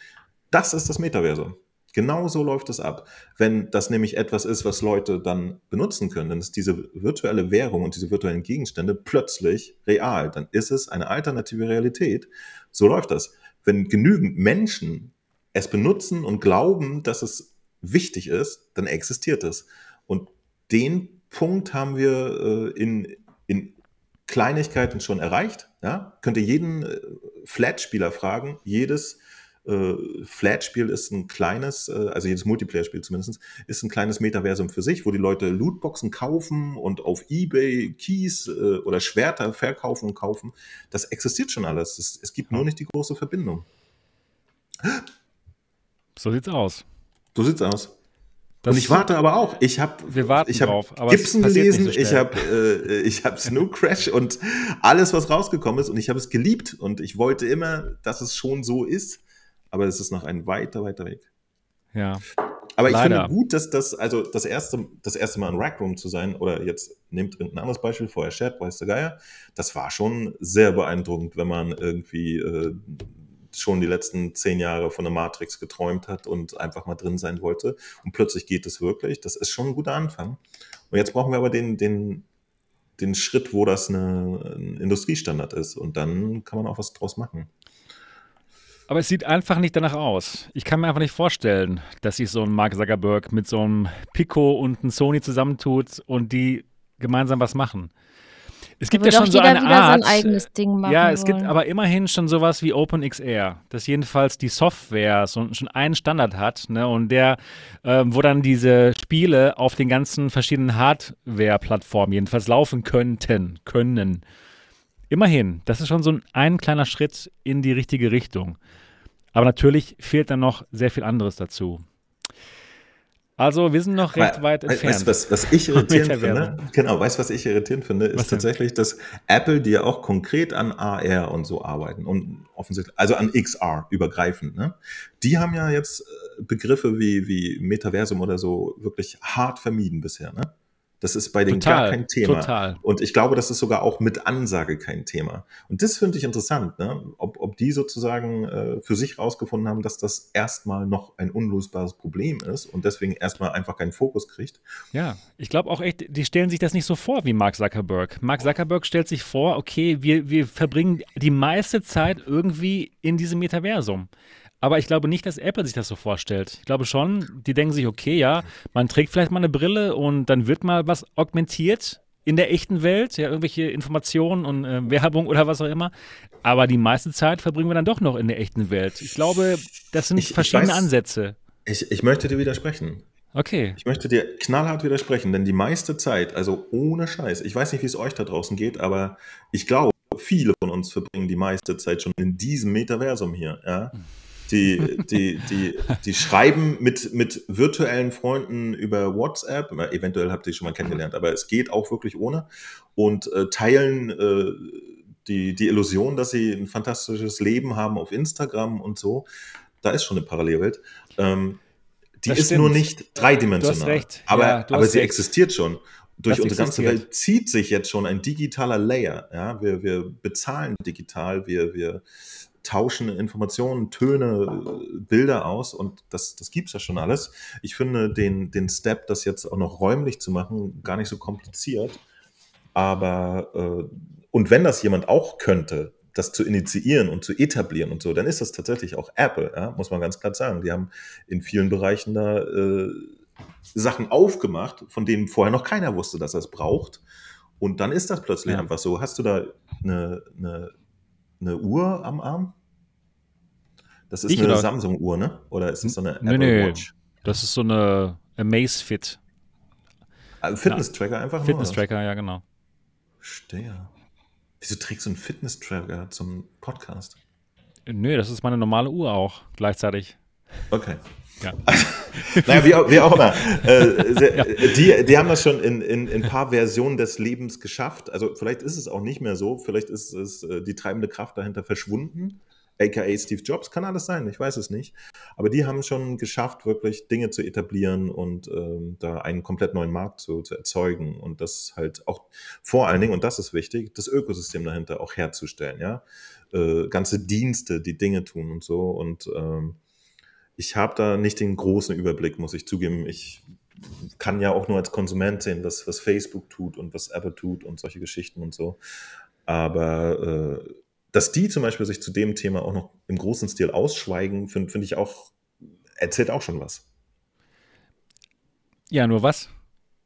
Das ist das Metaversum. Genau so läuft es ab. Wenn das nämlich etwas ist, was Leute dann benutzen können, dann ist diese virtuelle Währung und diese virtuellen Gegenstände plötzlich real. Dann ist es eine alternative Realität. So läuft das. Wenn genügend Menschen es benutzen und glauben, dass es wichtig ist, dann existiert es. Und den Punkt haben wir äh, in, in Kleinigkeiten schon erreicht. Ja? Könnt ihr jeden äh, Flat-Spieler fragen. Jedes äh, Flat-Spiel ist ein kleines, äh, also jedes Multiplayer-Spiel zumindest, ist ein kleines Metaversum für sich, wo die Leute Lootboxen kaufen und auf Ebay Keys äh, oder Schwerter verkaufen und kaufen. Das existiert schon alles. Es, es gibt nur nicht die große Verbindung. So sieht's aus. So sieht's aus. Das und ich warte aber auch. Ich habe wir warten ich hab drauf, Gibson gelesen, so ich habe äh, ich habe Snow Crash und alles was rausgekommen ist und ich habe es geliebt und ich wollte immer, dass es schon so ist, aber es ist noch ein weiter weiter Weg. Ja. Aber ich Leider. finde gut, dass das also das erste das erste Mal in Rack Room zu sein oder jetzt nehmt irgendein anderes Beispiel vorher Chat, weiß der Geier, das war schon sehr beeindruckend, wenn man irgendwie äh, schon die letzten zehn Jahre von der Matrix geträumt hat und einfach mal drin sein wollte. Und plötzlich geht es wirklich. Das ist schon ein guter Anfang. Und jetzt brauchen wir aber den, den, den Schritt, wo das eine, ein Industriestandard ist. Und dann kann man auch was draus machen. Aber es sieht einfach nicht danach aus. Ich kann mir einfach nicht vorstellen, dass sich so ein Mark Zuckerberg mit so einem Pico und einem Sony zusammentut und die gemeinsam was machen. Es gibt ja schon so eine Art. So ein eigenes Ding machen ja, es wollen. gibt aber immerhin schon sowas wie OpenXR, das jedenfalls die Software so, schon einen Standard hat, ne, und der, äh, wo dann diese Spiele auf den ganzen verschiedenen Hardware-Plattformen jedenfalls laufen könnten, können. Immerhin, das ist schon so ein, ein kleiner Schritt in die richtige Richtung. Aber natürlich fehlt dann noch sehr viel anderes dazu. Also wir sind noch recht weit entfernt. Weißt du, was, was ich irritierend finde? Genau, weißt du, was ich irritierend finde, ist tatsächlich, dass Apple, die ja auch konkret an AR und so arbeiten und offensichtlich, also an XR übergreifend, ne? Die haben ja jetzt äh, Begriffe wie, wie Metaversum oder so wirklich hart vermieden bisher, ne? Das ist bei denen total, gar kein Thema. Total. Und ich glaube, das ist sogar auch mit Ansage kein Thema. Und das finde ich interessant, ne? ob, ob die sozusagen äh, für sich rausgefunden haben, dass das erstmal noch ein unlösbares Problem ist und deswegen erstmal einfach keinen Fokus kriegt. Ja, ich glaube auch echt, die stellen sich das nicht so vor wie Mark Zuckerberg. Mark Zuckerberg stellt sich vor, okay, wir, wir verbringen die meiste Zeit irgendwie in diesem Metaversum. Aber ich glaube nicht, dass Apple sich das so vorstellt. Ich glaube schon, die denken sich, okay, ja, man trägt vielleicht mal eine Brille und dann wird mal was augmentiert in der echten Welt, ja, irgendwelche Informationen und äh, Werbung oder was auch immer. Aber die meiste Zeit verbringen wir dann doch noch in der echten Welt. Ich glaube, das sind ich, verschiedene ich weiß, Ansätze. Ich, ich möchte dir widersprechen. Okay. Ich möchte dir knallhart widersprechen, denn die meiste Zeit, also ohne Scheiß, ich weiß nicht, wie es euch da draußen geht, aber ich glaube, viele von uns verbringen die meiste Zeit schon in diesem Metaversum hier, ja. Die, die, die, die schreiben mit, mit virtuellen Freunden über WhatsApp, eventuell habt ihr die schon mal kennengelernt, aber es geht auch wirklich ohne und äh, teilen äh, die, die Illusion, dass sie ein fantastisches Leben haben auf Instagram und so. Da ist schon eine Parallelwelt. Ähm, die das ist stimmt. nur nicht dreidimensional. Du hast recht. Aber, ja, aber sie recht. existiert schon. durch unsere ganze Welt zieht sich jetzt schon ein digitaler Layer. Ja? Wir, wir bezahlen digital, wir, wir tauschen Informationen, Töne, Bilder aus und das, das gibt es ja schon alles. Ich finde den, den Step, das jetzt auch noch räumlich zu machen, gar nicht so kompliziert. Aber, äh, und wenn das jemand auch könnte, das zu initiieren und zu etablieren und so, dann ist das tatsächlich auch Apple, ja? muss man ganz klar sagen. Die haben in vielen Bereichen da äh, Sachen aufgemacht, von denen vorher noch keiner wusste, dass er es braucht. Und dann ist das plötzlich ja. einfach so. Hast du da eine, eine, eine Uhr am Arm? Das ist ich eine Samsung-Uhr, ne? Oder ist das so eine Apple nee, Watch? Das ist so eine Amazfit. Also Fitness-Tracker einfach nur? Fitness-Tracker, ja, genau. Verstehe. Wieso trägst du einen Fitness-Tracker zum Podcast? Nö, das ist meine normale Uhr auch gleichzeitig. Okay. Ja. naja, wie auch, wie auch immer. Äh, ja. die, die haben das schon in, in, in ein paar Versionen des Lebens geschafft. Also vielleicht ist es auch nicht mehr so. Vielleicht ist es äh, die treibende Kraft dahinter verschwunden. AKA Steve Jobs, kann alles sein, ich weiß es nicht. Aber die haben schon geschafft, wirklich Dinge zu etablieren und ähm, da einen komplett neuen Markt zu, zu erzeugen und das halt auch vor allen Dingen, und das ist wichtig, das Ökosystem dahinter auch herzustellen, ja. Äh, ganze Dienste, die Dinge tun und so. Und ähm, ich habe da nicht den großen Überblick, muss ich zugeben. Ich kann ja auch nur als Konsument sehen, was, was Facebook tut und was Apple tut und solche Geschichten und so. Aber äh, dass die zum Beispiel sich zu dem Thema auch noch im großen Stil ausschweigen, finde find ich auch, erzählt auch schon was. Ja, nur was?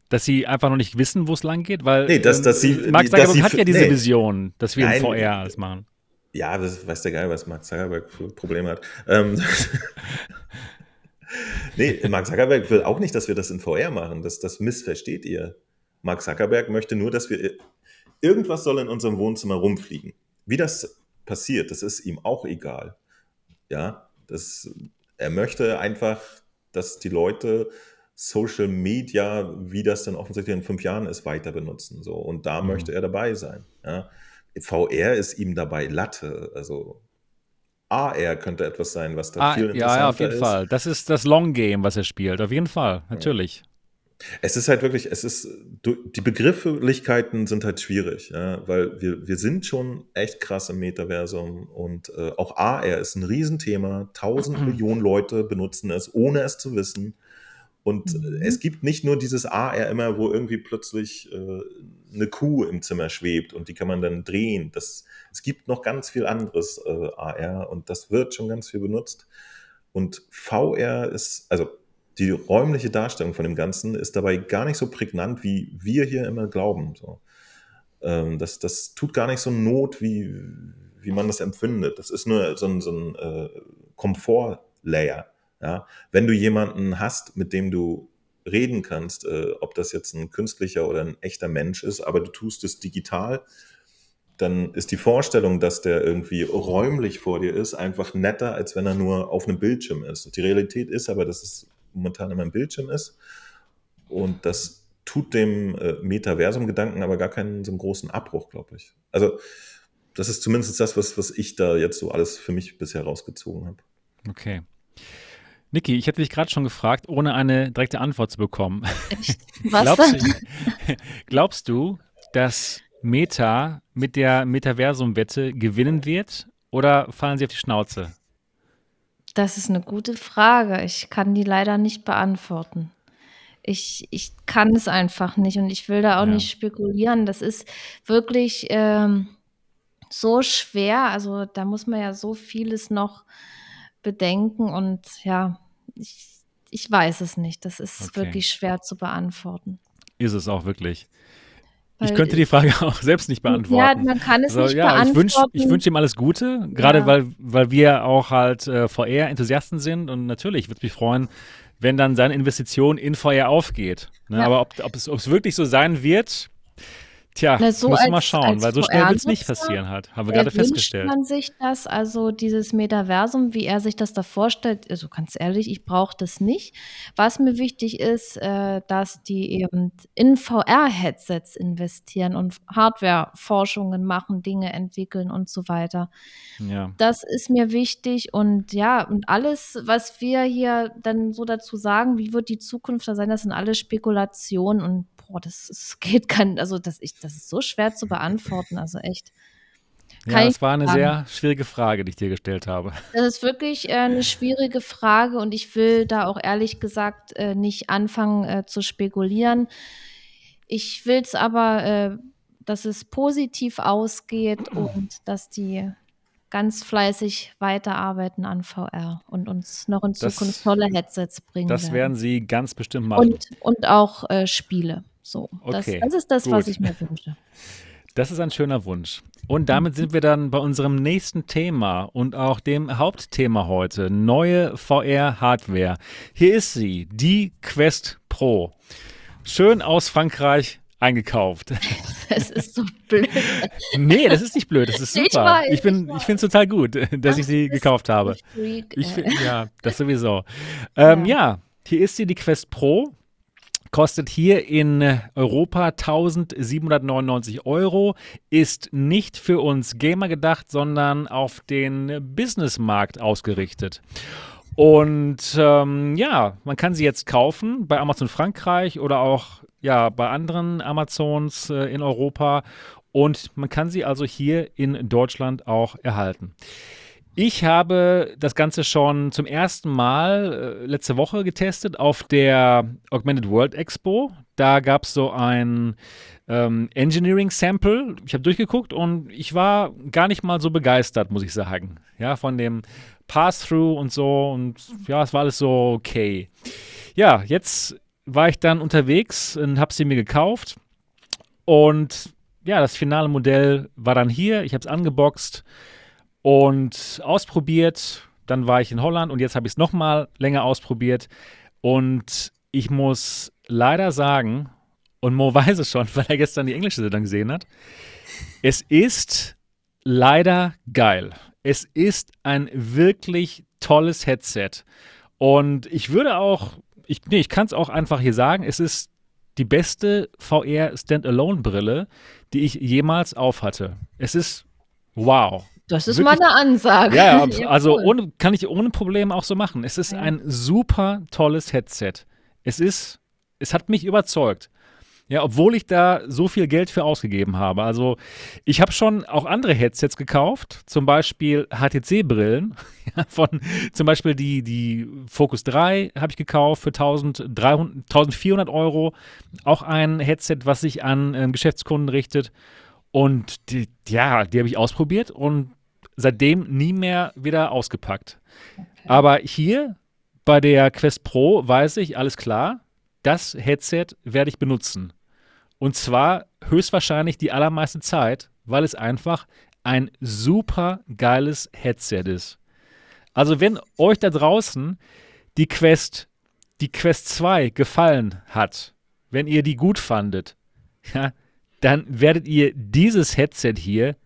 Dass sie einfach noch nicht wissen, wo es lang geht? Weil nee, dass, dass sie, Mark Zuckerberg hat ja diese nee. Vision, dass wir Nein, in VR alles machen. Ja, das weiß der Geil, was Mark Zuckerberg für Probleme hat. Ähm, nee, Mark Zuckerberg will auch nicht, dass wir das in VR machen. Das, das missversteht ihr. Mark Zuckerberg möchte nur, dass wir irgendwas soll in unserem Wohnzimmer rumfliegen. Wie das passiert, das ist ihm auch egal. Ja, das, er möchte einfach, dass die Leute Social Media, wie das dann offensichtlich in fünf Jahren ist, weiter benutzen. So. Und da mhm. möchte er dabei sein. Ja. VR ist ihm dabei Latte. Also AR könnte etwas sein, was da ah, viel interessanter ist. Ja, auf jeden ist. Fall. Das ist das Long Game, was er spielt. Auf jeden Fall, natürlich. Es ist halt wirklich, es ist, die Begrifflichkeiten sind halt schwierig, ja, weil wir, wir sind schon echt krass im Metaversum und äh, auch AR ist ein Riesenthema. Tausend Millionen Leute benutzen es, ohne es zu wissen. Und mhm. es gibt nicht nur dieses AR immer, wo irgendwie plötzlich äh, eine Kuh im Zimmer schwebt und die kann man dann drehen. Das, es gibt noch ganz viel anderes äh, AR und das wird schon ganz viel benutzt. Und VR ist, also die räumliche Darstellung von dem Ganzen ist dabei gar nicht so prägnant, wie wir hier immer glauben. So. Ähm, das, das tut gar nicht so Not, wie, wie man das empfindet. Das ist nur so ein, so ein äh, Komfort-Layer. Ja? Wenn du jemanden hast, mit dem du reden kannst, äh, ob das jetzt ein künstlicher oder ein echter Mensch ist, aber du tust es digital, dann ist die Vorstellung, dass der irgendwie räumlich vor dir ist, einfach netter, als wenn er nur auf einem Bildschirm ist. Die Realität ist aber, dass es momentan immer ein Bildschirm ist und das tut dem äh, Metaversum-Gedanken aber gar keinen so einen großen Abbruch, glaube ich. Also das ist zumindest das, was, was ich da jetzt so alles für mich bisher rausgezogen habe. Okay. Niki, ich hätte dich gerade schon gefragt, ohne eine direkte Antwort zu bekommen. Was glaubst, du, glaubst du, dass Meta mit der Metaversum-Wette gewinnen wird oder fallen sie auf die Schnauze? Das ist eine gute Frage. Ich kann die leider nicht beantworten. Ich, ich kann es einfach nicht und ich will da auch ja. nicht spekulieren. Das ist wirklich ähm, so schwer. Also da muss man ja so vieles noch bedenken und ja, ich, ich weiß es nicht. Das ist okay. wirklich schwer zu beantworten. Ist es auch wirklich. Weil ich könnte die Frage auch selbst nicht beantworten. Ja, man kann es also, nicht ja, beantworten. Ich wünsche wünsch ihm alles Gute, gerade ja. weil, weil wir auch halt äh, VR-Enthusiasten sind und natürlich würde es mich freuen, wenn dann seine Investition in VR aufgeht. Ne? Ja. Aber ob, ob, es, ob es wirklich so sein wird, Tja, Na, so muss als- mal schauen, weil so schnell wird es nicht passieren hat. Haben wir gerade festgestellt. man sich das, also dieses Metaversum, wie er sich das da vorstellt? Also ganz ehrlich, ich brauche das nicht. Was mir wichtig ist, äh, dass die eben in VR-Headsets investieren und Hardware-Forschungen machen, Dinge entwickeln und so weiter. Ja. Das ist mir wichtig und ja, und alles, was wir hier dann so dazu sagen, wie wird die Zukunft da sein, das sind alles Spekulationen und boah, das, ist, geht kann, also das, ich, das ist so schwer zu beantworten, also echt. Ja, Kann ich das war eine sagen. sehr schwierige Frage, die ich dir gestellt habe. Das ist wirklich äh, eine schwierige Frage und ich will da auch ehrlich gesagt äh, nicht anfangen äh, zu spekulieren. Ich will es aber, dass es positiv ausgeht und dass die ganz fleißig weiterarbeiten an VR und uns noch in Das- Zukunft tolle Headsets bringen Das werden. werden sie ganz bestimmt machen. und, und auch Spiele. So, das, Okay, das ist das, was gut. ich mir wünsche. Das ist ein schöner Wunsch. Und damit sind wir dann bei unserem nächsten Thema und auch dem Hauptthema heute. Neue VR-Hardware. Hier ist sie, die Quest Pro. Schön aus Frankreich eingekauft. Es ist so blöd. nee, das ist nicht blöd, das ist Ich super. weiß, ich bin, ich ich finde es total gut, dass ich sie Das gekauft habe. Freak, Ich find, ja, das sowieso. Ähm, Ja. ja. hier ist sie, die Quest Pro. Kostet hier in Europa 1799 Euro. Ist nicht für uns Gamer gedacht, sondern auf den Businessmarkt ausgerichtet. Und ähm, ja, man kann sie jetzt kaufen bei Amazon Frankreich oder auch ja, bei anderen Amazons äh, in Europa. Und man kann sie also hier in Deutschland auch erhalten. Ich habe das Ganze schon zum ersten Mal äh, letzte Woche getestet auf der Augmented World Expo. Da gab es so ein ähm, Engineering Sample. Ich habe durchgeguckt und ich war gar nicht mal so begeistert, muss ich sagen. Ja, von dem Pass-Through und so. Und ja, es war alles so okay. Ja, jetzt war ich dann unterwegs und habe sie mir gekauft. Und ja, das finale Modell war dann hier. Ich habe es angeboxt und ausprobiert. Dann war ich in Holland und jetzt habe ich es nochmal länger ausprobiert. Und ich muss leider sagen, und Mo weiß es schon, weil er gestern die englische Sendung gesehen hat, es ist leider geil. Es ist ein wirklich tolles Headset. Und ich würde auch, ich, nee, ich kann es auch einfach hier sagen, es ist die beste VR Standalone-Brille, die ich jemals aufhatte. Es ist wow. Das ist Wirklich- mal eine Ansage. Ja, ja, also cool. ohne, kann ich ohne Probleme auch so machen. Es ist Ja. ein super tolles Headset. Es ist, es hat mich überzeugt. Ja, obwohl ich da so viel Geld für ausgegeben habe. Also ich habe schon auch andere Headsets gekauft, zum Beispiel HTC-Brillen, ja, von zum Beispiel die, die Focus 3 habe ich gekauft für 1300, 1400 Euro. Auch ein Headset, was sich an ähm, Geschäftskunden richtet. Und die, ja, die habe ich ausprobiert und seitdem nie mehr wieder ausgepackt. Aber hier bei der Quest Pro weiß ich, alles klar, das Headset werde ich benutzen. Und zwar höchstwahrscheinlich die allermeiste Zeit, weil es einfach ein super geiles Headset ist. Also wenn euch da draußen die Quest, die Quest 2 gefallen hat, wenn ihr die gut fandet, ja, dann werdet ihr dieses Headset hier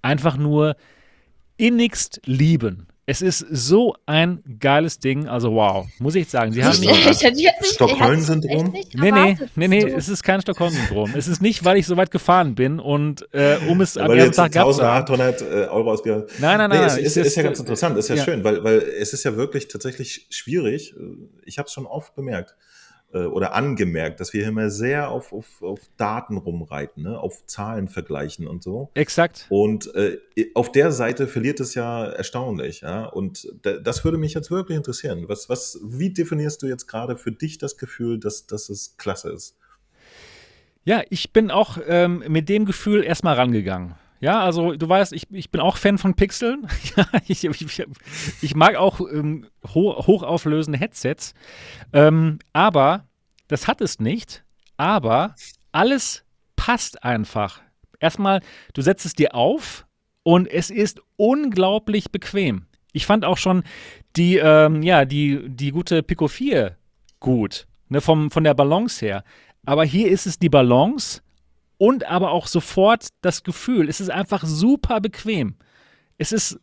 einfach nur innigst lieben. Es ist so ein geiles Ding, also wow, muss ich sagen. Sie haben jetzt es Stockholm-Syndrom? Nee, nee, nee, nee, es ist kein Stockholm-Syndrom. Es ist nicht, weil ich so weit gefahren bin und äh, um es am ersten jetzt Tag haben. 1800 äh, Euro ausgegeben. Nein, nein, nein. Nee, es nein, ist, es ist ja ganz interessant, ist ja, ja. schön, weil, weil es ist ja wirklich tatsächlich schwierig. Ich habe es schon oft bemerkt äh, oder angemerkt, dass wir immer sehr auf, auf, auf Daten rumreiten, ne? auf Zahlen vergleichen und so. Exakt. Und äh, auf der Seite verliert es ja erstaunlich. Ja? Und da, das würde mich jetzt wirklich interessieren. Was, was, wie definierst du jetzt gerade für dich das Gefühl, dass, dass es klasse ist? Ja, ich bin auch ähm, mit dem Gefühl erstmal rangegangen. Ja, also du weißt, ich, ich bin auch Fan von Pixeln. ich, ich, ich mag auch ähm, ho hochauflösende Headsets. Ähm, aber das hat es nicht. Aber alles passt einfach. Erstmal, du setzt es dir auf und es ist unglaublich bequem. Ich fand auch schon die, ähm, ja, die, die gute Pico 4 gut, ne, vom, von der Balance her. Aber hier ist es die Balance und aber auch sofort das Gefühl, es ist einfach super bequem. Es ist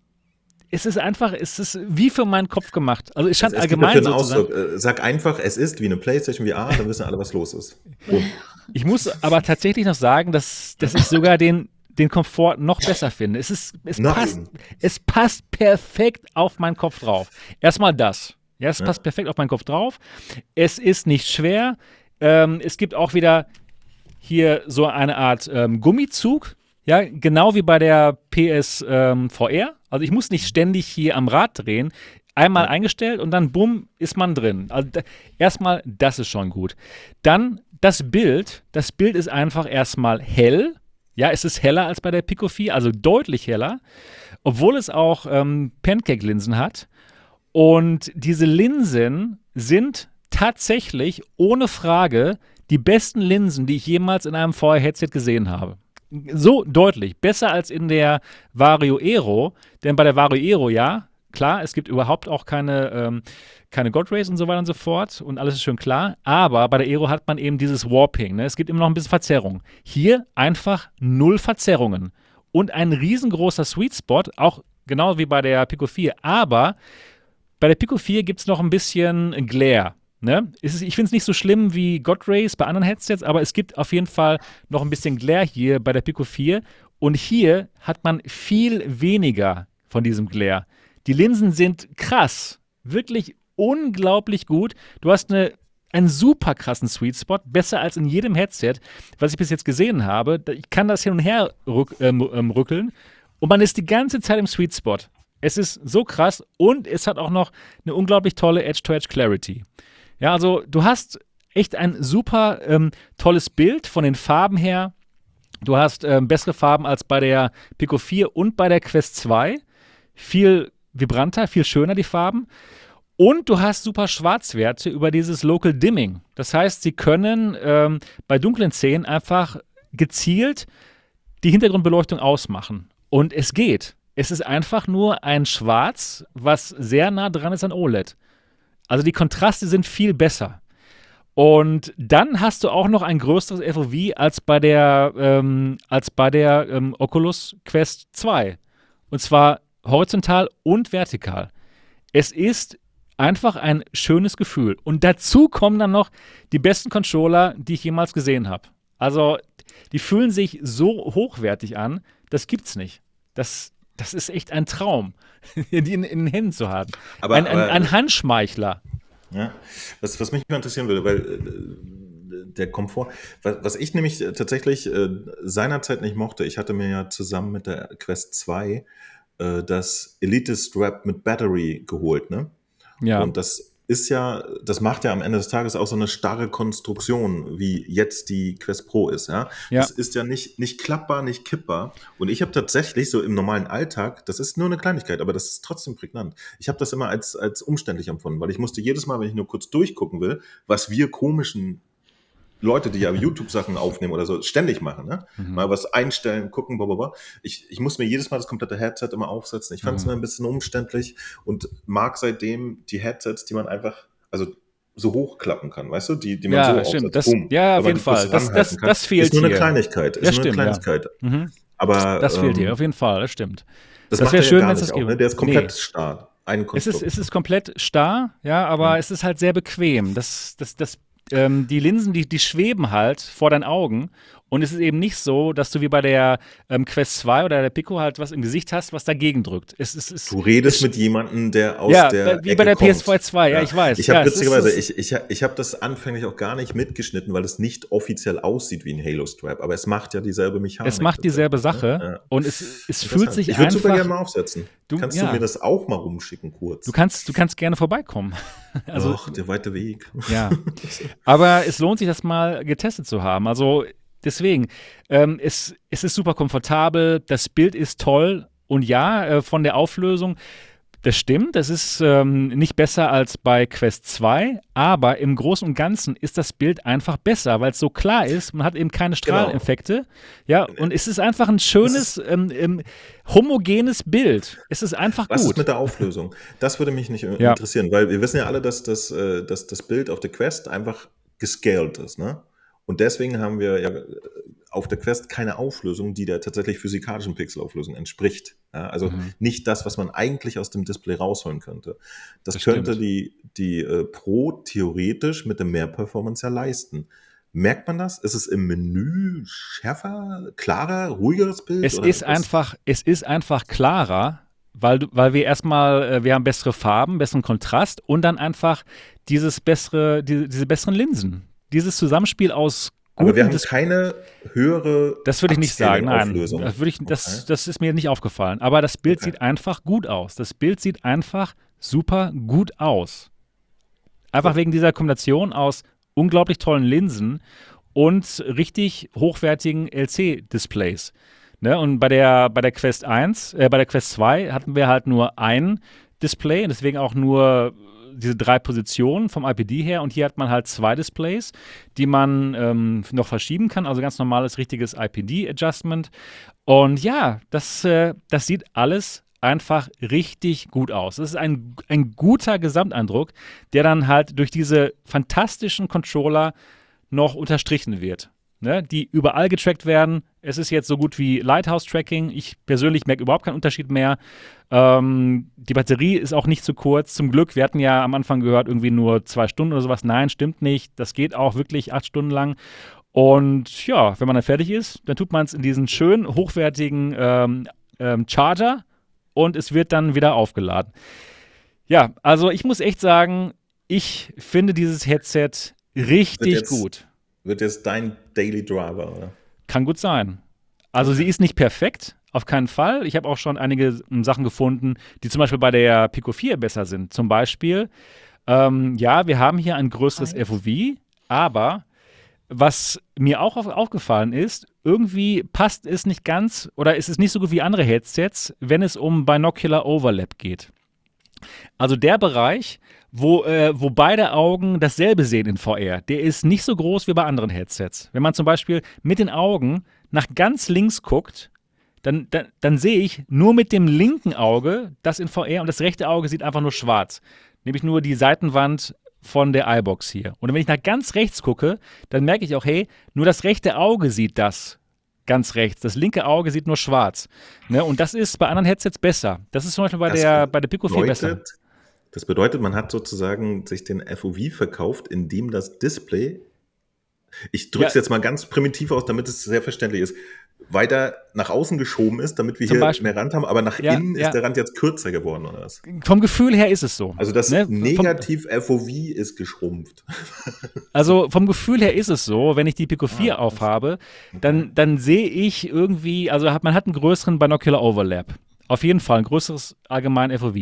es ist einfach, es ist wie für meinen Kopf gemacht. Also es scheint es, es allgemein so Ausdruck. Äh, sag einfach, es ist wie eine PlayStation VR, dann wissen alle, was los ist. Ich muss aber tatsächlich noch sagen, dass, dass ich sogar den, den Komfort noch besser finde. Es, ist, es, passt, es passt perfekt auf meinen Kopf drauf. Erstmal das. Ja, es ja. passt perfekt auf meinen Kopf drauf. Es ist nicht schwer. Ähm, es gibt auch wieder hier so eine Art ähm, Gummizug. Ja, genau wie bei der PSVR. Ähm, also ich muss nicht ständig hier am Rad drehen. Einmal ja. eingestellt und dann bumm, ist man drin. Also da, erstmal, das ist schon gut. Dann das Bild. Das Bild ist einfach erstmal hell. Ja, es ist heller als bei der Pico 4, also deutlich heller, obwohl es auch ähm, Pancake-Linsen hat. Und diese Linsen sind tatsächlich ohne Frage die besten Linsen, die ich jemals in einem VR-Headset gesehen habe. So deutlich, besser als in der Vario Aero, denn bei der Vario Aero, ja, klar, es gibt überhaupt auch keine, ähm, keine God Rays und so weiter und so fort und alles ist schön klar, aber bei der Aero hat man eben dieses Warping, ne? es gibt immer noch ein bisschen Verzerrung. Hier einfach null Verzerrungen und ein riesengroßer Sweet Spot, auch genau wie bei der Pico 4, aber bei der Pico 4 gibt es noch ein bisschen Glare. Ne? Ist, ich finde es nicht so schlimm wie God Rays bei anderen Headsets, aber es gibt auf jeden Fall noch ein bisschen Glare hier bei der Pico 4. Und hier hat man viel weniger von diesem Glare. Die Linsen sind krass, wirklich unglaublich gut. Du hast eine, einen super krassen Sweet Spot, besser als in jedem Headset, was ich bis jetzt gesehen habe. Ich kann das hin und her rück, ähm, ähm, rückeln und man ist die ganze Zeit im Sweet Spot. Es ist so krass und es hat auch noch eine unglaublich tolle Edge-to-Edge-Clarity. Ja, also du hast echt ein super ähm, tolles Bild von den Farben her. Du hast ähm, bessere Farben als bei der Pico 4 und bei der Quest 2. Viel vibranter, viel schöner die Farben. Und du hast super Schwarzwerte über dieses Local Dimming. Das heißt, sie können ähm, bei dunklen Szenen einfach gezielt die Hintergrundbeleuchtung ausmachen. Und es geht. Es ist einfach nur ein Schwarz, was sehr nah dran ist an OLED. Also die Kontraste sind viel besser. Und dann hast du auch noch ein größeres FOV als bei der, ähm, als bei der ähm, Oculus Quest 2. Und zwar horizontal und vertikal. Es ist einfach ein schönes Gefühl. Und dazu kommen dann noch die besten Controller, die ich jemals gesehen habe. Also, die fühlen sich so hochwertig an, das gibt's nicht. Das, das ist echt ein Traum, die in, in den Händen zu haben. Aber, ein, ein, ein Handschmeichler. Ja, was, was mich mal interessieren würde, weil äh, der Komfort, was, was ich nämlich tatsächlich äh, seinerzeit nicht mochte, ich hatte mir ja zusammen mit der Quest 2 äh, das Elite Strap mit Battery geholt, ne? Ja. Und das ist ja, das macht ja am Ende des Tages auch so eine starre Konstruktion, wie jetzt die Quest Pro ist. Ja, ja. das ist ja nicht, nicht klappbar, nicht kippbar. Und ich habe tatsächlich so im normalen Alltag, das ist nur eine Kleinigkeit, aber das ist trotzdem prägnant. Ich habe das immer als, als umständlich empfunden, weil ich musste jedes Mal, wenn ich nur kurz durchgucken will, was wir komischen Leute, die ja YouTube-Sachen aufnehmen oder so, ständig machen, ne? Mhm. Mal was einstellen, gucken, blablabla. Ich, ich muss mir jedes Mal das komplette Headset immer aufsetzen. Ich fand es mhm. immer ein bisschen umständlich und mag seitdem die Headsets, die man einfach, also so hochklappen kann, weißt du, die, die man ja, so stimmt. Das, ja, auf jeden Fall. Das, das, das fehlt Ist nur eine Kleinigkeit. Ist ja, nur stimmt, eine Kleinigkeit. Ja. Mhm. Aber, das fehlt ähm, hier, auf jeden Fall, das stimmt. Das, das wäre schön, wenn es das gibt. Ne? Der ist komplett nee. starr. Es ist, es ist komplett starr, ja, aber mhm. es ist halt sehr bequem. Das, das, das ähm, die Linsen, die, die schweben halt vor deinen Augen. Und es ist eben nicht so, dass du wie bei der ähm, Quest 2 oder der Pico halt was im Gesicht hast, was dagegen drückt. Es, es, es, du redest mit jemandem, der aus ja, der. Wie Ecke bei der kommt. PS2 2, ja, ja, ich weiß. Ich habe ja, witzigerweise, ich, ich, ich habe das anfänglich auch gar nicht mitgeschnitten, weil es nicht offiziell aussieht wie ein Halo-Strap. Aber es macht ja dieselbe Mechanik. Es macht dieselbe Sache. Und es, es fühlt sich ich einfach. Ich würde super gerne mal aufsetzen. Du, kannst du mir das auch mal rumschicken kurz? Du kannst, du kannst gerne vorbeikommen. also, Ach, der weite Weg. Ja. Aber es lohnt sich, das mal getestet zu haben. Also deswegen, ähm, es, es ist super komfortabel, das Bild ist toll und ja, äh, von der Auflösung, das stimmt, das ist ähm, nicht besser als bei Quest 2, aber im Großen und Ganzen ist das Bild einfach besser, weil es so klar ist, man hat eben keine genau. Strahleneffekte. Genau. Ja, und es ist einfach ein schönes, ähm, ähm, homogenes Bild. Es ist einfach Was gut. Was ist mit der Auflösung? Das würde mich nicht ja. interessieren, weil wir wissen ja alle, dass das, äh, dass das Bild auf der Quest einfach gescaled ist, ne? Und deswegen haben wir ja auf der Quest keine Auflösung, die der tatsächlich physikalischen Pixelauflösung entspricht. Ja, also mhm. nicht das, was man eigentlich aus dem Display rausholen könnte. Das, das könnte stimmt. die, die äh, Pro theoretisch mit dem Mehr-Performance ja leisten. Merkt man das? Ist es im Menü schärfer, klarer, ruhigeres Bild? Es ist einfach, es ist einfach klarer, weil, weil wir erstmal, äh, wir haben bessere Farben, besseren Kontrast und dann einfach dieses bessere, die, diese besseren Linsen. Dieses Zusammenspiel aus aber wir haben keine höhere. Das würde ich nicht sagen, nein. Das, würde ich, das, okay. das ist mir nicht aufgefallen. Aber das Bild okay. sieht einfach gut aus. Das Bild sieht einfach super gut aus. Einfach wegen dieser Kombination aus unglaublich tollen Linsen und richtig hochwertigen LC-Displays. Ne? Und bei der, bei der Quest 1, äh, bei der Quest 2 hatten wir halt nur ein Display, deswegen auch nur diese drei Positionen vom IPD her und hier hat man halt zwei Displays, die man ähm, noch verschieben kann, also ganz normales, richtiges IPD-Adjustment. Und ja, das, äh, das sieht alles einfach richtig gut aus. Es ist ein, ein guter Gesamteindruck, der dann halt durch diese fantastischen Controller noch unterstrichen wird ne, die überall getrackt werden. Es ist jetzt so gut wie Lighthouse-Tracking. Ich persönlich merke überhaupt keinen Unterschied mehr. Ähm, die Batterie ist auch nicht zu kurz. Zum Glück, wir hatten ja am Anfang gehört, irgendwie nur zwei Stunden oder sowas. Nein, stimmt nicht. Das geht auch wirklich acht Stunden lang. Und ja, wenn man dann fertig ist, dann tut man es in diesen schönen, hochwertigen ähm, ähm, Charger und es wird dann wieder aufgeladen. Ja, also ich muss echt sagen, ich finde dieses Headset richtig gut. Wird jetzt dein Daily Driver, oder? Kann gut sein. Also sie ist nicht perfekt, auf keinen Fall. Ich habe auch schon einige Sachen gefunden, die zum Beispiel bei der Pico 4 besser sind. Zum Beispiel, ähm, ja, wir haben hier ein größeres Hi. FOV, aber was mir auch auf, aufgefallen ist, irgendwie passt es nicht ganz oder ist es nicht so gut wie andere Headsets, wenn es um Binocular Overlap geht. Also der Bereich, wo, äh, wo beide Augen dasselbe sehen in VR. Der ist nicht so groß wie bei anderen Headsets. Wenn man zum Beispiel mit den Augen nach ganz links guckt, dann, dann, dann sehe ich nur mit dem linken Auge das in VR und das rechte Auge sieht einfach nur schwarz. Nämlich nur die Seitenwand von der iBox hier. Und wenn ich nach ganz rechts gucke, dann merke ich auch, hey, nur das rechte Auge sieht das ganz rechts. Das linke Auge sieht nur schwarz. Ne? Und das ist bei anderen Headsets besser. Das ist zum Beispiel bei, der, bei der Pico 4 besser. Das bedeutet, man hat sozusagen sich den FOV verkauft, indem das Display, ich drücke es ja. jetzt mal ganz primitiv aus, damit es sehr verständlich ist, weiter nach außen geschoben ist, damit wir Zum hier Beispiel. mehr Rand haben, aber nach ja, innen ja. ist der Rand jetzt kürzer geworden, oder was? Vom Gefühl her ist es so. Also das ne? Negativ-FOV ist geschrumpft. Also vom Gefühl her ist es so, wenn ich die Pico 4 ah, aufhabe, dann, dann sehe ich irgendwie, also hat, man hat einen größeren Binocular Overlap. Auf jeden Fall ein größeres allgemein FOV.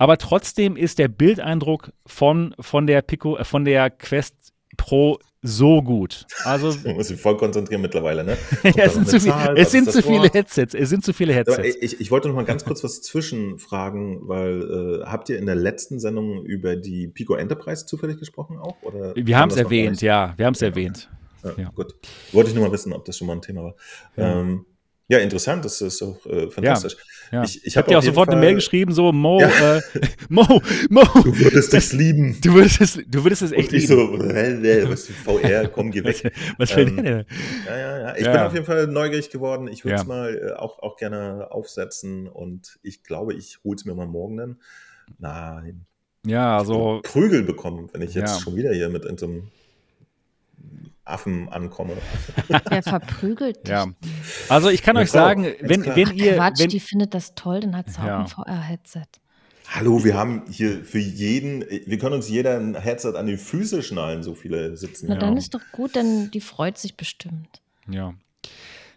Aber trotzdem ist der Bildeindruck von, von der Pico, äh, von der Quest Pro so gut. Also du musst dich voll konzentrieren mittlerweile, ne? ja, es sind, zu, viel, es sind zu viele Headsets. Es sind zu viele Headsets. Ich, ich wollte noch mal ganz kurz was zwischenfragen, weil äh, habt ihr in der letzten Sendung über die Pico Enterprise zufällig gesprochen auch? Oder wir haben es erwähnt, ja, wir haben es ja, erwähnt. Ja, ja. Gut. Wollte ich nur mal wissen, ob das schon mal ein Thema war. Ähm, ja, interessant, das ist auch äh, fantastisch. Ja, ja. Ich, ich habe dir auch sofort Fall, eine Mail geschrieben, so, Mo, ja. äh, Mo, Mo. Du würdest es lieben. Du würdest es, du würdest es echt Und ich lieben. so, äh, was VR, komm, geh weg. was will ähm, der denn? Ja, ja, ja. Ich bin auf jeden Fall neugierig geworden. Ich würde es mal äh, auch, auch gerne aufsetzen und ich glaube, ich hole es mir mal morgen dann. Nein. Ja, also. Prügel bekommen, wenn ich jetzt schon wieder hier mit so einem Affen ankomme. Der verprügelt dich. Ja. Also ich kann ja, euch sagen, wenn, wenn ihr. Quatsch, wenn, die findet das toll, dann hat sie ja. auch ein VR-Headset. Hallo, wir haben hier für jeden, wir können uns jeder ein Headset an die Füße schnallen, so viele sitzen. Na, dann ist doch gut, denn die freut sich bestimmt. Ja.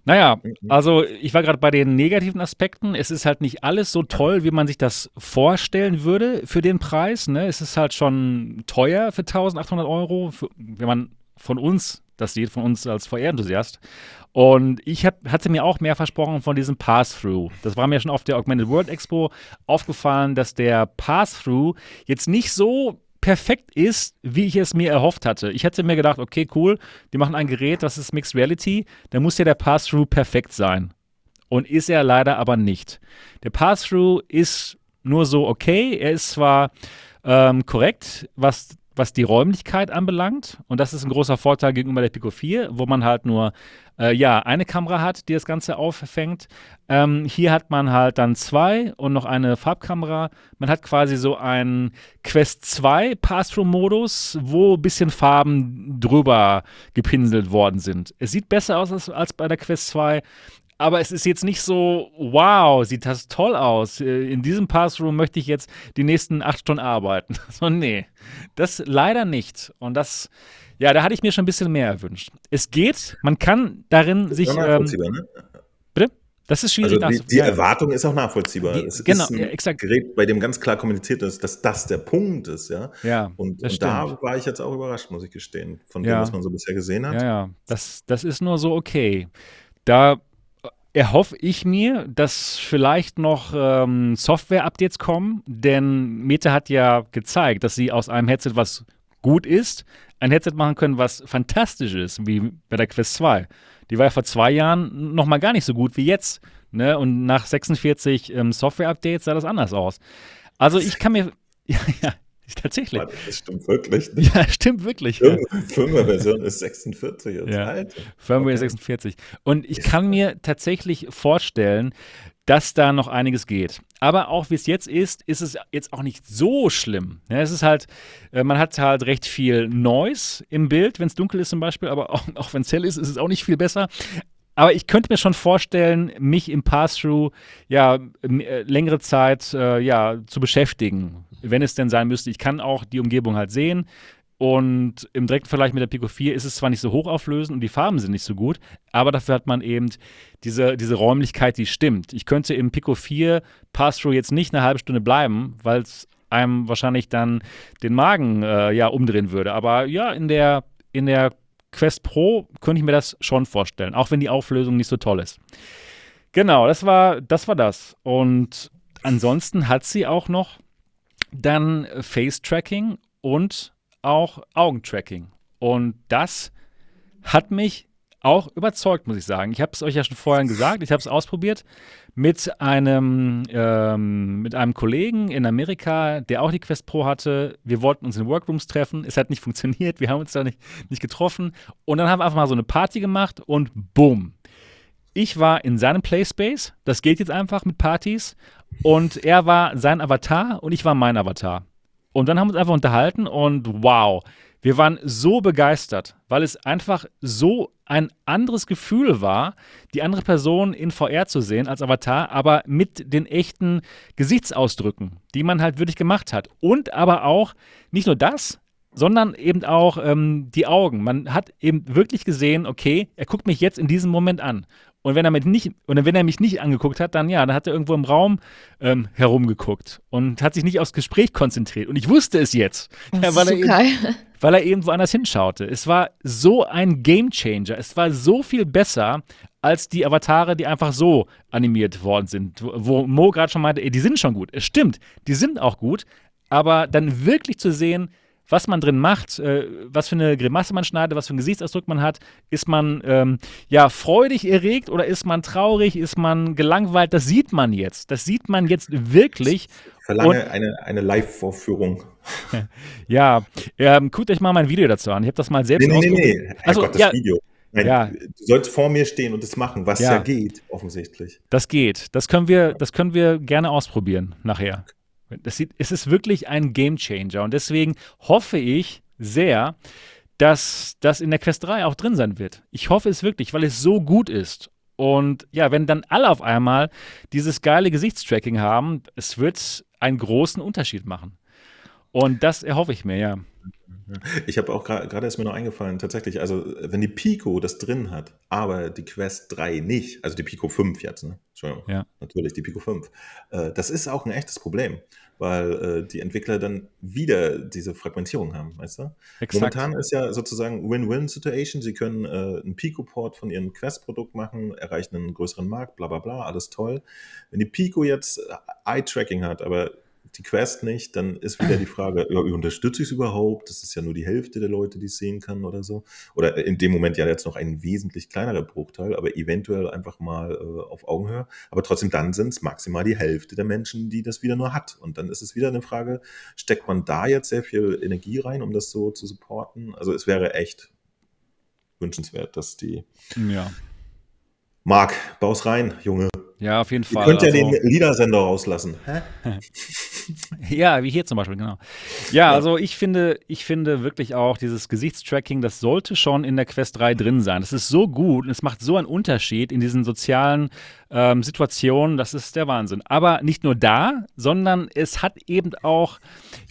Naja, mhm. also ich war gerade bei den negativen Aspekten. Es ist halt nicht alles so toll, wie man sich das vorstellen würde für den Preis. Ne? Es ist halt schon teuer für 1800 Euro, für, wenn man von uns das sieht, von uns als VR-Enthusiast. Und ich hab, hatte mir auch mehr versprochen von diesem Pass-Through. Das war mir schon auf der Augmented World Expo aufgefallen, dass der Pass-Through jetzt nicht so perfekt ist, wie ich es mir erhofft hatte. Ich hätte mir gedacht, okay, cool, die machen ein Gerät, das ist Mixed Reality, dann muss ja der Pass-Through perfekt sein. Und ist er leider aber nicht. Der Pass-Through ist nur so okay. Er ist zwar ähm, korrekt, was was die Räumlichkeit anbelangt. Und das ist ein großer Vorteil gegenüber der Pico 4, wo man halt nur äh, ja, eine Kamera hat, die das Ganze auffängt. Ähm, hier hat man halt dann zwei und noch eine Farbkamera. Man hat quasi so einen Quest 2 Pass-Through-Modus, wo ein bisschen Farben drüber gepinselt worden sind. Es sieht besser aus als, als bei der Quest 2 aber es ist jetzt nicht so, wow, sieht das toll aus. Äh, in diesem Passroom möchte ich jetzt die nächsten acht Stunden arbeiten. So, nee, das leider nicht. Und das, ja, da hatte ich mir schon ein bisschen mehr erwünscht. Es geht, man kann darin sich. Ähm, ne? Bitte? Das ist schwierig. Also die, die Erwartung ist auch nachvollziehbar. Die, es genau, ist ein ja, exakt. Gerät, bei dem ganz klar kommuniziert ist, dass das der Punkt ist, ja. Ja. Und, und da war ich jetzt auch überrascht, muss ich gestehen, von dem, ja. was man so bisher gesehen hat. Ja, ja. Das, das ist nur so okay. Da erhoffe ich mir, dass vielleicht noch ähm, Software-Updates kommen, denn Meta hat ja gezeigt, dass sie aus einem Headset, was gut ist, ein Headset machen können, was fantastisch ist, wie bei der Quest 2. Die war ja vor zwei Jahren noch mal gar nicht so gut wie jetzt. Ne? Und nach 46 ähm, Software-Updates sah das anders aus. Also ich kann mir, ja, ja, Tatsächlich. Das stimmt wirklich. Ja, stimmt wirklich. Firmware-Version ist 46. Jetzt. Ja. Alter. Firmware okay. 46. Und ich kann mir tatsächlich vorstellen, dass da noch einiges geht. Aber auch wie es jetzt ist, ist es jetzt auch nicht so schlimm. Ja, es ist halt, äh, man hat halt recht viel Noise im Bild, wenn es dunkel ist zum Beispiel, aber auch, auch wenn es hell ist, ist es auch nicht viel besser. Aber ich könnte mir schon vorstellen, mich im Pass-Through ja äh, längere Zeit äh, ja, zu beschäftigen, wenn es denn sein müsste. Ich kann auch die Umgebung halt sehen. Und im direkten Vergleich mit der Pico 4 ist es zwar nicht so hochauflösend und die Farben sind nicht so gut, aber dafür hat man eben diese, diese Räumlichkeit, die stimmt. Ich könnte im Pico 4 Pass-Through jetzt nicht eine halbe Stunde bleiben, weil es einem wahrscheinlich dann den Magen äh, ja umdrehen würde. Aber ja, in der, in der Quest Pro könnte ich mir das schon vorstellen, auch wenn die Auflösung nicht so toll ist. Genau, das war das. War das. Und ansonsten hat sie auch noch dann Face-Tracking und auch Augentracking. Und das hat mich auch überzeugt, muss ich sagen. Ich habe es euch ja schon vorhin gesagt, ich habe es ausprobiert mit einem, ähm, mit einem Kollegen in Amerika, der auch die Quest Pro hatte. Wir wollten uns in Workrooms treffen, es hat nicht funktioniert, wir haben uns da nicht, nicht getroffen. Und dann haben wir einfach mal so eine Party gemacht und boom. Ich war in seinem Playspace, das geht jetzt einfach mit Partys. Und er war sein Avatar und ich war mein Avatar. Und dann haben wir uns einfach unterhalten und wow, wir waren so begeistert, weil es einfach so ein anderes Gefühl war, die andere Person in VR zu sehen als Avatar, aber mit den echten Gesichtsausdrücken, die man halt wirklich gemacht hat. Und aber auch nicht nur das, sondern eben auch ähm, die Augen. Man hat eben wirklich gesehen, okay, er guckt mich jetzt in diesem Moment an. Und wenn er mich nicht, und wenn er mich nicht angeguckt hat, dann ja, dann hat er irgendwo im Raum ähm, herumgeguckt und hat sich nicht aufs Gespräch konzentriert. Und ich wusste es jetzt, ja, weil, er eben, weil er eben woanders hinschaute. Es war so ein Gamechanger. Es war so viel besser als die Avatare, die einfach so animiert worden sind. Wo Mo gerade schon meinte, ey, die sind schon gut. Es stimmt, die sind auch gut. Aber dann wirklich zu sehen, was man drin macht, äh, was für eine Grimasse man schneidet, was für einen Gesichtsausdruck man hat. Ist man ähm, ja freudig erregt oder ist man traurig, ist man gelangweilt? Das sieht man jetzt. Das sieht man jetzt wirklich. Ich verlange eine, eine Live-Vorführung. ja, ähm, guckt euch mal mein Video dazu an. Ich habe das mal selbst Nee, nee, nee, nee. Also, Gott, das ja, Video. Nein, ja. Du sollst vor mir stehen und das machen, was ja, ja geht, offensichtlich. Das geht. Das können wir, das können wir gerne ausprobieren nachher. Das sieht, es ist wirklich ein Game Changer und deswegen hoffe ich sehr, dass das in der Quest 3 auch drin sein wird. Ich hoffe es wirklich, weil es so gut ist. Und ja, wenn dann alle auf einmal dieses geile Gesichtstracking haben, es wird einen großen Unterschied machen. Und das erhoffe ich mir, ja. Ich habe auch gerade ist mir noch eingefallen, tatsächlich, also wenn die Pico das drin hat, aber die Quest 3 nicht, also die Pico 5 jetzt, ne? Entschuldigung, ja. natürlich die Pico 5, äh, das ist auch ein echtes Problem weil äh, die Entwickler dann wieder diese Fragmentierung haben, weißt du? Exakt. Momentan ist ja sozusagen Win-Win-Situation. Sie können äh, einen Pico-Port von ihrem Quest-Produkt machen, erreichen einen größeren Markt, bla bla bla, alles toll. Wenn die Pico jetzt äh, Eye-Tracking hat, aber die Quest nicht, dann ist wieder die Frage, ja, unterstütze ich es überhaupt? Das ist ja nur die Hälfte der Leute, die es sehen kann oder so. Oder in dem Moment ja jetzt noch ein wesentlich kleinerer Bruchteil, aber eventuell einfach mal äh, auf Augenhöhe. Aber trotzdem, dann sind es maximal die Hälfte der Menschen, die das wieder nur hat. Und dann ist es wieder eine Frage, steckt man da jetzt sehr viel Energie rein, um das so zu supporten? Also es wäre echt wünschenswert, dass die Ja. Marc, baus rein, Junge. Ja, auf jeden Ihr Fall. könnt ja Also- den Liedersender rauslassen. Ja, wie hier zum Beispiel, genau. Ja, also ich finde, ich finde wirklich auch dieses Gesichtstracking, das sollte schon in der Quest 3 drin sein. Das ist so gut und es macht so einen Unterschied in diesen sozialen ähm, Situationen, das ist der Wahnsinn. Aber nicht nur da, sondern es hat eben auch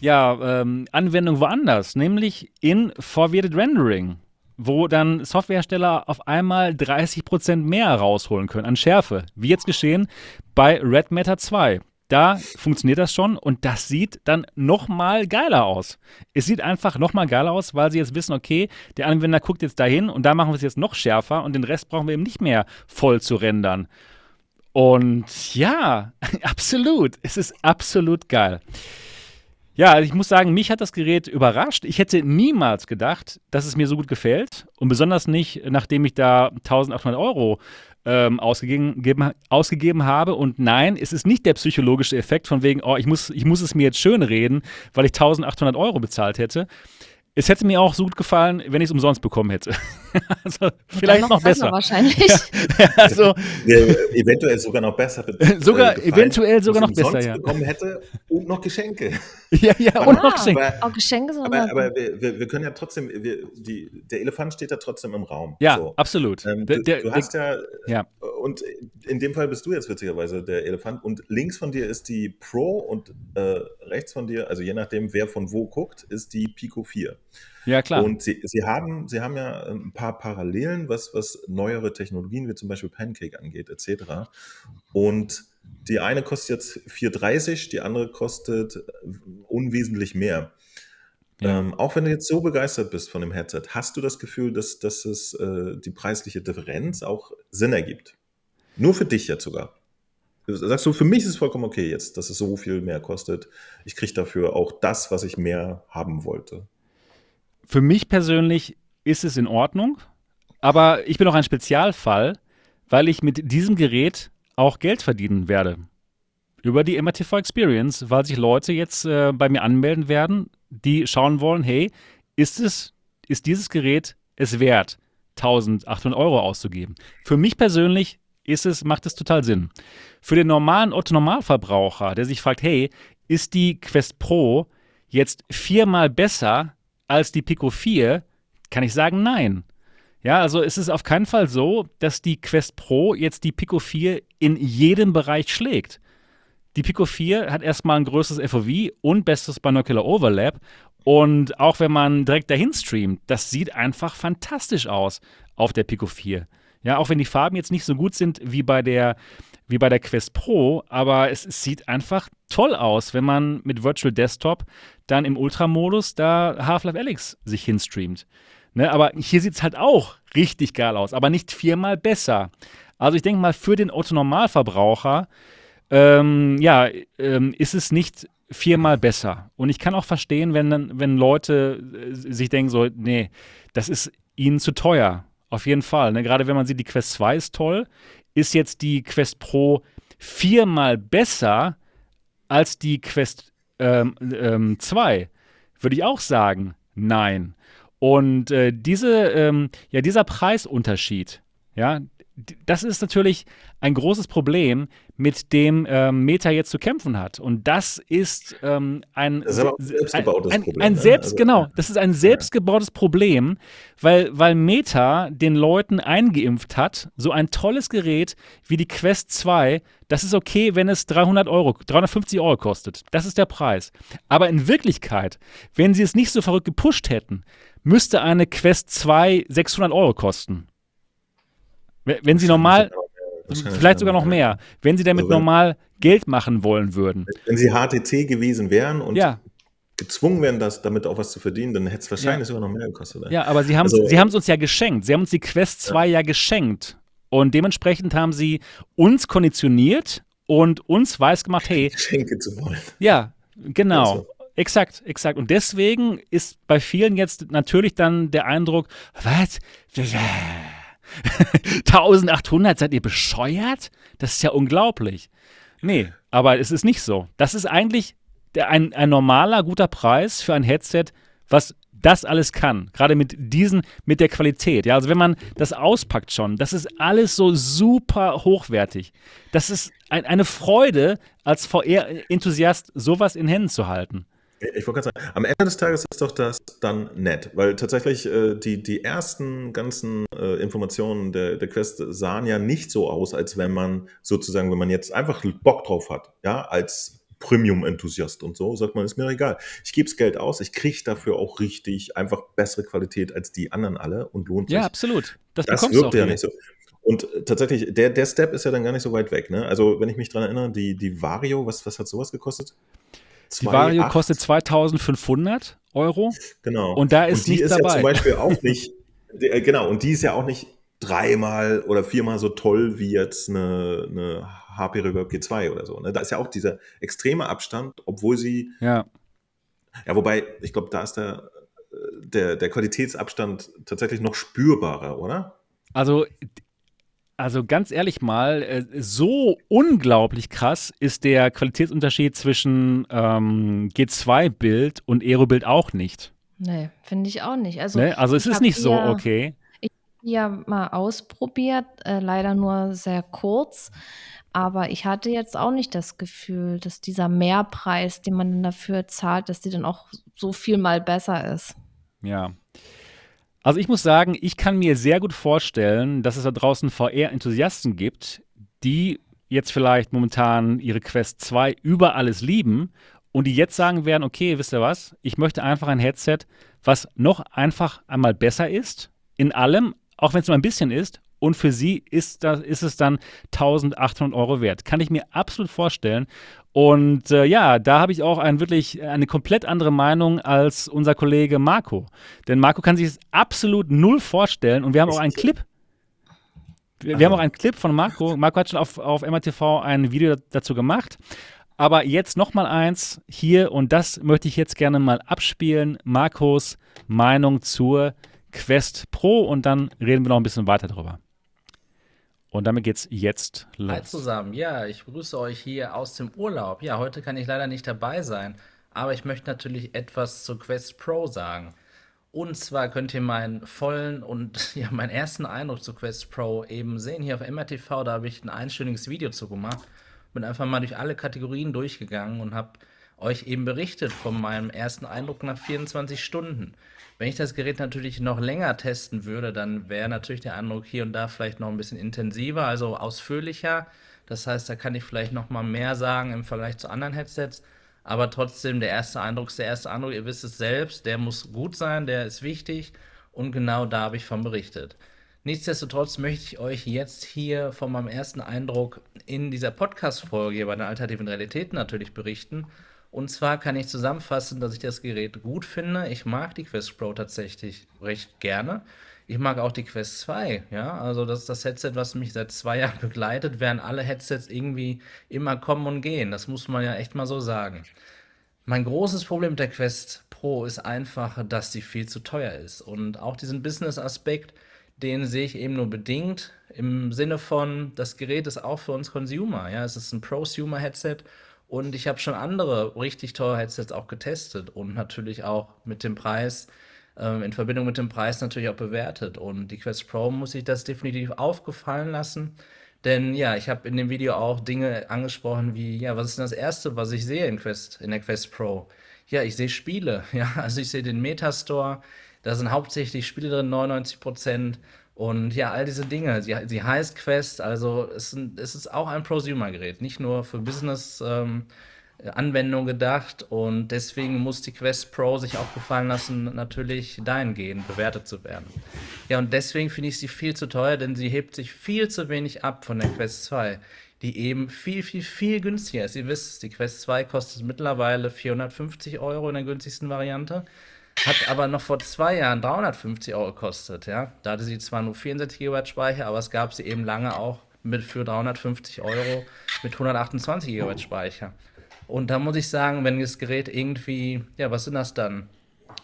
ja, ähm, Anwendung woanders, nämlich in Forwarded Rendering wo dann Softwarehersteller auf einmal 30% mehr rausholen können an Schärfe. Wie jetzt geschehen bei Red Matter 2. Da funktioniert das schon und das sieht dann nochmal geiler aus. Es sieht einfach nochmal geiler aus, weil sie jetzt wissen, okay, der Anwender guckt jetzt dahin und da machen wir es jetzt noch schärfer und den Rest brauchen wir eben nicht mehr voll zu rendern. Und ja, absolut. Es ist absolut geil. Ja, also ich muss sagen, mich hat das Gerät überrascht. Ich hätte niemals gedacht, dass es mir so gut gefällt. Und besonders nicht, nachdem ich da 1800 Euro ähm, ausgegeben, geben- ausgegeben habe. Und nein, es ist nicht der psychologische Effekt von wegen, oh, ich muss, ich muss es mir jetzt schön reden, weil ich 1800 Euro bezahlt hätte. Es hätte mir auch so gut gefallen, wenn ich es umsonst bekommen hätte. also vielleicht Dann noch besser. wahrscheinlich. also, Der eventuell sogar noch besser. be- Sogar- gefallen, eventuell sogar noch besser, ja. bekommen hätte und noch Geschenke. ja, ja, und noch Ah. Geschenk. Aber, Auch Geschenke sind aber, aber wir, wir, können ja trotzdem, wir, die, der Elefant steht ja trotzdem im Raum. Ja, So. absolut. Ähm, Der- du, der- du hast ja, ja. und in dem Fall bist du jetzt witzigerweise der Elefant und links von dir ist die Pro und äh, rechts von dir, also je nachdem, wer von wo guckt, ist die Pico 4. ja, klar. Und sie, sie, haben, sie haben ja ein paar Parallelen, was, was neuere Technologien wie zum Beispiel Pancake angeht, etc. Und die eine kostet jetzt 4,30, die andere kostet äh, unwesentlich mehr. Ja. Ähm, auch wenn du jetzt so begeistert bist von dem Headset, hast du das Gefühl, dass, dass es äh, die preisliche Differenz auch Sinn ergibt? Nur für dich jetzt sogar. Sagst du, für mich ist es vollkommen okay jetzt, dass es so viel mehr kostet. Ich kriege dafür auch das, was ich mehr haben wollte. Für mich persönlich ist es in Ordnung, aber ich bin auch ein Spezialfall, weil ich mit diesem Gerät auch Geld verdienen werde. Über die MRTV Experience, weil sich Leute jetzt äh, bei mir anmelden werden, die schauen wollen, hey, ist es, ist dieses Gerät es wert, 1800 Euro auszugeben? Für mich persönlich ist es, macht es total Sinn. Für den normalen Otto-Normalverbraucher, der sich fragt, hey, ist die Quest Pro jetzt viermal besser als die Pico 4, kann ich sagen, nein. Ja, also es ist auf keinen Fall so, dass die Quest Pro jetzt die Pico 4 in jedem Bereich schlägt. Die Pico 4 hat erstmal ein größeres FOV und besseres Binocular Overlap. Und auch wenn man direkt dahin streamt, das sieht einfach fantastisch aus auf der Pico 4. Ja, auch wenn die Farben jetzt nicht so gut sind wie bei der, wie bei der Quest Pro, aber es, es sieht einfach toll aus, wenn man mit Virtual Desktop dann im Ultramodus da Half-Life Alyx sich hinstreamt. Ne, aber hier sieht es halt auch richtig geil aus, aber nicht viermal besser. Also ich denke mal, für den Otto-Normalverbraucher ähm, ja, ähm, ist es nicht viermal besser. Und ich kann auch verstehen, wenn, wenn Leute äh, sich denken so, nee, das ist ihnen zu teuer. Auf jeden Fall. Ne? Gerade wenn man sieht, die Quest 2 ist toll, ist jetzt die Quest Pro viermal besser als die Quest ähm, ähm, 2? Würde ich auch sagen, nein. Und äh, diese, ähm, ja, dieser Preisunterschied, ja, das ist natürlich ein großes Problem, mit dem ähm, Meta jetzt zu kämpfen hat. Und das ist ähm, ein, Das ist ein selbstgebautes ein, Problem, Ein ne? selbst, Also, genau, ja. das ist ein selbstgebautes Problem, weil, weil Meta den Leuten eingeimpft hat, so ein tolles Gerät wie die Quest 2, das ist okay, wenn es 300 Euro, 350 Euro kostet. Das ist der Preis. Aber in Wirklichkeit, wenn sie es nicht so verrückt gepusht hätten, müsste eine Quest 2 600 Euro kosten. Wenn sie normal, vielleicht sogar noch mehr, wenn sie damit Also wenn- normal Geld machen wollen würden. Wenn sie HTT gewesen wären und Ja, gezwungen wären, das, damit auch was zu verdienen, dann hätte es wahrscheinlich sogar noch mehr gekostet. Ja, aber sie haben Also- es uns ja geschenkt. Sie haben uns die Quest 2 ja. geschenkt. Und dementsprechend haben sie uns konditioniert und uns weiß gemacht, hey, Geschenke zu wollen. ja, Genau. Also. Exakt, exakt. Und deswegen ist bei vielen jetzt natürlich dann der Eindruck, was? 1800, seid ihr bescheuert? Das ist ja unglaublich. Nee, aber es ist nicht so. Das ist eigentlich der, ein, ein normaler, guter Preis für ein Headset, was das alles kann. Gerade mit diesen, mit der Qualität. Ja, also wenn man das auspackt schon, das ist alles so super hochwertig. Das ist ein, eine Freude, als VR-Enthusiast sowas in Händen zu halten. Ich wollte gerade sagen, am Ende des Tages ist doch das dann nett, weil tatsächlich äh, die, die ersten ganzen äh, Informationen der, der Quest sahen ja nicht so aus, als wenn man sozusagen, wenn man jetzt einfach Bock drauf hat, ja, als Premium-Enthusiast und so, sagt man, ist mir egal. Ich gebe Geld aus, ich kriege dafür auch richtig einfach bessere Qualität als die anderen alle und lohnt sich. Ja, absolut. Das, das wirkt ja nicht so. Und tatsächlich, der, der Step ist ja dann gar nicht so weit weg. Ne? Also, wenn ich mich dran erinnere, die, die Vario, was, was hat sowas gekostet? Die Vario kostet 2500 Euro. Genau. Und da ist und die nichts ist dabei. Ja zum Beispiel auch nicht, genau, und die ist ja auch nicht dreimal oder viermal so toll wie jetzt eine, eine HP Reverb G2 oder so. Ne? Da ist ja auch dieser extreme Abstand, obwohl sie. Ja. Ja, wobei, ich glaube, da ist der, der, der Qualitätsabstand tatsächlich noch spürbarer, oder? Also, also ganz ehrlich mal, äh, so unglaublich krass ist der Qualitätsunterschied zwischen ähm, G2-Bild und Aero-Bild auch nicht. Nee, finde ich auch nicht. Also, ne? also es ist nicht so, okay. Ich habe ja mal ausprobiert, äh, leider nur sehr kurz. Aber ich hatte jetzt auch nicht das Gefühl, dass dieser Mehrpreis, den man dann dafür zahlt, dass die dann auch so viel mal besser ist. Ja. Also ich muss sagen, ich kann mir sehr gut vorstellen, dass es da draußen VR-Enthusiasten gibt, die jetzt vielleicht momentan ihre Quest 2 über alles lieben und die jetzt sagen werden, okay, wisst ihr was, ich möchte einfach ein Headset, was noch einfach einmal besser ist, in allem, auch wenn es nur ein bisschen ist und für sie ist, das, ist es dann 1800 Euro wert. Kann ich mir absolut vorstellen. Und äh, ja, da habe ich auch ein, wirklich eine komplett andere Meinung als unser Kollege Marco. Denn Marco kann sich das absolut null vorstellen und wir haben auch einen Clip. Wir, wir haben auch einen Clip von Marco. Marco hat schon auf, auf MRTV ein Video dazu gemacht. Aber jetzt noch mal eins hier und das möchte ich jetzt gerne mal abspielen. Marcos Meinung zur Quest Pro und dann reden wir noch ein bisschen weiter darüber. Und damit geht's jetzt los. Hi zusammen, ja, ich begrüße euch hier aus dem Urlaub. Ja, heute kann ich leider nicht dabei sein, aber ich möchte natürlich etwas zur Quest Pro sagen. Und zwar könnt ihr meinen vollen und ja, meinen ersten Eindruck zur Quest Pro eben sehen hier auf MRTV. Da habe ich ein einstündiges Video zu gemacht. Bin einfach mal durch alle Kategorien durchgegangen und habe euch eben berichtet von meinem ersten Eindruck nach 24 Stunden. Wenn ich das Gerät natürlich noch länger testen würde, dann wäre natürlich der Eindruck hier und da vielleicht noch ein bisschen intensiver, also ausführlicher. Das heißt, da kann ich vielleicht noch mal mehr sagen im Vergleich zu anderen Headsets. Aber trotzdem, der erste Eindruck ist der erste Eindruck. Ihr wisst es selbst, der muss gut sein, der ist wichtig. Und genau da habe ich von berichtet. Nichtsdestotrotz möchte ich euch jetzt hier von meinem ersten Eindruck in dieser Podcast-Folge bei den alternativen Realitäten natürlich berichten. Und zwar kann ich zusammenfassen, dass ich das Gerät gut finde. Ich mag die Quest Pro tatsächlich recht gerne. Ich mag auch die Quest 2, ja. Also das ist das Headset, was mich seit zwei Jahren begleitet, während alle Headsets irgendwie immer kommen und gehen. Das muss man ja echt mal so sagen. Mein großes Problem mit der Quest Pro ist einfach, dass sie viel zu teuer ist. Und auch diesen Business-Aspekt, den sehe ich eben nur bedingt im Sinne von, das Gerät ist auch für uns Consumer. Ja, es ist ein Prosumer-Headset und ich habe schon andere richtig teure Headsets auch getestet und natürlich auch mit dem Preis, äh, in Verbindung mit dem Preis natürlich auch bewertet. Und die Quest Pro muss ich das definitiv aufgefallen lassen. Denn ja, ich habe in dem Video auch Dinge angesprochen wie, ja, was ist denn das Erste, was ich sehe in, Quest, in der Quest Pro? Ja, ich sehe Spiele. Ja, also ich sehe den Metastore. Da sind hauptsächlich Spiele drin, 99 Prozent. Und ja, all diese Dinge. Sie, sie heißt Quest, also es, es ist auch ein Prosumer-Gerät, nicht nur für Business-Anwendungen ähm, gedacht. Und deswegen muss die Quest Pro sich auch gefallen lassen, natürlich dahingehend bewertet zu werden. Ja, und deswegen finde ich sie viel zu teuer, denn sie hebt sich viel zu wenig ab von der Quest 2 die eben viel, viel, viel günstiger ist. Ihr wisst, die Quest 2 kostet mittlerweile 450 Euro in der günstigsten Variante. Hat aber noch vor zwei Jahren 350 Euro gekostet, ja. Da hatte sie zwar nur 64 GB Speicher, aber es gab sie eben lange auch mit für 350 Euro mit 128 GB Speicher. Und da muss ich sagen, wenn das Gerät irgendwie, ja, was sind das dann?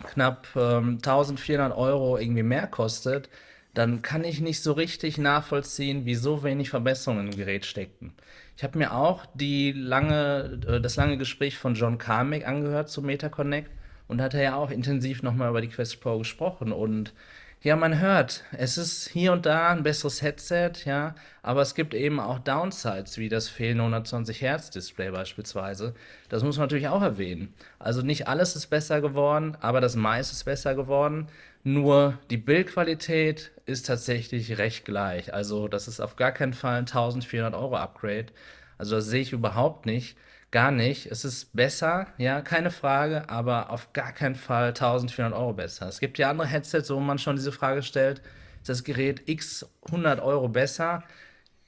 Knapp ähm, 1400 Euro irgendwie mehr kostet, dann kann ich nicht so richtig nachvollziehen, wie so wenig Verbesserungen im Gerät steckten. Ich habe mir auch die lange, äh, das lange Gespräch von John Carmack angehört zu MetaConnect und hat er ja auch intensiv nochmal über die Quest Pro gesprochen und ja, man hört, es ist hier und da ein besseres Headset, ja, aber es gibt eben auch Downsides, wie das fehlende 120 Hertz Display beispielsweise. Das muss man natürlich auch erwähnen. Also nicht alles ist besser geworden, aber das meiste ist besser geworden. Nur die Bildqualität ist tatsächlich recht gleich. Also das ist auf gar keinen Fall ein 1400 Euro Upgrade. Also das sehe ich überhaupt nicht. Gar nicht. Es ist besser, ja, keine Frage, aber auf gar keinen Fall 1400 Euro besser. Es gibt ja andere Headsets, wo man schon diese Frage stellt, ist das Gerät x 100 Euro besser?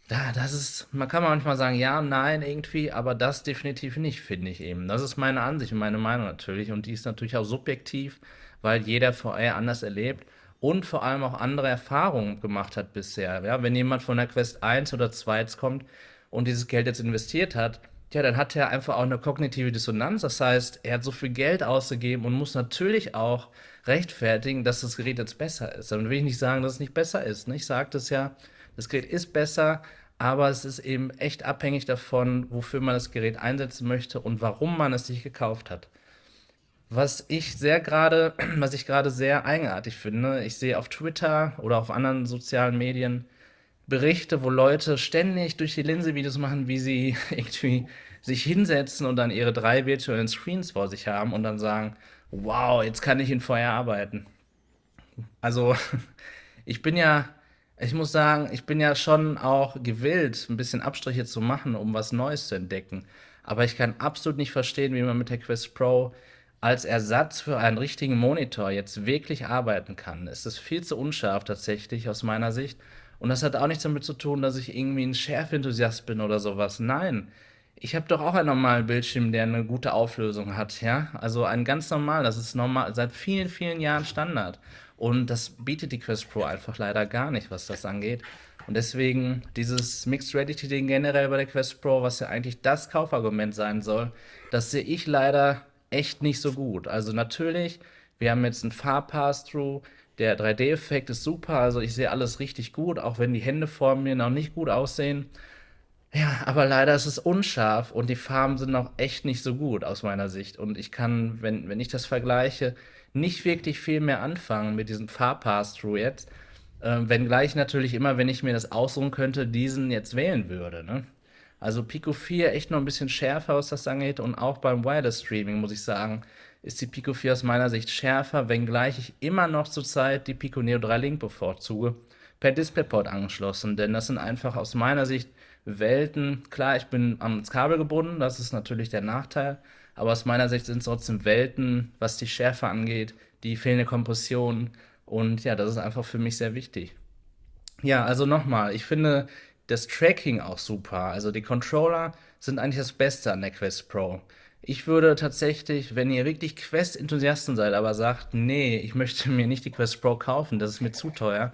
Da, das ist, man kann manchmal sagen, ja, nein, irgendwie, aber das definitiv nicht, finde ich eben. Das ist meine Ansicht und meine Meinung natürlich und die ist natürlich auch subjektiv, weil jeder VR anders erlebt und vor allem auch andere Erfahrungen gemacht hat bisher. Ja, wenn jemand von der Quest 1 oder 2 jetzt kommt und dieses Geld jetzt investiert hat, ja, dann hat er einfach auch eine kognitive Dissonanz. Das heißt, er hat so viel Geld ausgegeben und muss natürlich auch rechtfertigen, dass das Gerät jetzt besser ist. Dann will ich nicht sagen, dass es nicht besser ist. Ne? Ich sage das ja, das Gerät ist besser, aber es ist eben echt abhängig davon, wofür man das Gerät einsetzen möchte und warum man es sich gekauft hat. Was ich sehr gerade, was ich gerade sehr eigenartig finde, ich sehe auf Twitter oder auf anderen sozialen Medien, Berichte, wo Leute ständig durch die Linse Videos machen, wie sie irgendwie sich hinsetzen und dann ihre drei virtuellen Screens vor sich haben und dann sagen, wow, jetzt kann ich in Feuer arbeiten. Also, ich bin ja, ich muss sagen, ich bin ja schon auch gewillt, ein bisschen Abstriche zu machen, um was Neues zu entdecken. Aber ich kann absolut nicht verstehen, wie man mit der Quest Pro als Ersatz für einen richtigen Monitor jetzt wirklich arbeiten kann. Es ist viel zu unscharf tatsächlich aus meiner Sicht. Und das hat auch nichts damit zu tun, dass ich irgendwie ein Schärfenthusiast bin oder sowas. Nein. Ich habe doch auch einen normalen Bildschirm, der eine gute Auflösung hat, ja? Also ein ganz normal, das ist normal, seit vielen, vielen Jahren Standard. Und das bietet die Quest Pro einfach leider gar nicht, was das angeht. Und deswegen dieses Mixed Reality-Ding generell bei der Quest Pro, was ja eigentlich das Kaufargument sein soll, das sehe ich leider echt nicht so gut. Also natürlich, wir haben jetzt ein Farbpass-Through, der 3D-Effekt ist super, also ich sehe alles richtig gut, auch wenn die Hände vor mir noch nicht gut aussehen. Ja, aber leider ist es unscharf und die Farben sind noch echt nicht so gut aus meiner Sicht. Und ich kann, wenn, wenn ich das vergleiche, nicht wirklich viel mehr anfangen mit diesem Farbpass-Through jetzt. Äh, wenngleich natürlich immer, wenn ich mir das aussuchen könnte, diesen jetzt wählen würde. Ne? Also Pico 4 echt noch ein bisschen schärfer, was das angeht. Und auch beim Wireless Streaming, muss ich sagen, ist die Pico 4 aus meiner Sicht schärfer, wenngleich ich immer noch zurzeit die Pico Neo 3 Link bevorzuge, per DisplayPort angeschlossen, denn das sind einfach aus meiner Sicht Welten. Klar, ich bin ans Kabel gebunden, das ist natürlich der Nachteil, aber aus meiner Sicht sind es trotzdem Welten, was die Schärfe angeht, die fehlende Kompression und ja, das ist einfach für mich sehr wichtig. Ja, also nochmal, ich finde das Tracking auch super. Also die Controller sind eigentlich das Beste an der Quest Pro. Ich würde tatsächlich, wenn ihr wirklich Quest-Enthusiasten seid, aber sagt, nee, ich möchte mir nicht die Quest Pro kaufen, das ist mir zu teuer,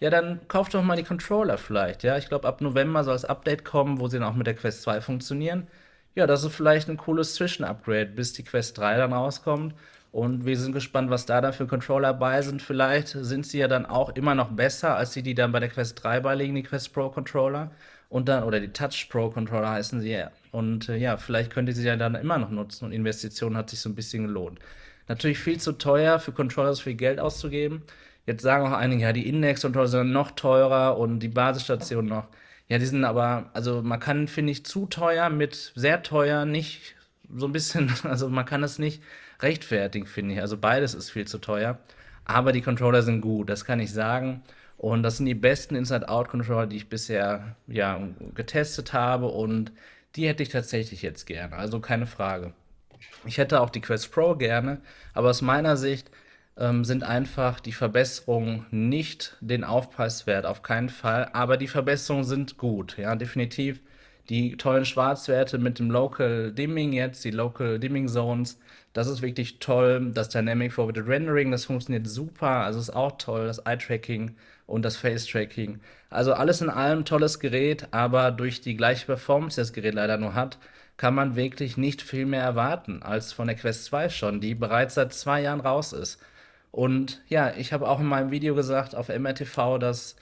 ja, dann kauft doch mal die Controller vielleicht. Ja, ich glaube, ab November soll das Update kommen, wo sie dann auch mit der Quest 2 funktionieren. Ja, das ist vielleicht ein cooles Zwischen-Upgrade, bis die Quest 3 dann rauskommt. Und wir sind gespannt, was da dann für Controller bei sind. Vielleicht sind sie ja dann auch immer noch besser als die, die dann bei der Quest 3 beiliegen, die Quest Pro Controller. Und dann, oder die Touch Pro Controller heißen sie ja. Und äh, ja, vielleicht könnt ihr sie ja dann immer noch nutzen und Investitionen hat sich so ein bisschen gelohnt. Natürlich viel zu teuer für Controller so viel Geld auszugeben. Jetzt sagen auch einige, ja, die Index-Controller sind noch teurer und die Basisstationen noch. Ja, die sind aber, also man kann, finde ich, zu teuer mit sehr teuer nicht so ein bisschen, also man kann es nicht rechtfertigen, finde ich. Also beides ist viel zu teuer. Aber die Controller sind gut, das kann ich sagen. Und das sind die besten Inside-Out-Controller, die ich bisher ja, getestet habe. Und die hätte ich tatsächlich jetzt gerne. Also keine Frage. Ich hätte auch die Quest Pro gerne, aber aus meiner Sicht ähm, sind einfach die Verbesserungen nicht den Aufpreis wert, auf keinen Fall. Aber die Verbesserungen sind gut, ja, definitiv. Die tollen Schwarzwerte mit dem Local Dimming jetzt, die Local Dimming Zones, das ist wirklich toll. Das Dynamic Forwarded Rendering, das funktioniert super. Also ist auch toll, das Eye-Tracking und das Face-Tracking. Also alles in allem tolles Gerät, aber durch die gleiche Performance, die das Gerät leider nur hat, kann man wirklich nicht viel mehr erwarten als von der Quest 2 schon, die bereits seit zwei Jahren raus ist. Und ja, ich habe auch in meinem Video gesagt auf MRTV, dass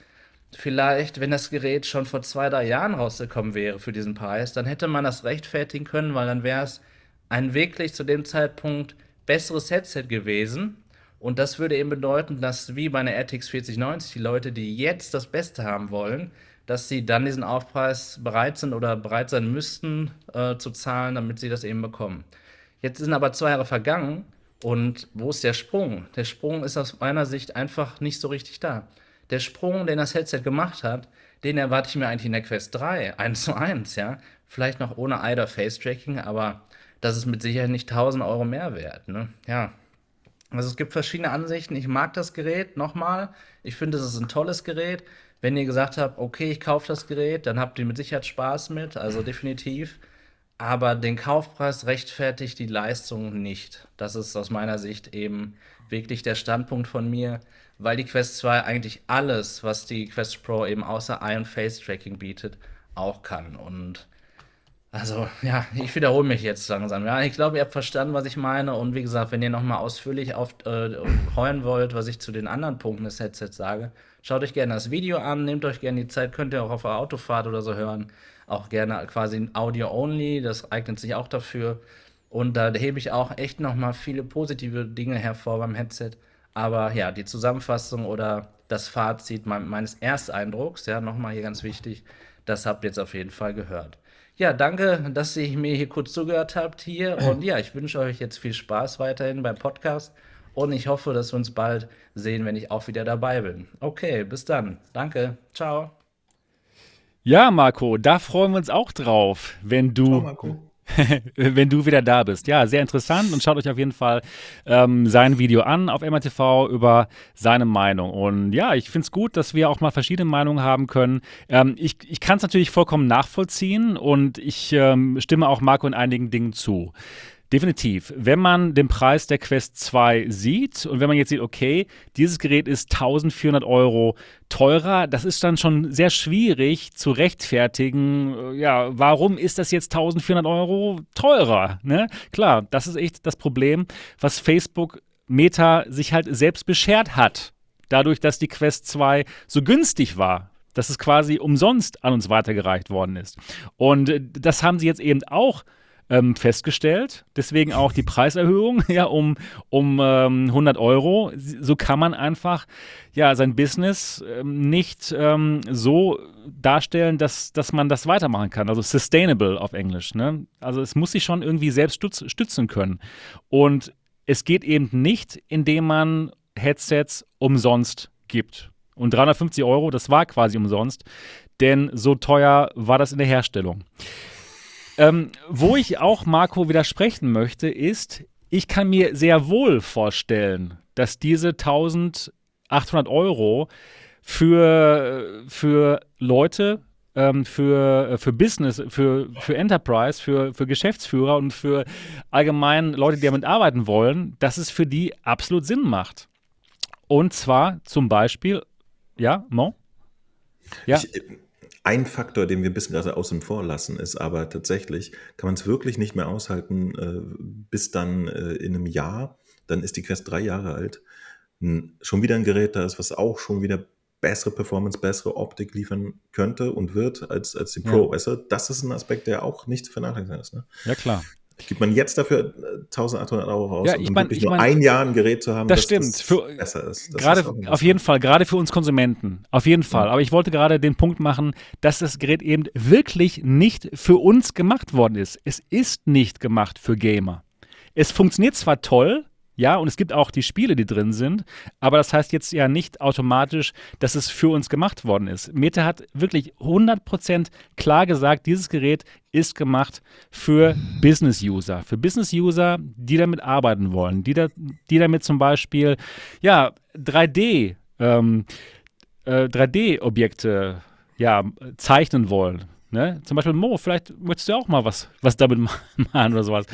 vielleicht, wenn das Gerät schon vor zwei, drei Jahren rausgekommen wäre für diesen Preis, dann hätte man das rechtfertigen können, weil dann wäre es ein wirklich zu dem Zeitpunkt besseres Headset gewesen. Und das würde eben bedeuten, dass wie bei einer RTX 4090 die Leute, die jetzt das Beste haben wollen, dass sie dann diesen Aufpreis bereit sind oder bereit sein müssten äh, zu zahlen, damit sie das eben bekommen. Jetzt sind aber zwei Jahre vergangen und wo ist der Sprung? Der Sprung ist aus meiner Sicht einfach nicht so richtig da. Der Sprung, den das Headset gemacht hat, den erwarte ich mir eigentlich in der Quest 3, 1 zu 1, ja. Vielleicht noch ohne IDA Face Tracking, aber das ist mit Sicherheit nicht 1000 Euro mehr wert, ne? Ja. Also es gibt verschiedene Ansichten. Ich mag das Gerät, nochmal. Ich finde, es ist ein tolles Gerät. Wenn ihr gesagt habt, okay, ich kaufe das Gerät, dann habt ihr mit Sicherheit Spaß mit, also definitiv. Aber den Kaufpreis rechtfertigt die Leistung nicht. Das ist aus meiner Sicht eben wirklich der Standpunkt von mir, weil die Quest 2 eigentlich alles, was die Quest Pro eben außer Eye- und Face-Tracking bietet, auch kann. Und also, ja, ich wiederhole mich jetzt langsam. Ja, ich glaube, ihr habt verstanden, was ich meine. Und wie gesagt, wenn ihr nochmal ausführlich auf, äh, heulen wollt, was ich zu den anderen Punkten des Headsets sage, schaut euch gerne das Video an, nehmt euch gerne die Zeit, könnt ihr auch auf der Autofahrt oder so hören. Auch gerne quasi Audio-only, das eignet sich auch dafür. Und da hebe ich auch echt nochmal viele positive Dinge hervor beim Headset. Aber ja, die Zusammenfassung oder das Fazit meines Ersteindrucks, ja, nochmal hier ganz wichtig, das habt ihr jetzt auf jeden Fall gehört. Ja, danke, dass ihr mir hier kurz zugehört habt hier. Und ja, ich wünsche euch jetzt viel Spaß weiterhin beim Podcast. Und ich hoffe, dass wir uns bald sehen, wenn ich auch wieder dabei bin. Okay, bis dann. Danke. Ciao. Ja, Marco, da freuen wir uns auch drauf, wenn du. Ciao, Marco. wenn du wieder da bist. Ja, sehr interessant und schaut euch auf jeden Fall ähm, sein Video an auf MRTV über seine Meinung. Und ja, ich finde es gut, dass wir auch mal verschiedene Meinungen haben können. Ähm, ich ich kann es natürlich vollkommen nachvollziehen und ich ähm, stimme auch Marco in einigen Dingen zu. Definitiv. Wenn man den Preis der Quest 2 sieht und wenn man jetzt sieht, okay, dieses Gerät ist 1400 Euro teurer, das ist dann schon sehr schwierig zu rechtfertigen. Äh, ja, warum ist das jetzt 1400 Euro teurer? Ne? Klar, das ist echt das Problem, was Facebook Meta sich halt selbst beschert hat. Dadurch, dass die Quest 2 so günstig war dass es quasi umsonst an uns weitergereicht worden ist. Und äh, das haben sie jetzt eben auch ähm, festgestellt. Deswegen auch die Preiserhöhung ja, um, um ähm, 100 Euro. So kann man einfach ja, sein Business ähm, nicht ähm, so darstellen, dass, dass man das weitermachen kann. Also sustainable auf Englisch. Ne? Also es muss sich schon irgendwie selbst stütz, stützen können. Und es geht eben nicht, indem man Headsets umsonst gibt. Und 350 Euro, das war quasi umsonst, denn so teuer war das in der Herstellung. Ähm, wo ich auch Marco widersprechen möchte, ist, ich kann mir sehr wohl vorstellen, dass diese 1800 Euro für, für Leute, ähm, für, für Business, für, für Enterprise, für, für Geschäftsführer und für allgemein Leute, die damit arbeiten wollen, dass es für die absolut Sinn macht. Und zwar zum Beispiel, ja, Mo? Ja. Ich, ein Faktor, den wir ein bisschen gerade außen vor lassen, ist aber tatsächlich, kann man es wirklich nicht mehr aushalten, äh, bis dann äh, in einem Jahr, dann ist die Quest drei Jahre alt, schon wieder ein Gerät da ist, was auch schon wieder bessere Performance, bessere Optik liefern könnte und wird als, als die Pro. Ja. Weißt du, das ist ein Aspekt, der auch nicht zu vernachlässigen ist. Ne? Ja, klar. Gibt man jetzt dafür 1800 Euro raus, ja, ich mein, wirklich ich nur ein Jahr ein Gerät zu haben, das, das stimmt. Das für, besser ist. Das gerade, ist auf jeden Fall, gerade für uns Konsumenten. Auf jeden Fall. Ja. Aber ich wollte gerade den Punkt machen, dass das Gerät eben wirklich nicht für uns gemacht worden ist. Es ist nicht gemacht für Gamer. Es funktioniert zwar toll, ja, und es gibt auch die Spiele, die drin sind, aber das heißt jetzt ja nicht automatisch, dass es für uns gemacht worden ist. Meta hat wirklich 100% klar gesagt, dieses Gerät ist gemacht für Business-User. Für Business-User, die damit arbeiten wollen, die, da, die damit zum Beispiel, ja, 3D, ähm, äh, 3D-Objekte ja, zeichnen wollen Ne? Zum Beispiel Mo, vielleicht möchtest du auch mal was, was damit machen oder sowas.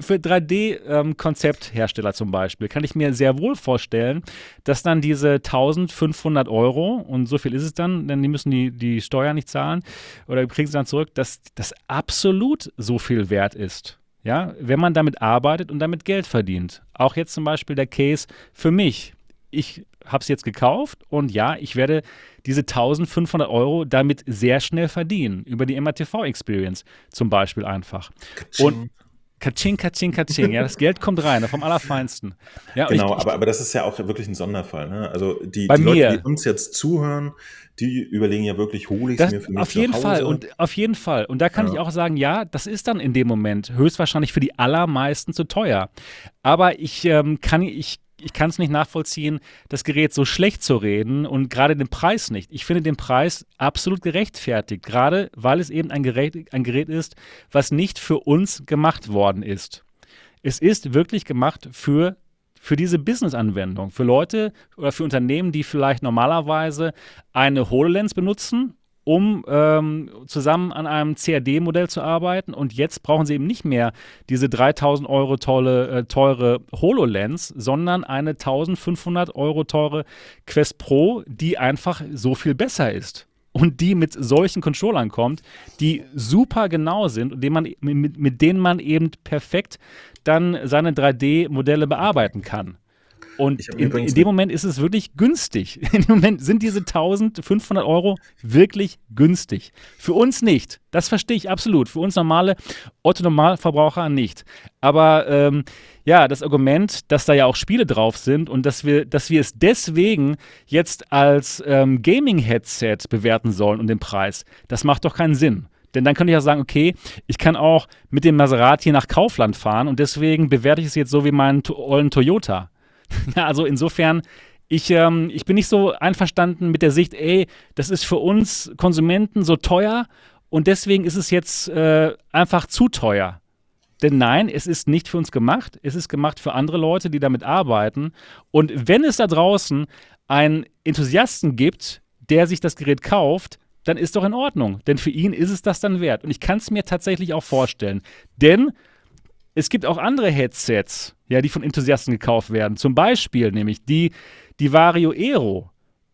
Für 3D-Konzepthersteller ähm, zum Beispiel kann ich mir sehr wohl vorstellen, dass dann diese 1500 Euro, und so viel ist es dann, denn die müssen die, die Steuer nicht zahlen oder kriegen sie dann zurück, dass das absolut so viel wert ist. Ja, wenn man damit arbeitet und damit Geld verdient. Auch jetzt zum Beispiel der Case für mich. Ich habe es jetzt gekauft und ja, ich werde diese 1500 Euro damit sehr schnell verdienen. Über die MATV-Experience zum Beispiel einfach. Katsching. Und Katsching, Katsching, Katsching. Ja, das Geld kommt rein, vom Allerfeinsten. Ja, genau, ich, aber, aber das ist ja auch wirklich ein Sonderfall. Ne? Also die, die. Leute, die uns jetzt zuhören, die überlegen ja wirklich, hole ich es mir für mich auf zu jeden Hause? Fall und auf jeden Fall. Und da kann Ja. ich auch sagen, ja, das ist dann in dem Moment höchstwahrscheinlich für die allermeisten zu teuer. Aber ich ähm, kann ich ich kann es nicht nachvollziehen, das Gerät so schlecht zu reden und gerade den Preis nicht. Ich finde den Preis absolut gerechtfertigt, gerade weil es eben ein Gerät, ein Gerät ist, was nicht für uns gemacht worden ist. Es ist wirklich gemacht für, für diese Business-Anwendung, für Leute oder für Unternehmen, die vielleicht normalerweise eine HoloLens benutzen, um ähm, zusammen an einem CAD-Modell zu arbeiten. Und jetzt brauchen sie eben nicht mehr diese 3000 Euro tolle, äh, teure HoloLens, sondern eine 1500 Euro teure Quest Pro, die einfach so viel besser ist. Und die mit solchen Controllern kommt, die super genau sind und man, mit, mit denen man eben perfekt dann seine 3D-Modelle bearbeiten kann. Und in, in dem Moment ist es wirklich günstig. In dem Moment sind diese 1500 Euro wirklich günstig. Für uns nicht. Das verstehe ich absolut. Für uns normale Otto-Normalverbraucher nicht. Aber ähm, ja, das Argument, dass da ja auch Spiele drauf sind und dass wir, dass wir es deswegen jetzt als ähm, Gaming-Headset bewerten sollen und den Preis, das macht doch keinen Sinn. Denn dann könnte ich ja sagen, okay, ich kann auch mit dem Maserati nach Kaufland fahren und deswegen bewerte ich es jetzt so wie meinen to ollen Toyota. Also insofern, ich, ähm, ich bin nicht so einverstanden mit der Sicht, ey, das ist für uns Konsumenten so teuer und deswegen ist es jetzt äh, einfach zu teuer. Denn nein, es ist nicht für uns gemacht. Es ist gemacht für andere Leute, die damit arbeiten. Und wenn es da draußen einen Enthusiasten gibt, der sich das Gerät kauft, dann ist doch in Ordnung. Denn für ihn ist es das dann wert. Und ich kann es mir tatsächlich auch vorstellen. Denn es gibt auch andere Headsets, ja, die von Enthusiasten gekauft werden. Zum Beispiel nämlich die, die Vario Aero.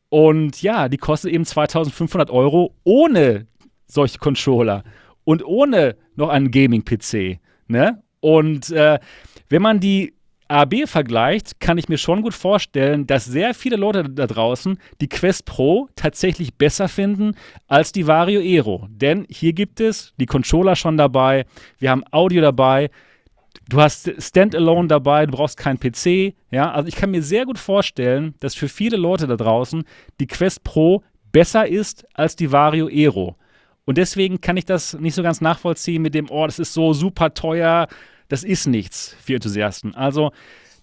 Und ja, die kostet eben 2500 Euro ohne solche Controller und ohne noch einen Gaming-PC. Ne? Und äh, wenn man die AB vergleicht, kann ich mir schon gut vorstellen, dass sehr viele Leute da draußen die Quest Pro tatsächlich besser finden als die Vario Aero. Denn hier gibt es die Controller schon dabei, wir haben Audio dabei, du hast Standalone dabei, du brauchst keinen PC. Ja, also ich kann mir sehr gut vorstellen, dass für viele Leute da draußen die Quest Pro besser ist als die Vario Aero. Und deswegen kann ich das nicht so ganz nachvollziehen mit dem, oh, das ist so super teuer. Das ist nichts für Enthusiasten. Also,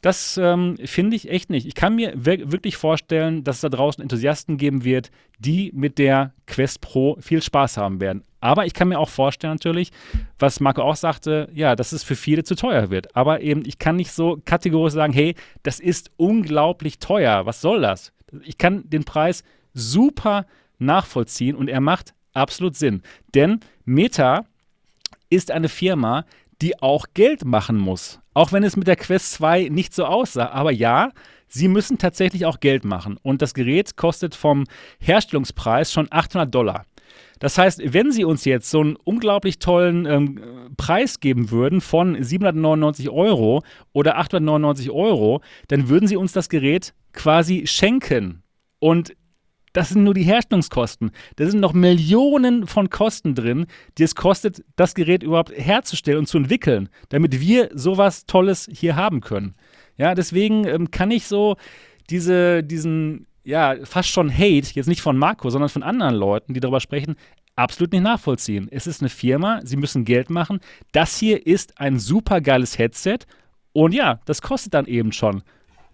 das ähm, finde ich echt nicht. Ich kann mir wir wirklich vorstellen, dass es da draußen Enthusiasten geben wird, die mit der Quest Pro viel Spaß haben werden. Aber ich kann mir auch vorstellen, natürlich, was Marco auch sagte, ja, dass es für viele zu teuer wird. Aber eben, ich kann nicht so kategorisch sagen, hey, das ist unglaublich teuer. Was soll das? Ich kann den Preis super nachvollziehen und er macht absolut Sinn. Denn Meta ist eine Firma, die auch Geld machen muss. Auch wenn es mit der Quest 2 nicht so aussah. Aber ja, sie müssen tatsächlich auch Geld machen. Und das Gerät kostet vom Herstellungspreis schon 800 Dollar. Das heißt, wenn sie uns jetzt so einen unglaublich tollen ähm, Preis geben würden von 799 Euro oder 899 Euro, dann würden sie uns das Gerät quasi schenken. Und das sind nur die Herstellungskosten. Da sind noch Millionen von Kosten drin, die es kostet, das Gerät überhaupt herzustellen und zu entwickeln, damit wir sowas Tolles hier haben können. Ja, deswegen ähm, kann ich so diese, diesen, ja, fast schon Hate, jetzt nicht von Marco, sondern von anderen Leuten, die darüber sprechen, absolut nicht nachvollziehen. Es ist eine Firma, sie müssen Geld machen. Das hier ist ein super geiles Headset und ja, das kostet dann eben schon ein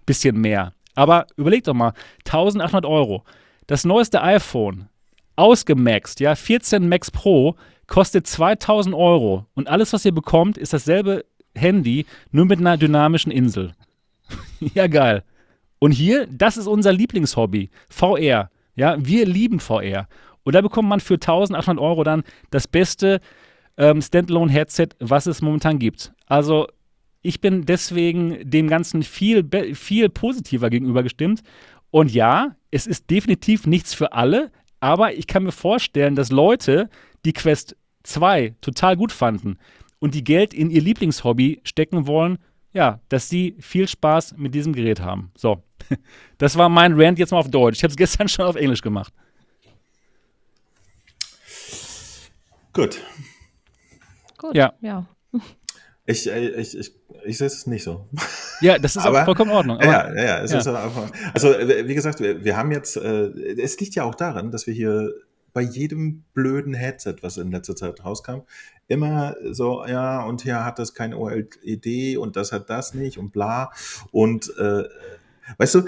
bisschen mehr. Aber überlegt doch mal, 1800 Euro. Das neueste iPhone, ausgemaxt, ja, 14 Max Pro, kostet 2000 Euro. Und alles, was ihr bekommt, ist dasselbe Handy, nur mit einer dynamischen Insel. ja, geil. Und hier, das ist unser Lieblingshobby, VR. Ja, wir lieben VR. Und da bekommt man für 1800 Euro dann das beste ähm, Standalone-Headset, was es momentan gibt. Also ich bin deswegen dem Ganzen viel, viel positiver gegenüber gestimmt. Und ja, es ist definitiv nichts für alle, aber ich kann mir vorstellen, dass Leute, die Quest 2 total gut fanden und die Geld in ihr Lieblingshobby stecken wollen, ja, dass sie viel Spaß mit diesem Gerät haben. So, das war mein Rant jetzt mal auf Deutsch. Ich habe es gestern schon auf Englisch gemacht. Gut. Gut, ja. ja. Ich, äh, ich, ich, ich sehe es nicht so. Ja, das ist aber, vollkommen in Ordnung. Ja, ja, ja, es ja. Ist einfach, also wie gesagt, wir, wir haben jetzt, äh, es liegt ja auch daran, dass wir hier bei jedem blöden Headset, was in letzter Zeit rauskam, immer so, ja, und hier hat das keine OLED und das hat das nicht und bla. Und äh, weißt du,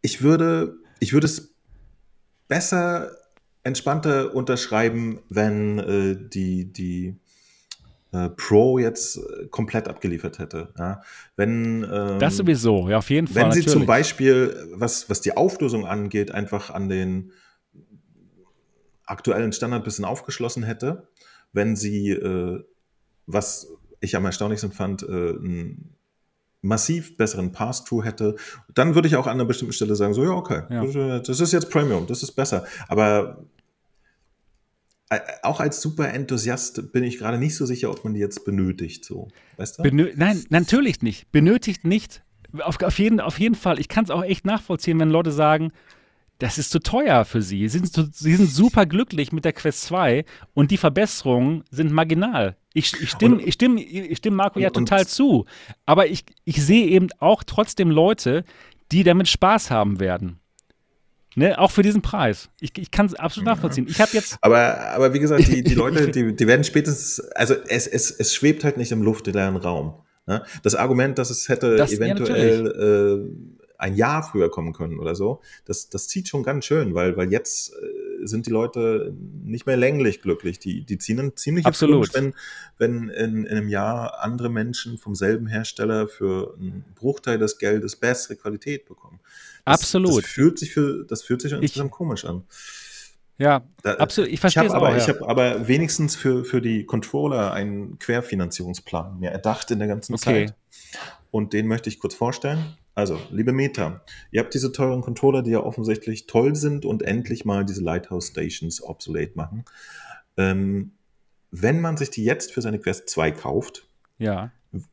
ich würde, ich würde es besser, entspannter unterschreiben, wenn äh, die, die äh, Pro jetzt äh, komplett abgeliefert hätte. Ja? Wenn, ähm, das sowieso, ja, auf jeden Fall. Wenn sie natürlich. zum Beispiel, was, was die Auflösung angeht, einfach an den aktuellen Standard ein bisschen aufgeschlossen hätte, wenn sie, äh, was ich am erstaunlichsten fand, äh, einen massiv besseren Pass-Through hätte, dann würde ich auch an einer bestimmten Stelle sagen, so ja, okay, ja. das ist jetzt Premium, das ist besser. Aber äh, auch als super Enthusiast bin ich gerade nicht so sicher, ob man die jetzt benötigt, so. Weißt du? Benö Nein, natürlich nicht. Benötigt nicht. Auf, auf, jeden, auf jeden Fall. Ich kann es auch echt nachvollziehen, wenn Leute sagen, das ist zu teuer für sie. Sie sind, sie sind super glücklich mit der Quest 2 und die Verbesserungen sind marginal. Ich, ich stimme ich stimm, ich stimm Marco ja total zu. Aber ich, ich sehe eben auch trotzdem Leute, die damit Spaß haben werden. Ne, auch für diesen Preis. Ich, ich kann es absolut nachvollziehen. Ich habe jetzt. Aber, aber wie gesagt, die, die Leute, die, die werden spätestens, also es, es, es schwebt halt nicht im luftleeren Raum. Ne? Das Argument, dass es hätte das, eventuell ja, ein Jahr früher kommen können oder so, das, das zieht schon ganz schön, weil, weil jetzt äh, sind die Leute nicht mehr länglich glücklich. Die, die ziehen ein ziemlich Absolut. wenn, wenn in, in einem Jahr andere Menschen vom selben Hersteller für einen Bruchteil des Geldes bessere Qualität bekommen. Das, Absolut. Das fühlt sich für, das fühlt sich insgesamt komisch an. Ja, da, absolut. Ich verstehe ich es aber, auch. Ja. Ich habe aber wenigstens für, für die Controller einen Querfinanzierungsplan mir erdacht in der ganzen okay. Zeit. Und den möchte ich kurz vorstellen. Also, liebe Meta, ihr habt diese teuren Controller, die ja offensichtlich toll sind und endlich mal diese Lighthouse Stations obsolete machen. Ähm, wenn man sich die jetzt für seine Quest 2 kauft, ja.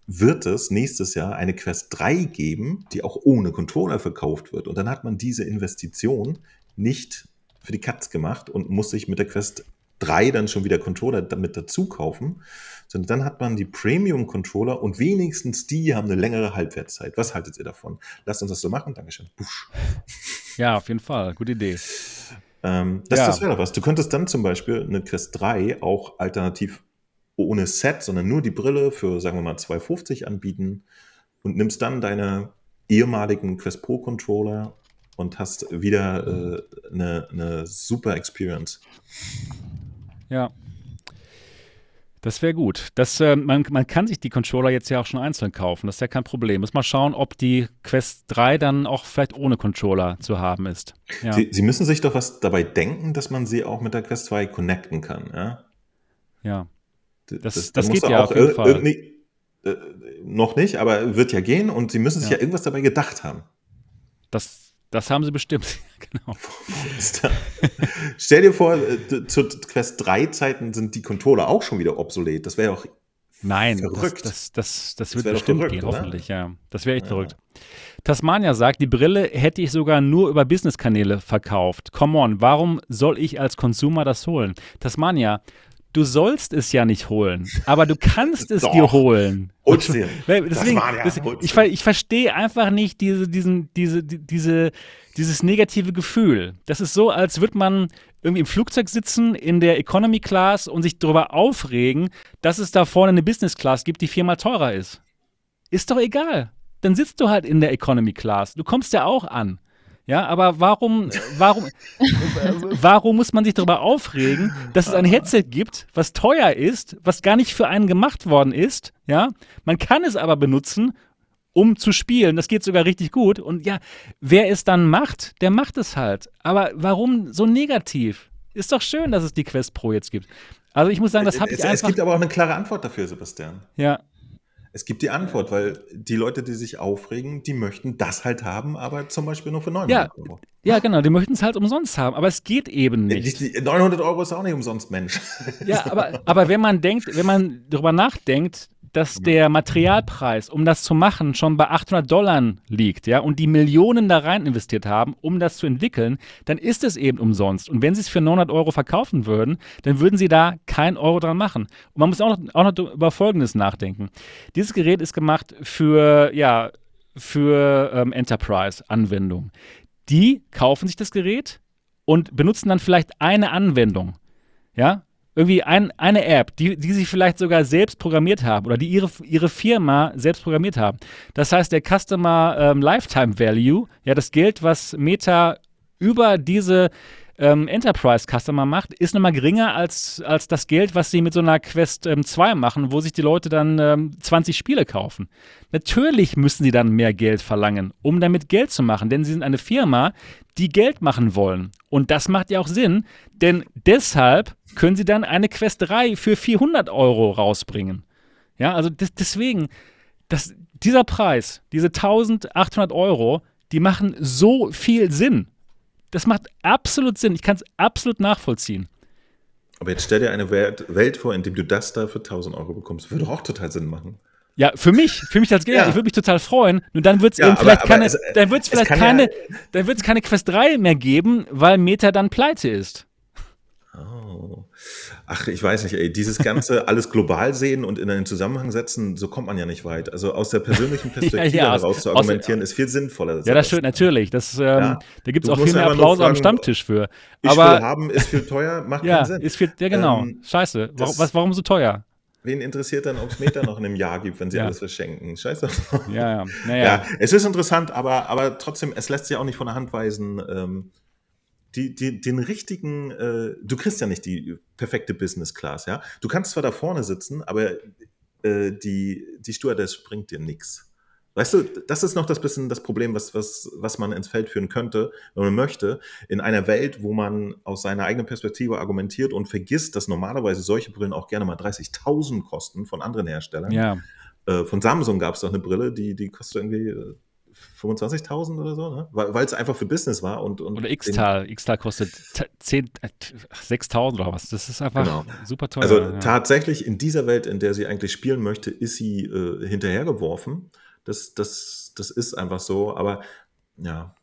Wird es nächstes Jahr eine Quest 3 geben, die auch ohne Controller verkauft wird. Und dann hat man diese Investition nicht für die Katz gemacht und muss sich mit der Quest 3 dann schon wieder Controller damit dazu kaufen, sondern dann hat man die Premium-Controller und wenigstens die haben eine längere Halbwertszeit. Was haltet ihr davon? Lasst uns das so machen. Dankeschön. Busch. Ja, auf jeden Fall. Gute Idee. Ähm, das ja. das wäre doch was. Du könntest dann zum Beispiel eine Quest 3 auch alternativ ohne Set, sondern nur die Brille für, sagen wir mal, 250 anbieten und nimmst dann deine ehemaligen Quest Pro Controller und hast wieder äh, eine, eine super Experience. Ja. Das wäre gut. Das, äh, man, man kann sich die Controller jetzt ja auch schon einzeln kaufen. Das ist ja kein Problem. Muss mal schauen, ob die Quest 3 dann auch vielleicht ohne Controller zu haben ist. Ja. Sie, Sie, müssen sich doch was dabei denken, dass man sie auch mit der Quest 2 connecten kann. Ja. Ja. Das, das, das geht ja auf jeden Fall. Äh, noch nicht, aber wird ja gehen und Sie müssen sich ja, ja irgendwas dabei gedacht haben. Das das haben sie bestimmt. genau. Stell dir vor, äh, zu Quest 3 Zeiten sind die Controller auch schon wieder obsolet. Das wäre auch Nein, verrückt. Das, das, das, das wird bestimmt verrückt, gehen, oder? hoffentlich, ja. Das wäre echt ja. verrückt. Tasmania sagt, die Brille hätte ich sogar nur über Business-Kanäle verkauft. Come on, warum soll ich als Consumer das holen? Tasmania, du sollst es ja nicht holen, aber du kannst es dir holen. Deswegen, ja das, ich, ich verstehe einfach nicht diese, diesen, diese, diese, dieses negative Gefühl. Das ist so, als würde man irgendwie im Flugzeug sitzen in der Economy Class und sich darüber aufregen, dass es da vorne eine Business Class gibt, die viermal teurer ist. Ist doch egal. Dann sitzt du halt in der Economy Class. Du kommst ja auch an. Ja, aber warum, warum, warum muss man sich darüber aufregen, dass es ein Headset gibt, was teuer ist, was gar nicht für einen gemacht worden ist? Ja, man kann es aber benutzen, um zu spielen. Das geht sogar richtig gut. Und ja, wer es dann macht, der macht es halt. Aber warum so negativ? Ist doch schön, dass es die Quest Pro jetzt gibt. Also ich muss sagen, das habe ich es, einfach. Es gibt aber auch eine klare Antwort dafür, Sebastian. Ja. Es gibt die Antwort, weil die Leute, die sich aufregen, die möchten das halt haben, aber zum Beispiel nur für 900 Ja, Euro. ja, genau, die möchten es halt umsonst haben, aber es geht eben nicht. Die, die 900 Euro ist auch nicht umsonst, Mensch. Ja, aber, aber wenn man denkt, wenn man darüber nachdenkt, dass der Materialpreis, um das zu machen, schon bei 800 Dollar liegt, ja, und die Millionen da rein investiert haben, um das zu entwickeln, dann ist es eben umsonst. Und wenn sie es für 900 Euro verkaufen würden, dann würden sie da keinen Euro dran machen. Und man muss auch noch, auch noch über Folgendes nachdenken. Dieses Gerät ist gemacht für, ja, für ähm, Enterprise-Anwendungen. Die kaufen sich das Gerät und benutzen dann vielleicht eine Anwendung. Ja, irgendwie ein, eine App, die, die sie vielleicht sogar selbst programmiert haben oder die ihre, ihre Firma selbst programmiert haben. Das heißt, der Customer ähm, Lifetime Value, ja, das Geld, was Meta über diese ähm, Enterprise-Customer macht, ist nochmal geringer als, als das Geld, was sie mit so einer Quest ähm, 2 machen, wo sich die Leute dann ähm, 20 Spiele kaufen. Natürlich müssen sie dann mehr Geld verlangen, um damit Geld zu machen, denn sie sind eine Firma, die Geld machen wollen. Und das macht ja auch Sinn, denn deshalb können sie dann eine Quest 3 für 400 Euro rausbringen. Ja, also des, deswegen, das, dieser Preis, diese 1800 Euro, die machen so viel Sinn. Das macht absolut Sinn. Ich kann es absolut nachvollziehen. Aber jetzt stell dir eine Welt, vor, in dem du das da für 1000 Euro bekommst. Würde auch total Sinn machen. Ja, für mich, für mich als Gamer, Ja. ich würde mich total freuen. Nur dann wird es Ja, eben aber- vielleicht keine, es- dann wird es es vielleicht keine, ja- dann wird es keine Quest 3 mehr geben, weil Meta dann pleite ist. Oh. Ach, ich weiß nicht, ey, dieses ganze alles global sehen und in einen Zusammenhang setzen, so kommt man ja nicht weit. Also aus der persönlichen Perspektive ja, aus- heraus zu aus- argumentieren, ist viel sinnvoller. Ja, das stimmt, natürlich. Das, ähm, Ja. Da gibt es auch viel mehr Applaus am fragen, Stammtisch für. Ich will Aber haben, ist viel teuer, macht ja, keinen Sinn. ist viel, ja genau. Ähm, Scheiße. Warum, was, warum so teuer? Wen interessiert dann, ob es Meter noch in einem Jahr gibt, wenn sie Ja. alles verschenken? Scheiße. Ja, ja. Naja. Ja, es ist interessant, aber, aber trotzdem, es lässt sich auch nicht von der Hand weisen. Ähm, die, die, den richtigen, äh, du kriegst ja nicht die perfekte Business Class, ja. Du kannst zwar da vorne sitzen, aber äh, die, die Stewardess bringt dir nichts. Weißt du, das ist noch das bisschen das Problem, was, was, was man ins Feld führen könnte, wenn man möchte, in einer Welt, wo man aus seiner eigenen Perspektive argumentiert und vergisst, dass normalerweise solche Brillen auch gerne mal 30.000 kosten von anderen Herstellern. ja. Äh, von Samsung gab es doch eine Brille, die, die kostet irgendwie äh, 25.000 oder so, ne? weil es einfach für Business war. Und, und Oder. X-Tal kostet 10, äh, 6.000 oder was. Das ist einfach Genau. super teuer. Also ja. tatsächlich in dieser Welt, in der sie eigentlich spielen möchte, ist sie äh, hinterhergeworfen. Das, das, das ist einfach so, aber ja.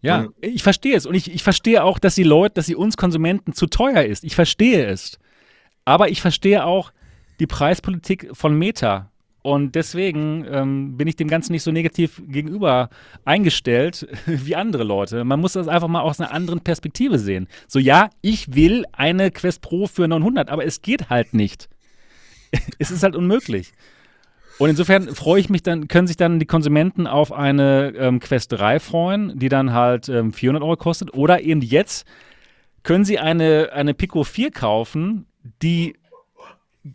Ja, Man- ich verstehe es. Und ich, ich verstehe auch, dass die Leute, dass sie uns Konsumenten zu teuer ist. Ich verstehe es. Aber ich verstehe auch die Preispolitik von Meta. Und deswegen ähm, bin ich dem Ganzen nicht so negativ gegenüber eingestellt wie andere Leute. Man muss das einfach mal aus einer anderen Perspektive sehen. So, ja, ich will eine Quest Pro für 900, aber es geht halt nicht. es ist halt unmöglich. Und insofern freue ich mich dann, können sich dann die Konsumenten auf eine ähm, Quest 3 freuen, die dann halt ähm, 400 Euro kostet. Oder eben jetzt können sie eine, eine Pico 4 kaufen, die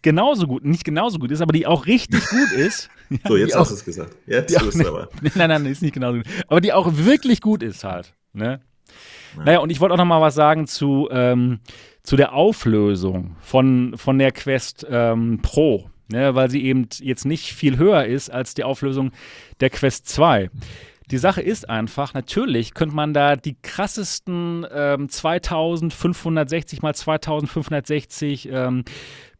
genauso gut, nicht genauso gut ist, aber die auch richtig gut ist. Ja, So, jetzt hast du es gesagt. Jetzt auch ist es nicht- aber. Nein, nein, ist nicht genauso gut. Aber die auch wirklich gut ist halt. Ne? Naja, und ich wollte auch noch mal was sagen zu, ähm, zu der Auflösung von, von der Quest ähm, Pro, ne? weil sie eben jetzt nicht viel höher ist als die Auflösung der Quest 2. Die Sache ist einfach, natürlich könnte man da die krassesten ähm, 2560 mal 2560 ähm,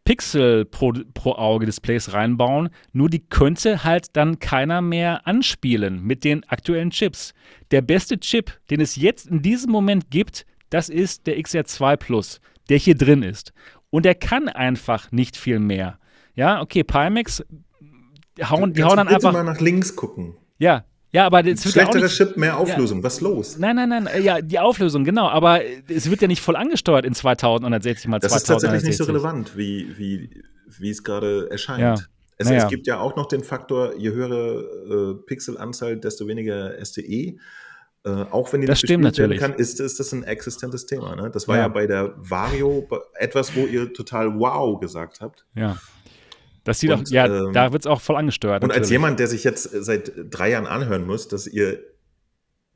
Pixel pro, pro Auge Displays reinbauen, nur die könnte halt dann keiner mehr anspielen mit den aktuellen Chips. Der beste Chip, den es jetzt in diesem Moment gibt, das ist der XR2 Plus, der hier drin ist. Und der kann einfach nicht viel mehr. Ja, okay, Pimax hauen, die Kannst hauen dann bitte einfach. mal nach links gucken. Ja, ja, aber das wird ja auch Schlechterer nicht, Chip, mehr Auflösung. Was ist los? Nein, nein, nein, äh, ja, die Auflösung, genau, aber es wird ja nicht voll angesteuert in 2160 mal Das ist tatsächlich 2160. nicht so relevant, wie, wie, wie es gerade erscheint. Ja. Es, Naja. es gibt ja auch noch den Faktor, je höhere äh, Pixelanzahl, desto weniger SDE. Äh, auch wenn die Das nicht stimmt werden natürlich. kann, ist, ist das ein existentes Thema. Ne? Das war Ja. ja. bei der Vario etwas, wo ihr total wow gesagt habt. Ja. Das sieht Und, auch, ja, ähm, da wird es auch voll angesteuert. Und als natürlich. jemand, der sich jetzt seit drei Jahren anhören muss, dass ihr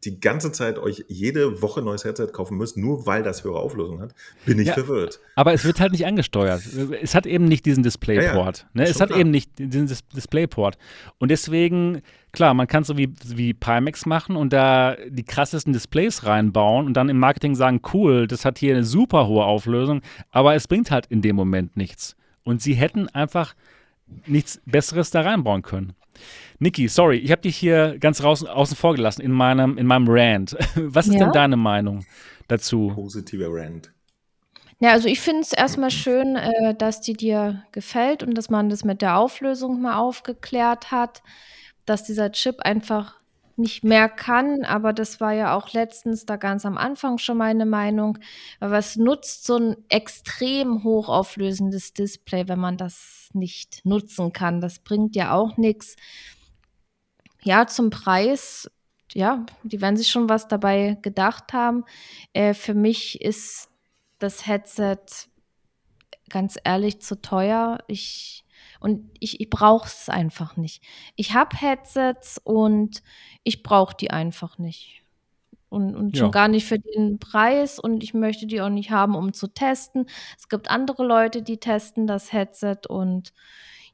die ganze Zeit euch jede Woche neues Headset kaufen müsst, nur weil das höhere Auflösung hat, bin ich Ja, verwirrt. Aber es wird halt nicht angesteuert. Es hat eben nicht diesen Displayport. ne? Es hat klar. eben nicht diesen Dis Displayport. Und deswegen, klar, man kann es so wie, wie Pimax machen und da die krassesten Displays reinbauen und dann im Marketing sagen, cool, das hat hier eine super hohe Auflösung, aber es bringt halt in dem Moment nichts. Und sie hätten einfach nichts Besseres da reinbauen können. Niki, sorry, ich habe dich hier ganz raus, außen vor gelassen in meinem, in meinem Rant. Was ist Ja? denn deine Meinung dazu? Positiver Rant. Ja, also ich finde es erstmal schön, äh, dass die dir gefällt und dass man das mit der Auflösung mal aufgeklärt hat, dass dieser Chip einfach nicht mehr kann, aber das war ja auch letztens da ganz am Anfang schon meine Meinung. Aber was nutzt so ein extrem hochauflösendes Display, wenn man das nicht nutzen kann? Das bringt ja auch nichts. Ja, zum Preis, ja, die werden sich schon was dabei gedacht haben. Äh, für mich ist das Headset ganz ehrlich zu teuer. Ich und ich, ich brauche es einfach nicht. Ich habe Headsets und ich brauche die einfach nicht. Und, und schon Ja. gar nicht für den Preis und ich möchte die auch nicht haben, um zu testen. Es gibt andere Leute, die testen das Headset und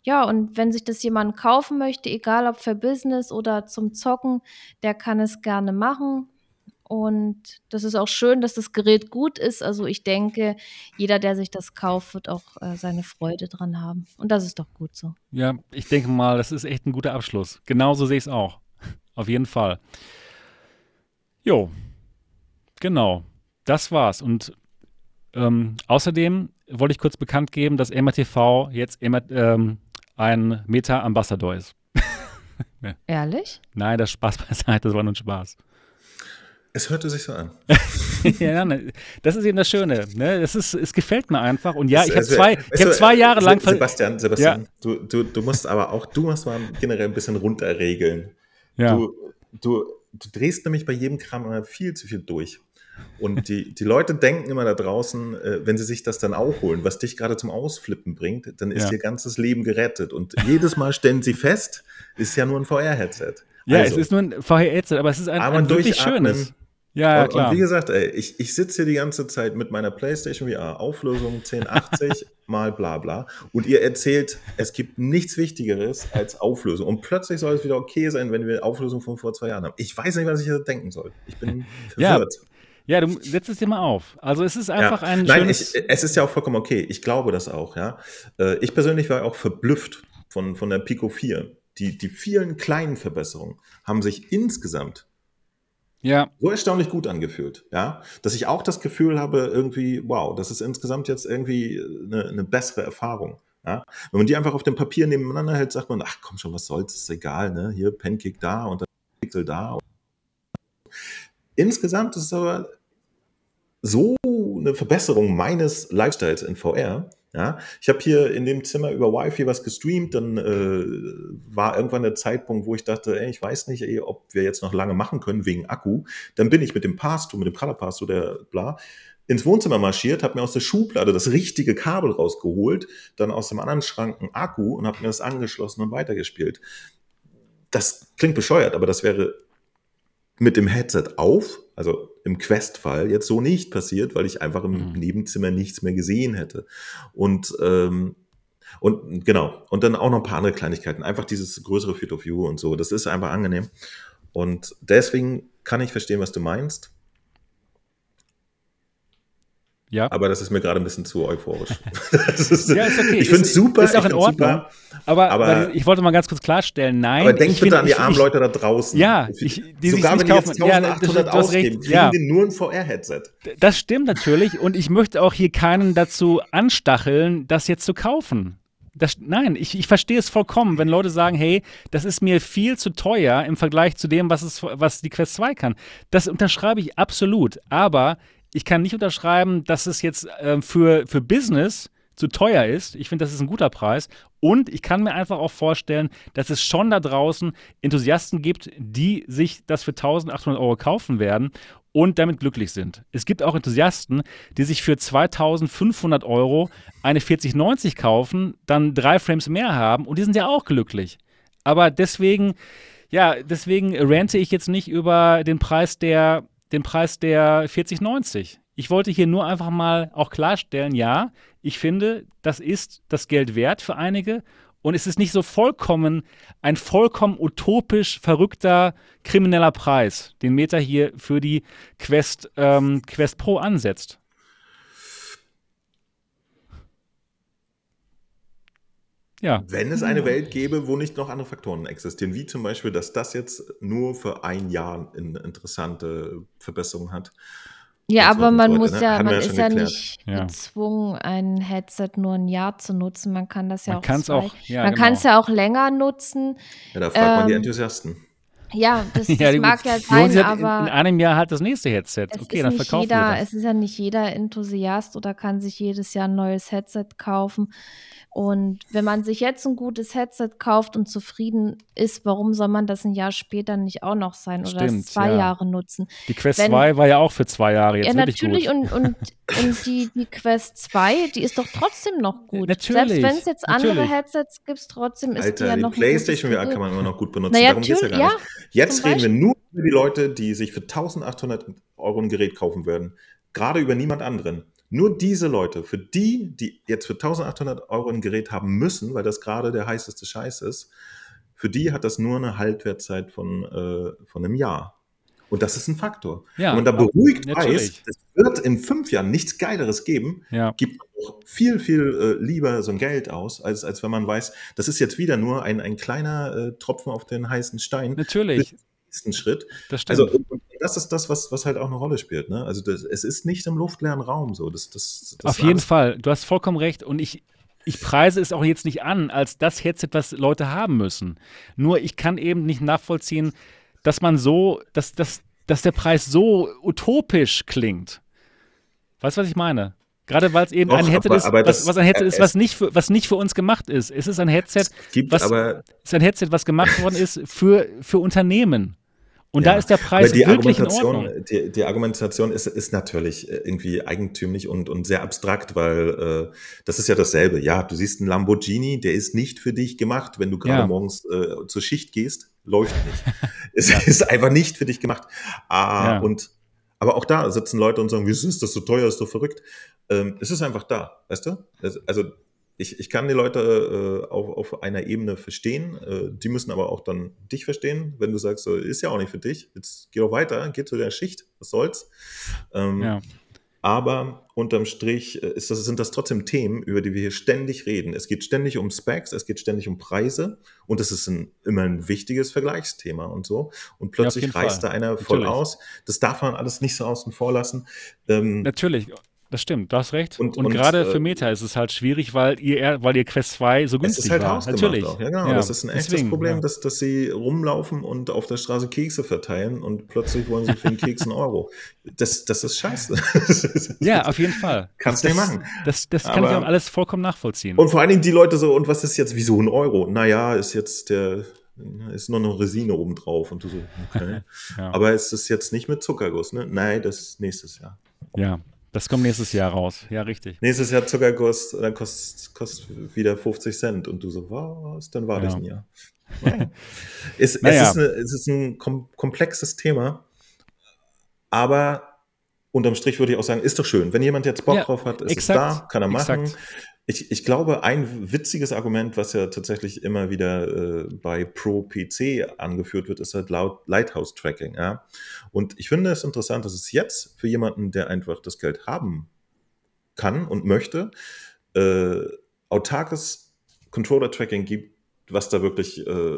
ja, und wenn sich das jemand kaufen möchte, egal ob für Business oder zum Zocken, der kann es gerne machen. Und das ist auch schön, dass das Gerät gut ist. Also ich denke, jeder, der sich das kauft, wird auch äh, seine Freude dran haben. Und das ist doch gut so. Ja, ich denke mal, das ist echt ein guter Abschluss. Genauso sehe ich es auch. Auf jeden Fall. Jo, genau. Das war's. Und ähm, außerdem wollte ich kurz bekannt geben, dass MRTV jetzt immer, ähm, ein Meta-Ambassador ist. Ehrlich? Nein, das Spaß beiseite, das war nur ein Spaß. Es hörte sich so an. ja, ne, das ist eben das Schöne. Ne? Das ist, es gefällt mir einfach. Und ja, ich habe zwei, ich hab zwei Jahre lang. Sebastian, Sebastian, du, du, du musst aber auch, du musst mal generell ein bisschen runterregeln. Ja. Du, du, du drehst nämlich bei jedem Kram immer viel zu viel durch. Und die, die Leute denken immer da draußen, äh, wenn sie sich das dann auch holen, was dich gerade zum Ausflippen bringt, dann ist Ja. ihr ganzes Leben gerettet. Und jedes Mal stellen sie fest, ist ja nur ein VR-Headset. ja, Also, es ist nur ein VR-Headset, aber es ist ein, Aber ein wirklich schönes. Ja, ja, und, klar. und wie gesagt, ey, ich, ich sitze hier die ganze Zeit mit meiner PlayStation VR, Auflösung 1080 mal bla bla. Und ihr erzählt, es gibt nichts Wichtigeres als Auflösung. Und plötzlich soll es wieder okay sein, wenn wir Auflösung von vor zwei Jahren haben. Ich weiß nicht, was ich hier denken soll. Ich bin Ja, verwirrt. Ja, du setzt es dir mal auf. Also es ist einfach ein Nein, schönes. ich, es ist ja auch vollkommen okay. Ich glaube das auch, ja. Äh, Ich persönlich war auch verblüfft von, von der Pico 4. Die, die vielen kleinen Verbesserungen haben sich insgesamt ja, so erstaunlich gut angefühlt, ja, dass ich auch das Gefühl habe, irgendwie, wow, das ist insgesamt jetzt irgendwie eine, eine bessere Erfahrung. Ja? Wenn man die einfach auf dem Papier nebeneinander hält, sagt man, ach komm schon, was soll's, ist egal, ne? Hier Pancake da und dann Pixel da. Insgesamt ist es aber so eine Verbesserung meines Lifestyles in VR. Ja, ich habe hier in dem Zimmer über Wi-Fi was gestreamt, dann äh, war irgendwann der Zeitpunkt, wo ich dachte, ey, ich weiß nicht, ey, ob wir jetzt noch lange machen können wegen Akku. Dann bin ich mit dem Pass-Through, mit dem Color Pass-Through, der bla, ins Wohnzimmer marschiert, habe mir aus der Schublade das richtige Kabel rausgeholt, dann aus dem anderen Schrank einen Akku und habe mir das angeschlossen und weitergespielt. Das klingt bescheuert, aber das wäre mit dem Headset auf, also im Quest-Fall, jetzt so nicht passiert, weil ich einfach im Mhm. Nebenzimmer nichts mehr gesehen hätte. Und, ähm, und genau, und dann auch noch ein paar andere Kleinigkeiten. Einfach dieses größere Field of View und so, das ist einfach angenehm. Und deswegen kann ich verstehen, was du meinst, ja. aber das ist mir gerade ein bisschen zu euphorisch. Das ist, Ja, ist okay. Ich finde es super. ist auch in Ordnung. Super, Aber, aber- ich wollte mal ganz kurz klarstellen, nein. aber denk ich bitte find- an die ich- armen ich- Leute da draußen. Ja, ich- die sich Sogar nicht wenn die jetzt kaufen. Ja, das- 1800 du hast ausgeben, kriegen ja. die nur ein VR-Headset. Das stimmt natürlich und ich möchte auch hier keinen dazu anstacheln, das jetzt zu kaufen. Das, nein, ich, ich verstehe es vollkommen, wenn Leute sagen, hey, das ist mir viel zu teuer im Vergleich zu dem, was, es, was die Quest 2 kann. Das unterschreibe ich absolut. Aber ich kann nicht unterschreiben, dass es jetzt ähm, für, für Business zu teuer ist. Ich finde, das ist ein guter Preis. Und ich kann mir einfach auch vorstellen, dass es schon da draußen Enthusiasten gibt, die sich das für 1800 Euro kaufen werden und damit glücklich sind. Es gibt auch Enthusiasten, die sich für 2500 Euro eine 4090 kaufen, dann drei Frames mehr haben und die sind ja auch glücklich. Aber deswegen, ja, deswegen rante ich jetzt nicht über den Preis der, den Preis der 4090. Ich wollte hier nur einfach mal auch klarstellen, ja, ich finde, das ist das Geld wert für einige und es ist nicht so vollkommen, ein vollkommen utopisch verrückter krimineller Preis, den Meta hier für die Quest, ähm, Quest Pro ansetzt. Ja. Wenn es eine Welt gäbe, wo nicht noch andere Faktoren existieren, wie zum Beispiel, dass das jetzt nur für ein Jahr eine interessante Verbesserung hat. Ja, aber man Leute, muss ne? ja, man ja ist ja nicht ja. gezwungen, ein Headset nur ein Jahr zu nutzen. Man kann das ja man auch, zwei, auch ja, man genau. kann es ja auch länger nutzen. Ja, da fragt ähm, man die ähm, Enthusiasten. Ja, das, das ja, mag ja sein, aber in, in, einem Jahr hat das nächste Headset. Okay, dann verkaufen jeder, wir das. Es ist ja nicht jeder Enthusiast oder kann sich jedes Jahr ein neues Headset kaufen. Und wenn man sich jetzt ein gutes Headset kauft und zufrieden ist, warum soll man das ein Jahr später nicht auch noch sein oder Stimmt, zwei ja. Jahre nutzen? Die Quest wenn, 2 war ja auch für zwei Jahre jetzt Ja, natürlich. Und, und, und die, die Quest 2, die ist doch trotzdem noch gut. Natürlich. Selbst wenn es jetzt andere natürlich. Headsets gibt, trotzdem ist Alter, die ja die noch PlayStation VR kann man immer noch gut benutzen. Naja, Darum geht's ja gar nicht. Jetzt reden wir nur über die Leute, die sich für 1800 Euro ein Gerät kaufen werden. Gerade über niemand anderen. Nur diese Leute, für die, die jetzt für 1800 Euro ein Gerät haben müssen, weil das gerade der heißeste Scheiß ist, für die hat das nur eine Haltwertzeit von, äh, von einem Jahr. Und das ist ein Faktor. Ja, Wenn man da beruhigt natürlich. weiß, es wird in fünf Jahren nichts Geileres geben, ja. gibt man auch viel, viel äh, lieber so ein Geld aus, als, als wenn man weiß, das ist jetzt wieder nur ein, ein kleiner äh, Tropfen auf den heißen Stein. Natürlich. Nächsten Schritt. Das stimmt. Also, das ist das, was, was halt auch eine Rolle spielt. Ne? Also das, es ist nicht im luftleeren Raum so. Das, das, das Auf jeden Fall. Du hast vollkommen recht. Und ich, ich preise es auch jetzt nicht an als das Headset, was Leute haben müssen. Nur ich kann eben nicht nachvollziehen, dass man so, dass, dass, dass der Preis so utopisch klingt. Weißt du, was ich meine? Gerade weil es eben Doch, ein Headset aber, ist, aber was, was, ein Headset ist, was nicht, für, was nicht für uns gemacht ist. Es ist ein Headset, was, ist ein Headset, was gemacht worden ist für, für Unternehmen. Und ja, da ist der Preis die wirklich Argumentation, in Ordnung. Die, die, Argumentation ist, ist natürlich irgendwie eigentümlich und, und sehr abstrakt, weil äh, das ist ja dasselbe. Ja, du siehst einen Lamborghini, der ist nicht für dich gemacht, wenn du gerade ja. morgens äh, zur Schicht gehst. Läuft nicht. es ja. ist einfach nicht für dich gemacht. Ah, und aber auch da sitzen Leute und sagen, wieso ist das so teuer, ist so verrückt. Ähm, es ist einfach da, weißt du? Also ich, ich kann die Leute äh, auf, auf einer Ebene verstehen, äh, die müssen aber auch dann dich verstehen, wenn du sagst, so, ist ja auch nicht für dich, jetzt geh doch weiter, geh zu der Schicht, was soll's. Ähm, ja. Aber unterm Strich äh, ist das, sind das trotzdem Themen, über die wir hier ständig reden. Es geht ständig um Specs, es geht ständig um Preise und es ist ein, immer ein wichtiges Vergleichsthema und so. Und plötzlich ja, reißt da einer voll Natürlich. aus. Das darf man alles nicht so außen vor lassen. Ähm, Natürlich. Das stimmt, du hast recht. Und, und, und gerade äh, für Meta ist es halt schwierig, weil ihr, weil ihr Quest 2 so günstig es ist halt war. Natürlich. Auch. Ja, genau. Ja, das ist ein echtes deswegen, Problem, ja. dass, dass sie rumlaufen und auf der Straße Kekse verteilen und plötzlich wollen sie für den Keks einen Euro. Das, das ist scheiße. ja, auf jeden Fall. Kannst du nicht machen. Das, das kann Aber, ich auch alles vollkommen nachvollziehen. Und vor allen Dingen die Leute so, und was ist jetzt, wieso ein Euro? Naja, ist jetzt der, ist nur noch Resine obendrauf und du so, okay. ja. Aber es ist jetzt nicht mit Zuckerguss, ne? Nein, das ist nächstes Jahr. Ja, das kommt nächstes Jahr raus. Ja, richtig. Nächstes Jahr Zuckerguss, dann kostet, kostet wieder 50 Cent. Und du so, was? Dann warte ja. ich ein Jahr. es, naja. es, ist eine, es, ist ein kom komplexes Thema. Aber unterm Strich würde ich auch sagen, ist doch schön. Wenn jemand jetzt Bock ja, drauf hat, ist exakt, es da, kann er machen. Exakt. Ich, ich glaube, ein witziges Argument, was ja tatsächlich immer wieder äh, bei Pro-PC angeführt wird, ist halt Lighthouse-Tracking. Ja? Und ich finde es interessant, dass es jetzt für jemanden, der einfach das Geld haben kann und möchte, äh, autarkes Controller-Tracking gibt, was da wirklich äh,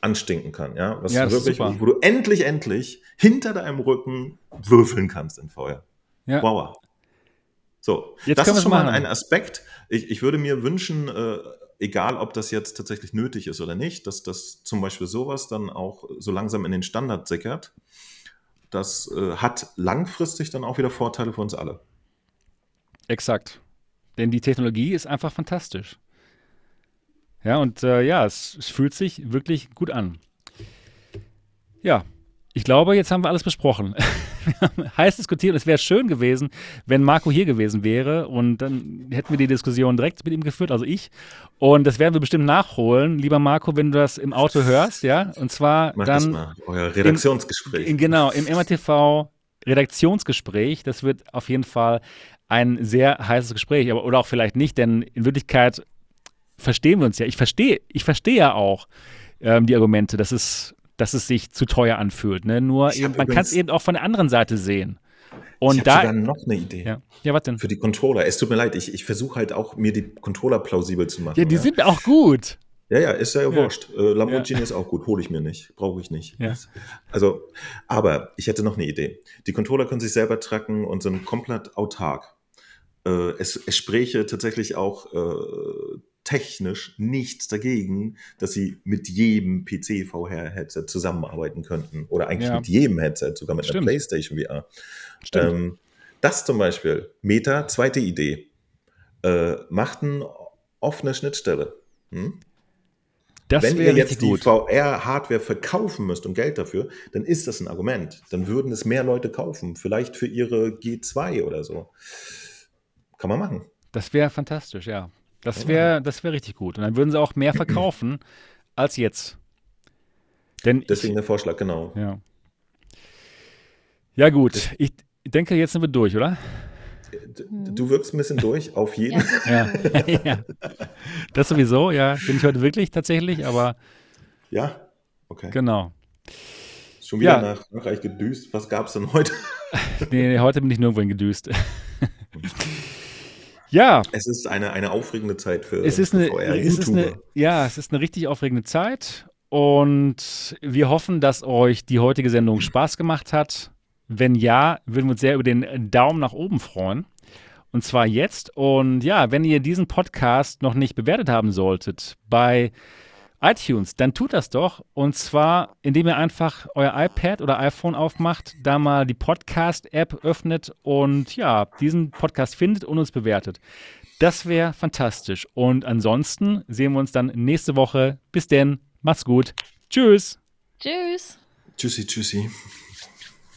anstinken kann, ja, was ja, wirklich, wo du endlich, endlich hinter deinem Rücken würfeln kannst in Feuer. Ja. Wow. So, jetzt das ist schon mal ein Aspekt. Ich, ich würde mir wünschen, äh, egal ob das jetzt tatsächlich nötig ist oder nicht, dass das zum Beispiel sowas dann auch so langsam in den Standard sickert. Das äh, hat langfristig dann auch wieder Vorteile für uns alle. Exakt. Denn die Technologie ist einfach fantastisch. Ja, und äh, ja, es, es, fühlt sich wirklich gut an. Ja, ich glaube, jetzt haben wir alles besprochen. heiß diskutiert. Es wäre schön gewesen, wenn Marco hier gewesen wäre und dann hätten wir die Diskussion direkt mit ihm geführt, also ich. Und das werden wir bestimmt nachholen, lieber Marco, wenn du das im Auto hörst, ja. Und zwar Mach das dann mal, euer Redaktionsgespräch. in, genau im MRTV Redaktionsgespräch. Das wird auf jeden Fall ein sehr heißes Gespräch, aber oder auch vielleicht nicht, denn in Wirklichkeit verstehen wir uns ja. Ich verstehe, ich verstehe ja auch ähm, die Argumente, dass es, dass es sich zu teuer anfühlt. Ne? Nur Ich eben, man kann es eben auch von der anderen Seite sehen. ich Und habe da, sogar noch eine Idee. ja, ja, was denn? Für die Controller. Es tut mir leid, ich, ich versuche halt auch, mir die Controller plausibel zu machen. Ja, die sind auch gut. Ja, ja, ist ja, Ja. wurscht. Äh, Lamborghini ist auch gut, hole ich mir nicht, brauche ich nicht. Ja. Also, aber ich hätte noch eine Idee. Die Controller können sich selber tracken und sind komplett autark. Äh, es, es spräche tatsächlich auch äh, technisch nichts dagegen, dass sie mit jedem PC-VR-Headset zusammenarbeiten könnten. Oder eigentlich Ja. mit jedem Headset, sogar mit Stimmt. einer PlayStation VR. Ähm, das zum Beispiel, Meta, zweite Idee, äh, macht eine offene Schnittstelle. Hm? Wenn ihr jetzt die. VR-Hardware verkaufen müsst und Geld dafür, dann ist das ein Argument. Dann würden es mehr Leute kaufen. Vielleicht für ihre G2 oder so. Kann man machen. Das wäre fantastisch, ja. Das wäre das wär richtig gut. Und dann würden sie auch mehr verkaufen als jetzt. Denn ich, Deswegen der Vorschlag, genau. Ja. Ja, gut. Ich denke, jetzt sind wir durch, oder? D- Du wirkst ein bisschen durch, auf jeden. Ja. Ja. ja. Das sowieso, ja. Bin ich heute wirklich tatsächlich, aber Ja, okay. genau. Schon wieder Ja. nach Frankreich gedüst. Was gab es denn heute? Nee, nee, heute bin ich nirgendwo gedüst. Ja, Es ist eine, eine aufregende Zeit für, es ist eine, es ist eine, ja, es ist eine richtig aufregende Zeit und wir hoffen, dass euch die heutige Sendung Spaß gemacht hat. Wenn ja, würden wir uns sehr über den Daumen nach oben freuen. Und zwar jetzt. Und ja, wenn ihr diesen Podcast noch nicht bewertet haben solltet bei iTunes, dann tut das doch. Und zwar, indem ihr einfach euer iPad oder iPhone aufmacht, da mal die Podcast-App öffnet und ja, diesen Podcast findet und uns bewertet. Das wäre fantastisch. Und ansonsten sehen wir uns dann nächste Woche. Bis denn, macht's gut. Tschüss. Tschüss. Tschüssi, tschüssi.